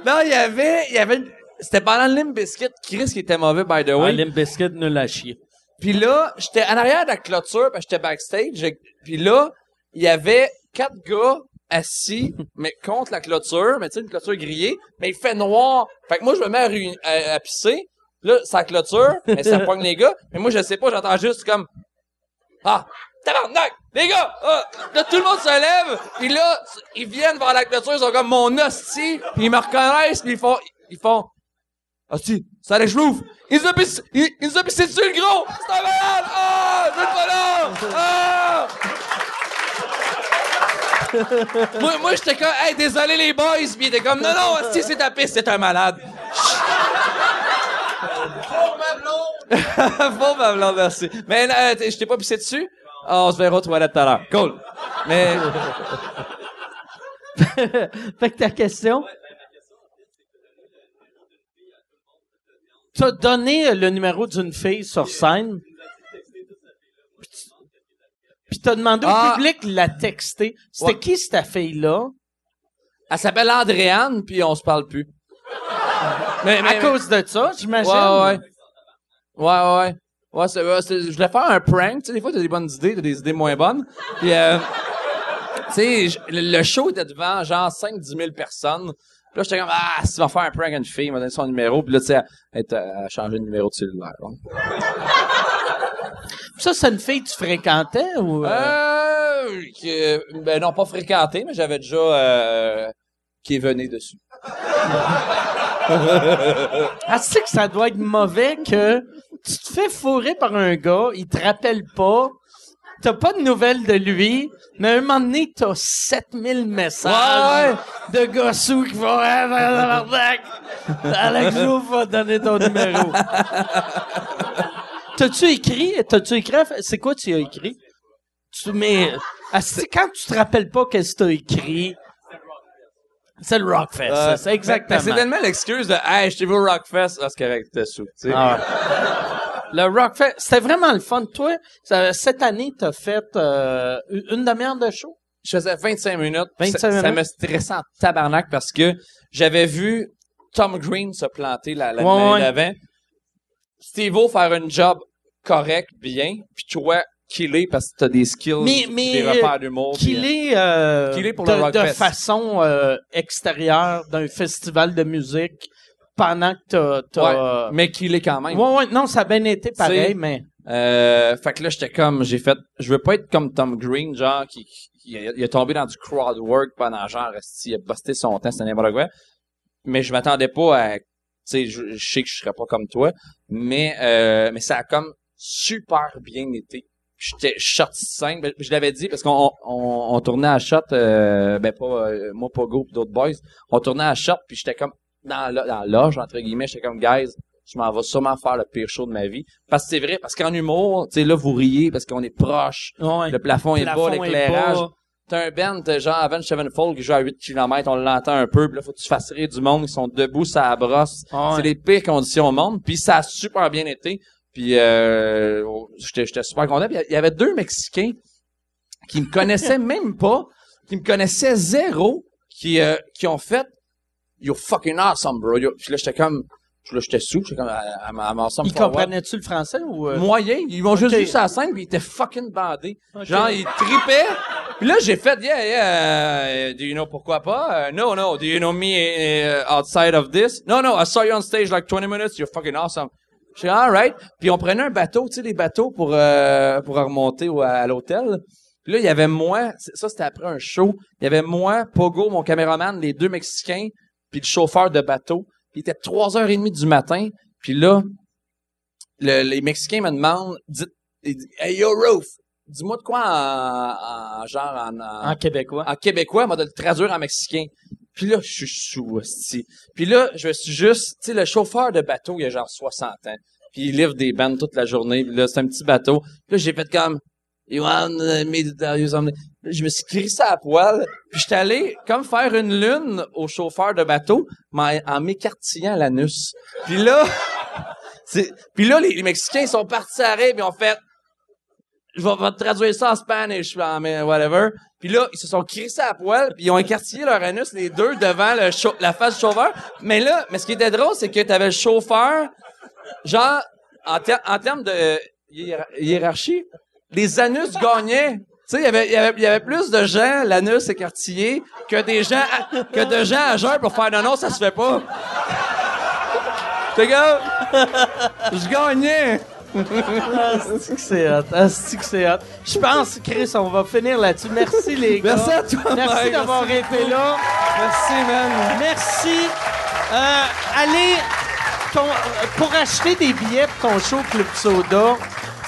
Non, il y avait... Il y avait... une- C'était pendant le Limp Bizkit, Chris qui était mauvais, by the way. Limp Bizkit nul à chier. Puis là, j'étais en arrière de la clôture, parce que j'étais backstage. Puis là, il y avait quatre gars assis, mais contre la clôture, mais tu sais, une clôture grillée, mais il fait noir. Fait que moi, je me mets à, réuni- à, à pisser. Là, ça clôture, mais ça pogne les gars. Mais moi, je sais pas, j'entends juste comme... Ah! Tabarnak! Les gars! Ah! Là, tout le monde se lève, puis là, ils viennent voir la clôture, ils sont comme mon hostie, puis ils me reconnaissent, puis ils font... Ils font... Hostie, ça allait chlouf! Il nous a pissé, il, il nous a pissé dessus, le gros! C'est un malade! Ah! Je veux pas là! Ah! moi, moi j'étais comme, hey, désolé les boys, puis il était comme, non, non, hostie, c'est ta piste, c'est un malade. Bon, ma blonde, merci. Mais euh, je t'ai pas pissé dessus? Ah, on se verra aux toilettes tout à l'heure. Cool. Mais... Fait que ta question. T'as donné euh, le numéro d'une fille sur scène. Puis tu- t'as demandé Ah. au public de la texter. C'était Ouais. qui cette fille-là? Elle s'appelle Andréane, puis on se parle plus. Mais, mais- À cause de ça, j'imagine. Ouais, ouais. Ouais, ouais, ouais. C'est, ouais, je voulais faire un prank. Tu sais, des fois, t'as des bonnes idées, t'as des idées moins bonnes. Puis, euh, tu sais, le show était devant genre 5-10 000 personnes. Puis là, j'étais comme, ah, si tu vas faire un prank à une fille, il m'a donné son numéro. Puis là, tu sais, elle, a changé de numéro de cellulaire. hein. Ça, c'est une fille que tu fréquentais ou... euh? Euh, que- ben non, pas fréquenté, mais j'avais déjà, euh, qui est venu dessus. Ah, c'est que ça doit être mauvais que tu te fais fourrer par un gars, il te rappelle pas, t'as pas de nouvelles de lui, mais à un moment donné, t'as 7000 messages de gars sous qui vont « Ah, tabarnak! Alex Jouf va te donner ton numéro. » T'as-tu écrit? T'as-tu écrit? C'est quoi tu as écrit? Tu mets... Ah, quand tu te rappelles pas qu'est-ce que t'as écrit, c'est le Rockfest. ça, c'est exactement. Ben, c'est tellement l'excuse de, hey, je t'ai vu au Rockfest. Ah, c'est correct, t'es sous. Ah. Le Rockfest, c'était vraiment le fun. Toi, cette année, t'as fait euh, une demi-heure de show? Je faisais 25 minutes. 25 ça, ça minutes? me stressait en tabarnak parce que j'avais vu Tom Green se planter la, la Ouais, ouais. d'avant. Steve-O faire un job correct, bien, puis toi, killer parce que t'as des skills, Mais- puis mais, des euh, repères d'humour. Qu'il euh, est, euh, pour de, le de façon euh, extérieure d'un festival de musique pendant que t'as... ouais, mais killer quand même. ouais, ouais, non, ça a bien été pareil, mais... Euh, fait que là, j'étais comme, j'ai fait, je veux pas être comme Tom Green, genre, qui, qui- il, a, il a tombé dans du crowd work pendant genre, il a busté son temps, c'était n'importe quoi. Mais je m'attendais pas à, tu sais, je, je sais que je serais pas comme toi, mais, euh, mais ça a comme super bien été. J'étais sorti de scène, ben, je l'avais dit parce qu'on on, on tournait à shot, euh, ben pas euh, moi, Pogo pis d'autres boys, on tournait à shot puis j'étais comme dans la, dans loge entre guillemets, j'étais comme guys, je m'en vais sûrement faire le pire show de ma vie. Parce que c'est vrai, parce qu'en humour, tu sais, là, vous riez parce qu'on est proche, Ouais. le plafond est plafond bas, l'éclairage. t'as un band, t'as genre Avenged Sevenfold qui joue à 8 km, on l'entend un peu, puis là, faut que tu fasses rire du monde, ils sont debout, ça brosse. Ouais. C'est les pires conditions au monde, puis ça a super bien été. Puis euh, j'étais j'étais super content. Puis il y avait deux Mexicains qui me connaissaient même pas, qui me connaissaient zéro, qui euh, qui ont fait You're fucking awesome, bro. Yo- Puis là, j'étais comme, là, j'étais sous, j'étais comme, I'm, I'm awesome. Ils comprenaient-tu le français ou... euh? Moyen. Ils m'ont juste Ok. vu la scène, puis ils étaient fucking bandés. Genre, ils tripaient. Puis là, j'ai fait, yeah, yeah, uh, do you know pourquoi pas? Uh, no, no, do you know me uh, outside of this? No, no, I saw you on stage like 20 minutes, you're fucking awesome. J'ai dit, alright. Puis on prenait un bateau, tu sais, les bateaux pour, euh, pour remonter au- à l'hôtel. Puis là, il y avait moi, ça c'était après un show, il y avait moi, Pogo, mon caméraman, les deux Mexicains, puis le chauffeur de bateau. Il était 3h30 du matin, puis là, le- les Mexicains me demandent, dites, hey yo, Roof, dis-moi de quoi en, en- genre en, en, En québécois. en québécois, moi de le traduire en mexicain. Puis là, je suis sous, hostie. Puis là, je me suis juste, tu sais, le chauffeur de bateau, il a genre 60 ans. Puis il livre des bandes toute la journée. Puis là, c'est un petit bateau. Puis là, j'ai fait comme, you want me to tell you something? Je me suis crissé à poil. Puis j'étais allé comme faire une lune au chauffeur de bateau, mais en m'écartillant l'anus. Puis là, puis là, les, Mexicains ils sont partis à rire, puis ont fait, je vais, traduire ça en Spanish, en mais whatever. Puis là, ils se sont crissés à poil, puis ils ont écartillé leur anus, les deux, devant le la face du chauffeur. Mais là, mais ce qui était drôle, c'est que t'avais le chauffeur, genre, en, ter- en termes de hiérar- hiérarchie, les anus gagnaient. Tu sais, il y avait, il y avait, y avait plus de gens, l'anus écartillé, que des gens, que de gens à jeun pour faire non, non, ça se fait pas. T'es gars, je gagnais. Asti que c'est hot. Asti que c'est hot. Je pense, Chris, on va finir là-dessus. Merci, les gars. Merci à toi, Merci d'avoir été là. Merci, man. Merci. Euh, allez, ton- euh, pour acheter des billets pour ton show Club Soda,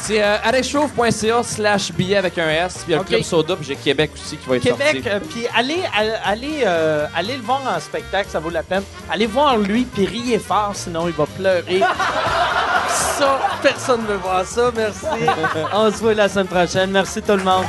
C'est euh, slash billet avec un S. Puis il y a Ok. le Club Soda, puis j'ai Québec aussi qui va être Québec, sorti. euh, puis allez, euh, allez, euh, allez le voir en spectacle, ça vaut la peine. Allez voir lui, puis riez fort, sinon il va pleurer. ça, personne ne veut voir ça, merci. On se voit la semaine prochaine. Merci tout le monde.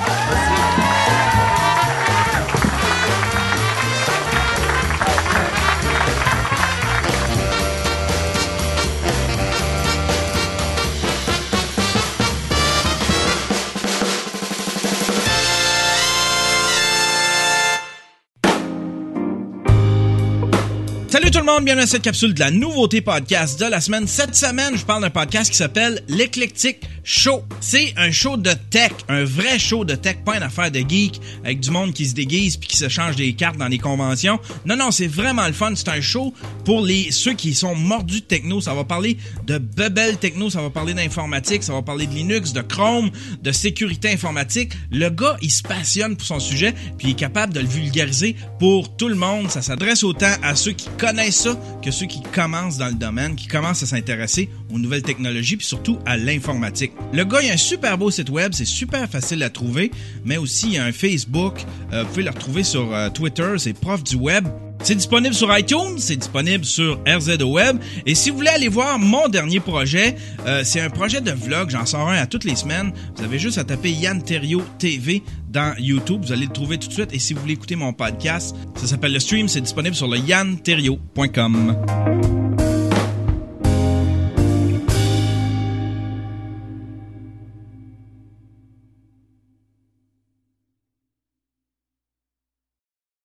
Salut tout le monde, bienvenue à cette capsule de la nouveauté podcast de la semaine. Cette semaine, je parle d'un podcast qui s'appelle L'Eclectic Show. C'est un show de tech, un vrai show de tech, pas une affaire de geek avec du monde qui se déguise puis qui se change des cartes dans les conventions. Non, non, c'est vraiment le fun. C'est un show pour les ceux qui sont mordus de techno. Ça va parler de bebel techno, ça va parler d'informatique, ça va parler de Linux, de Chrome, de sécurité informatique. Le gars, il se passionne pour son sujet puis il est capable de le vulgariser pour tout le monde. Ça s'adresse autant à ceux qui connaissent ça que ceux qui commencent dans le domaine, qui commencent à s'intéresser aux nouvelles technologies puis surtout à l'informatique. Le gars, il a un super beau site web, c'est super facile à trouver, mais aussi il y a un Facebook. Euh, vous pouvez le retrouver sur euh, Twitter, c'est Prof du Web. C'est disponible sur iTunes, c'est disponible sur RZO Web. Et si vous voulez aller voir mon dernier projet, euh, c'est un projet de vlog, j'en sors un à toutes les semaines. Vous avez juste à taper Yann Terrio TV dans YouTube, vous allez le trouver tout de suite. Et si vous voulez écouter mon podcast, ça s'appelle Le Stream, c'est disponible sur le yanterrio.com.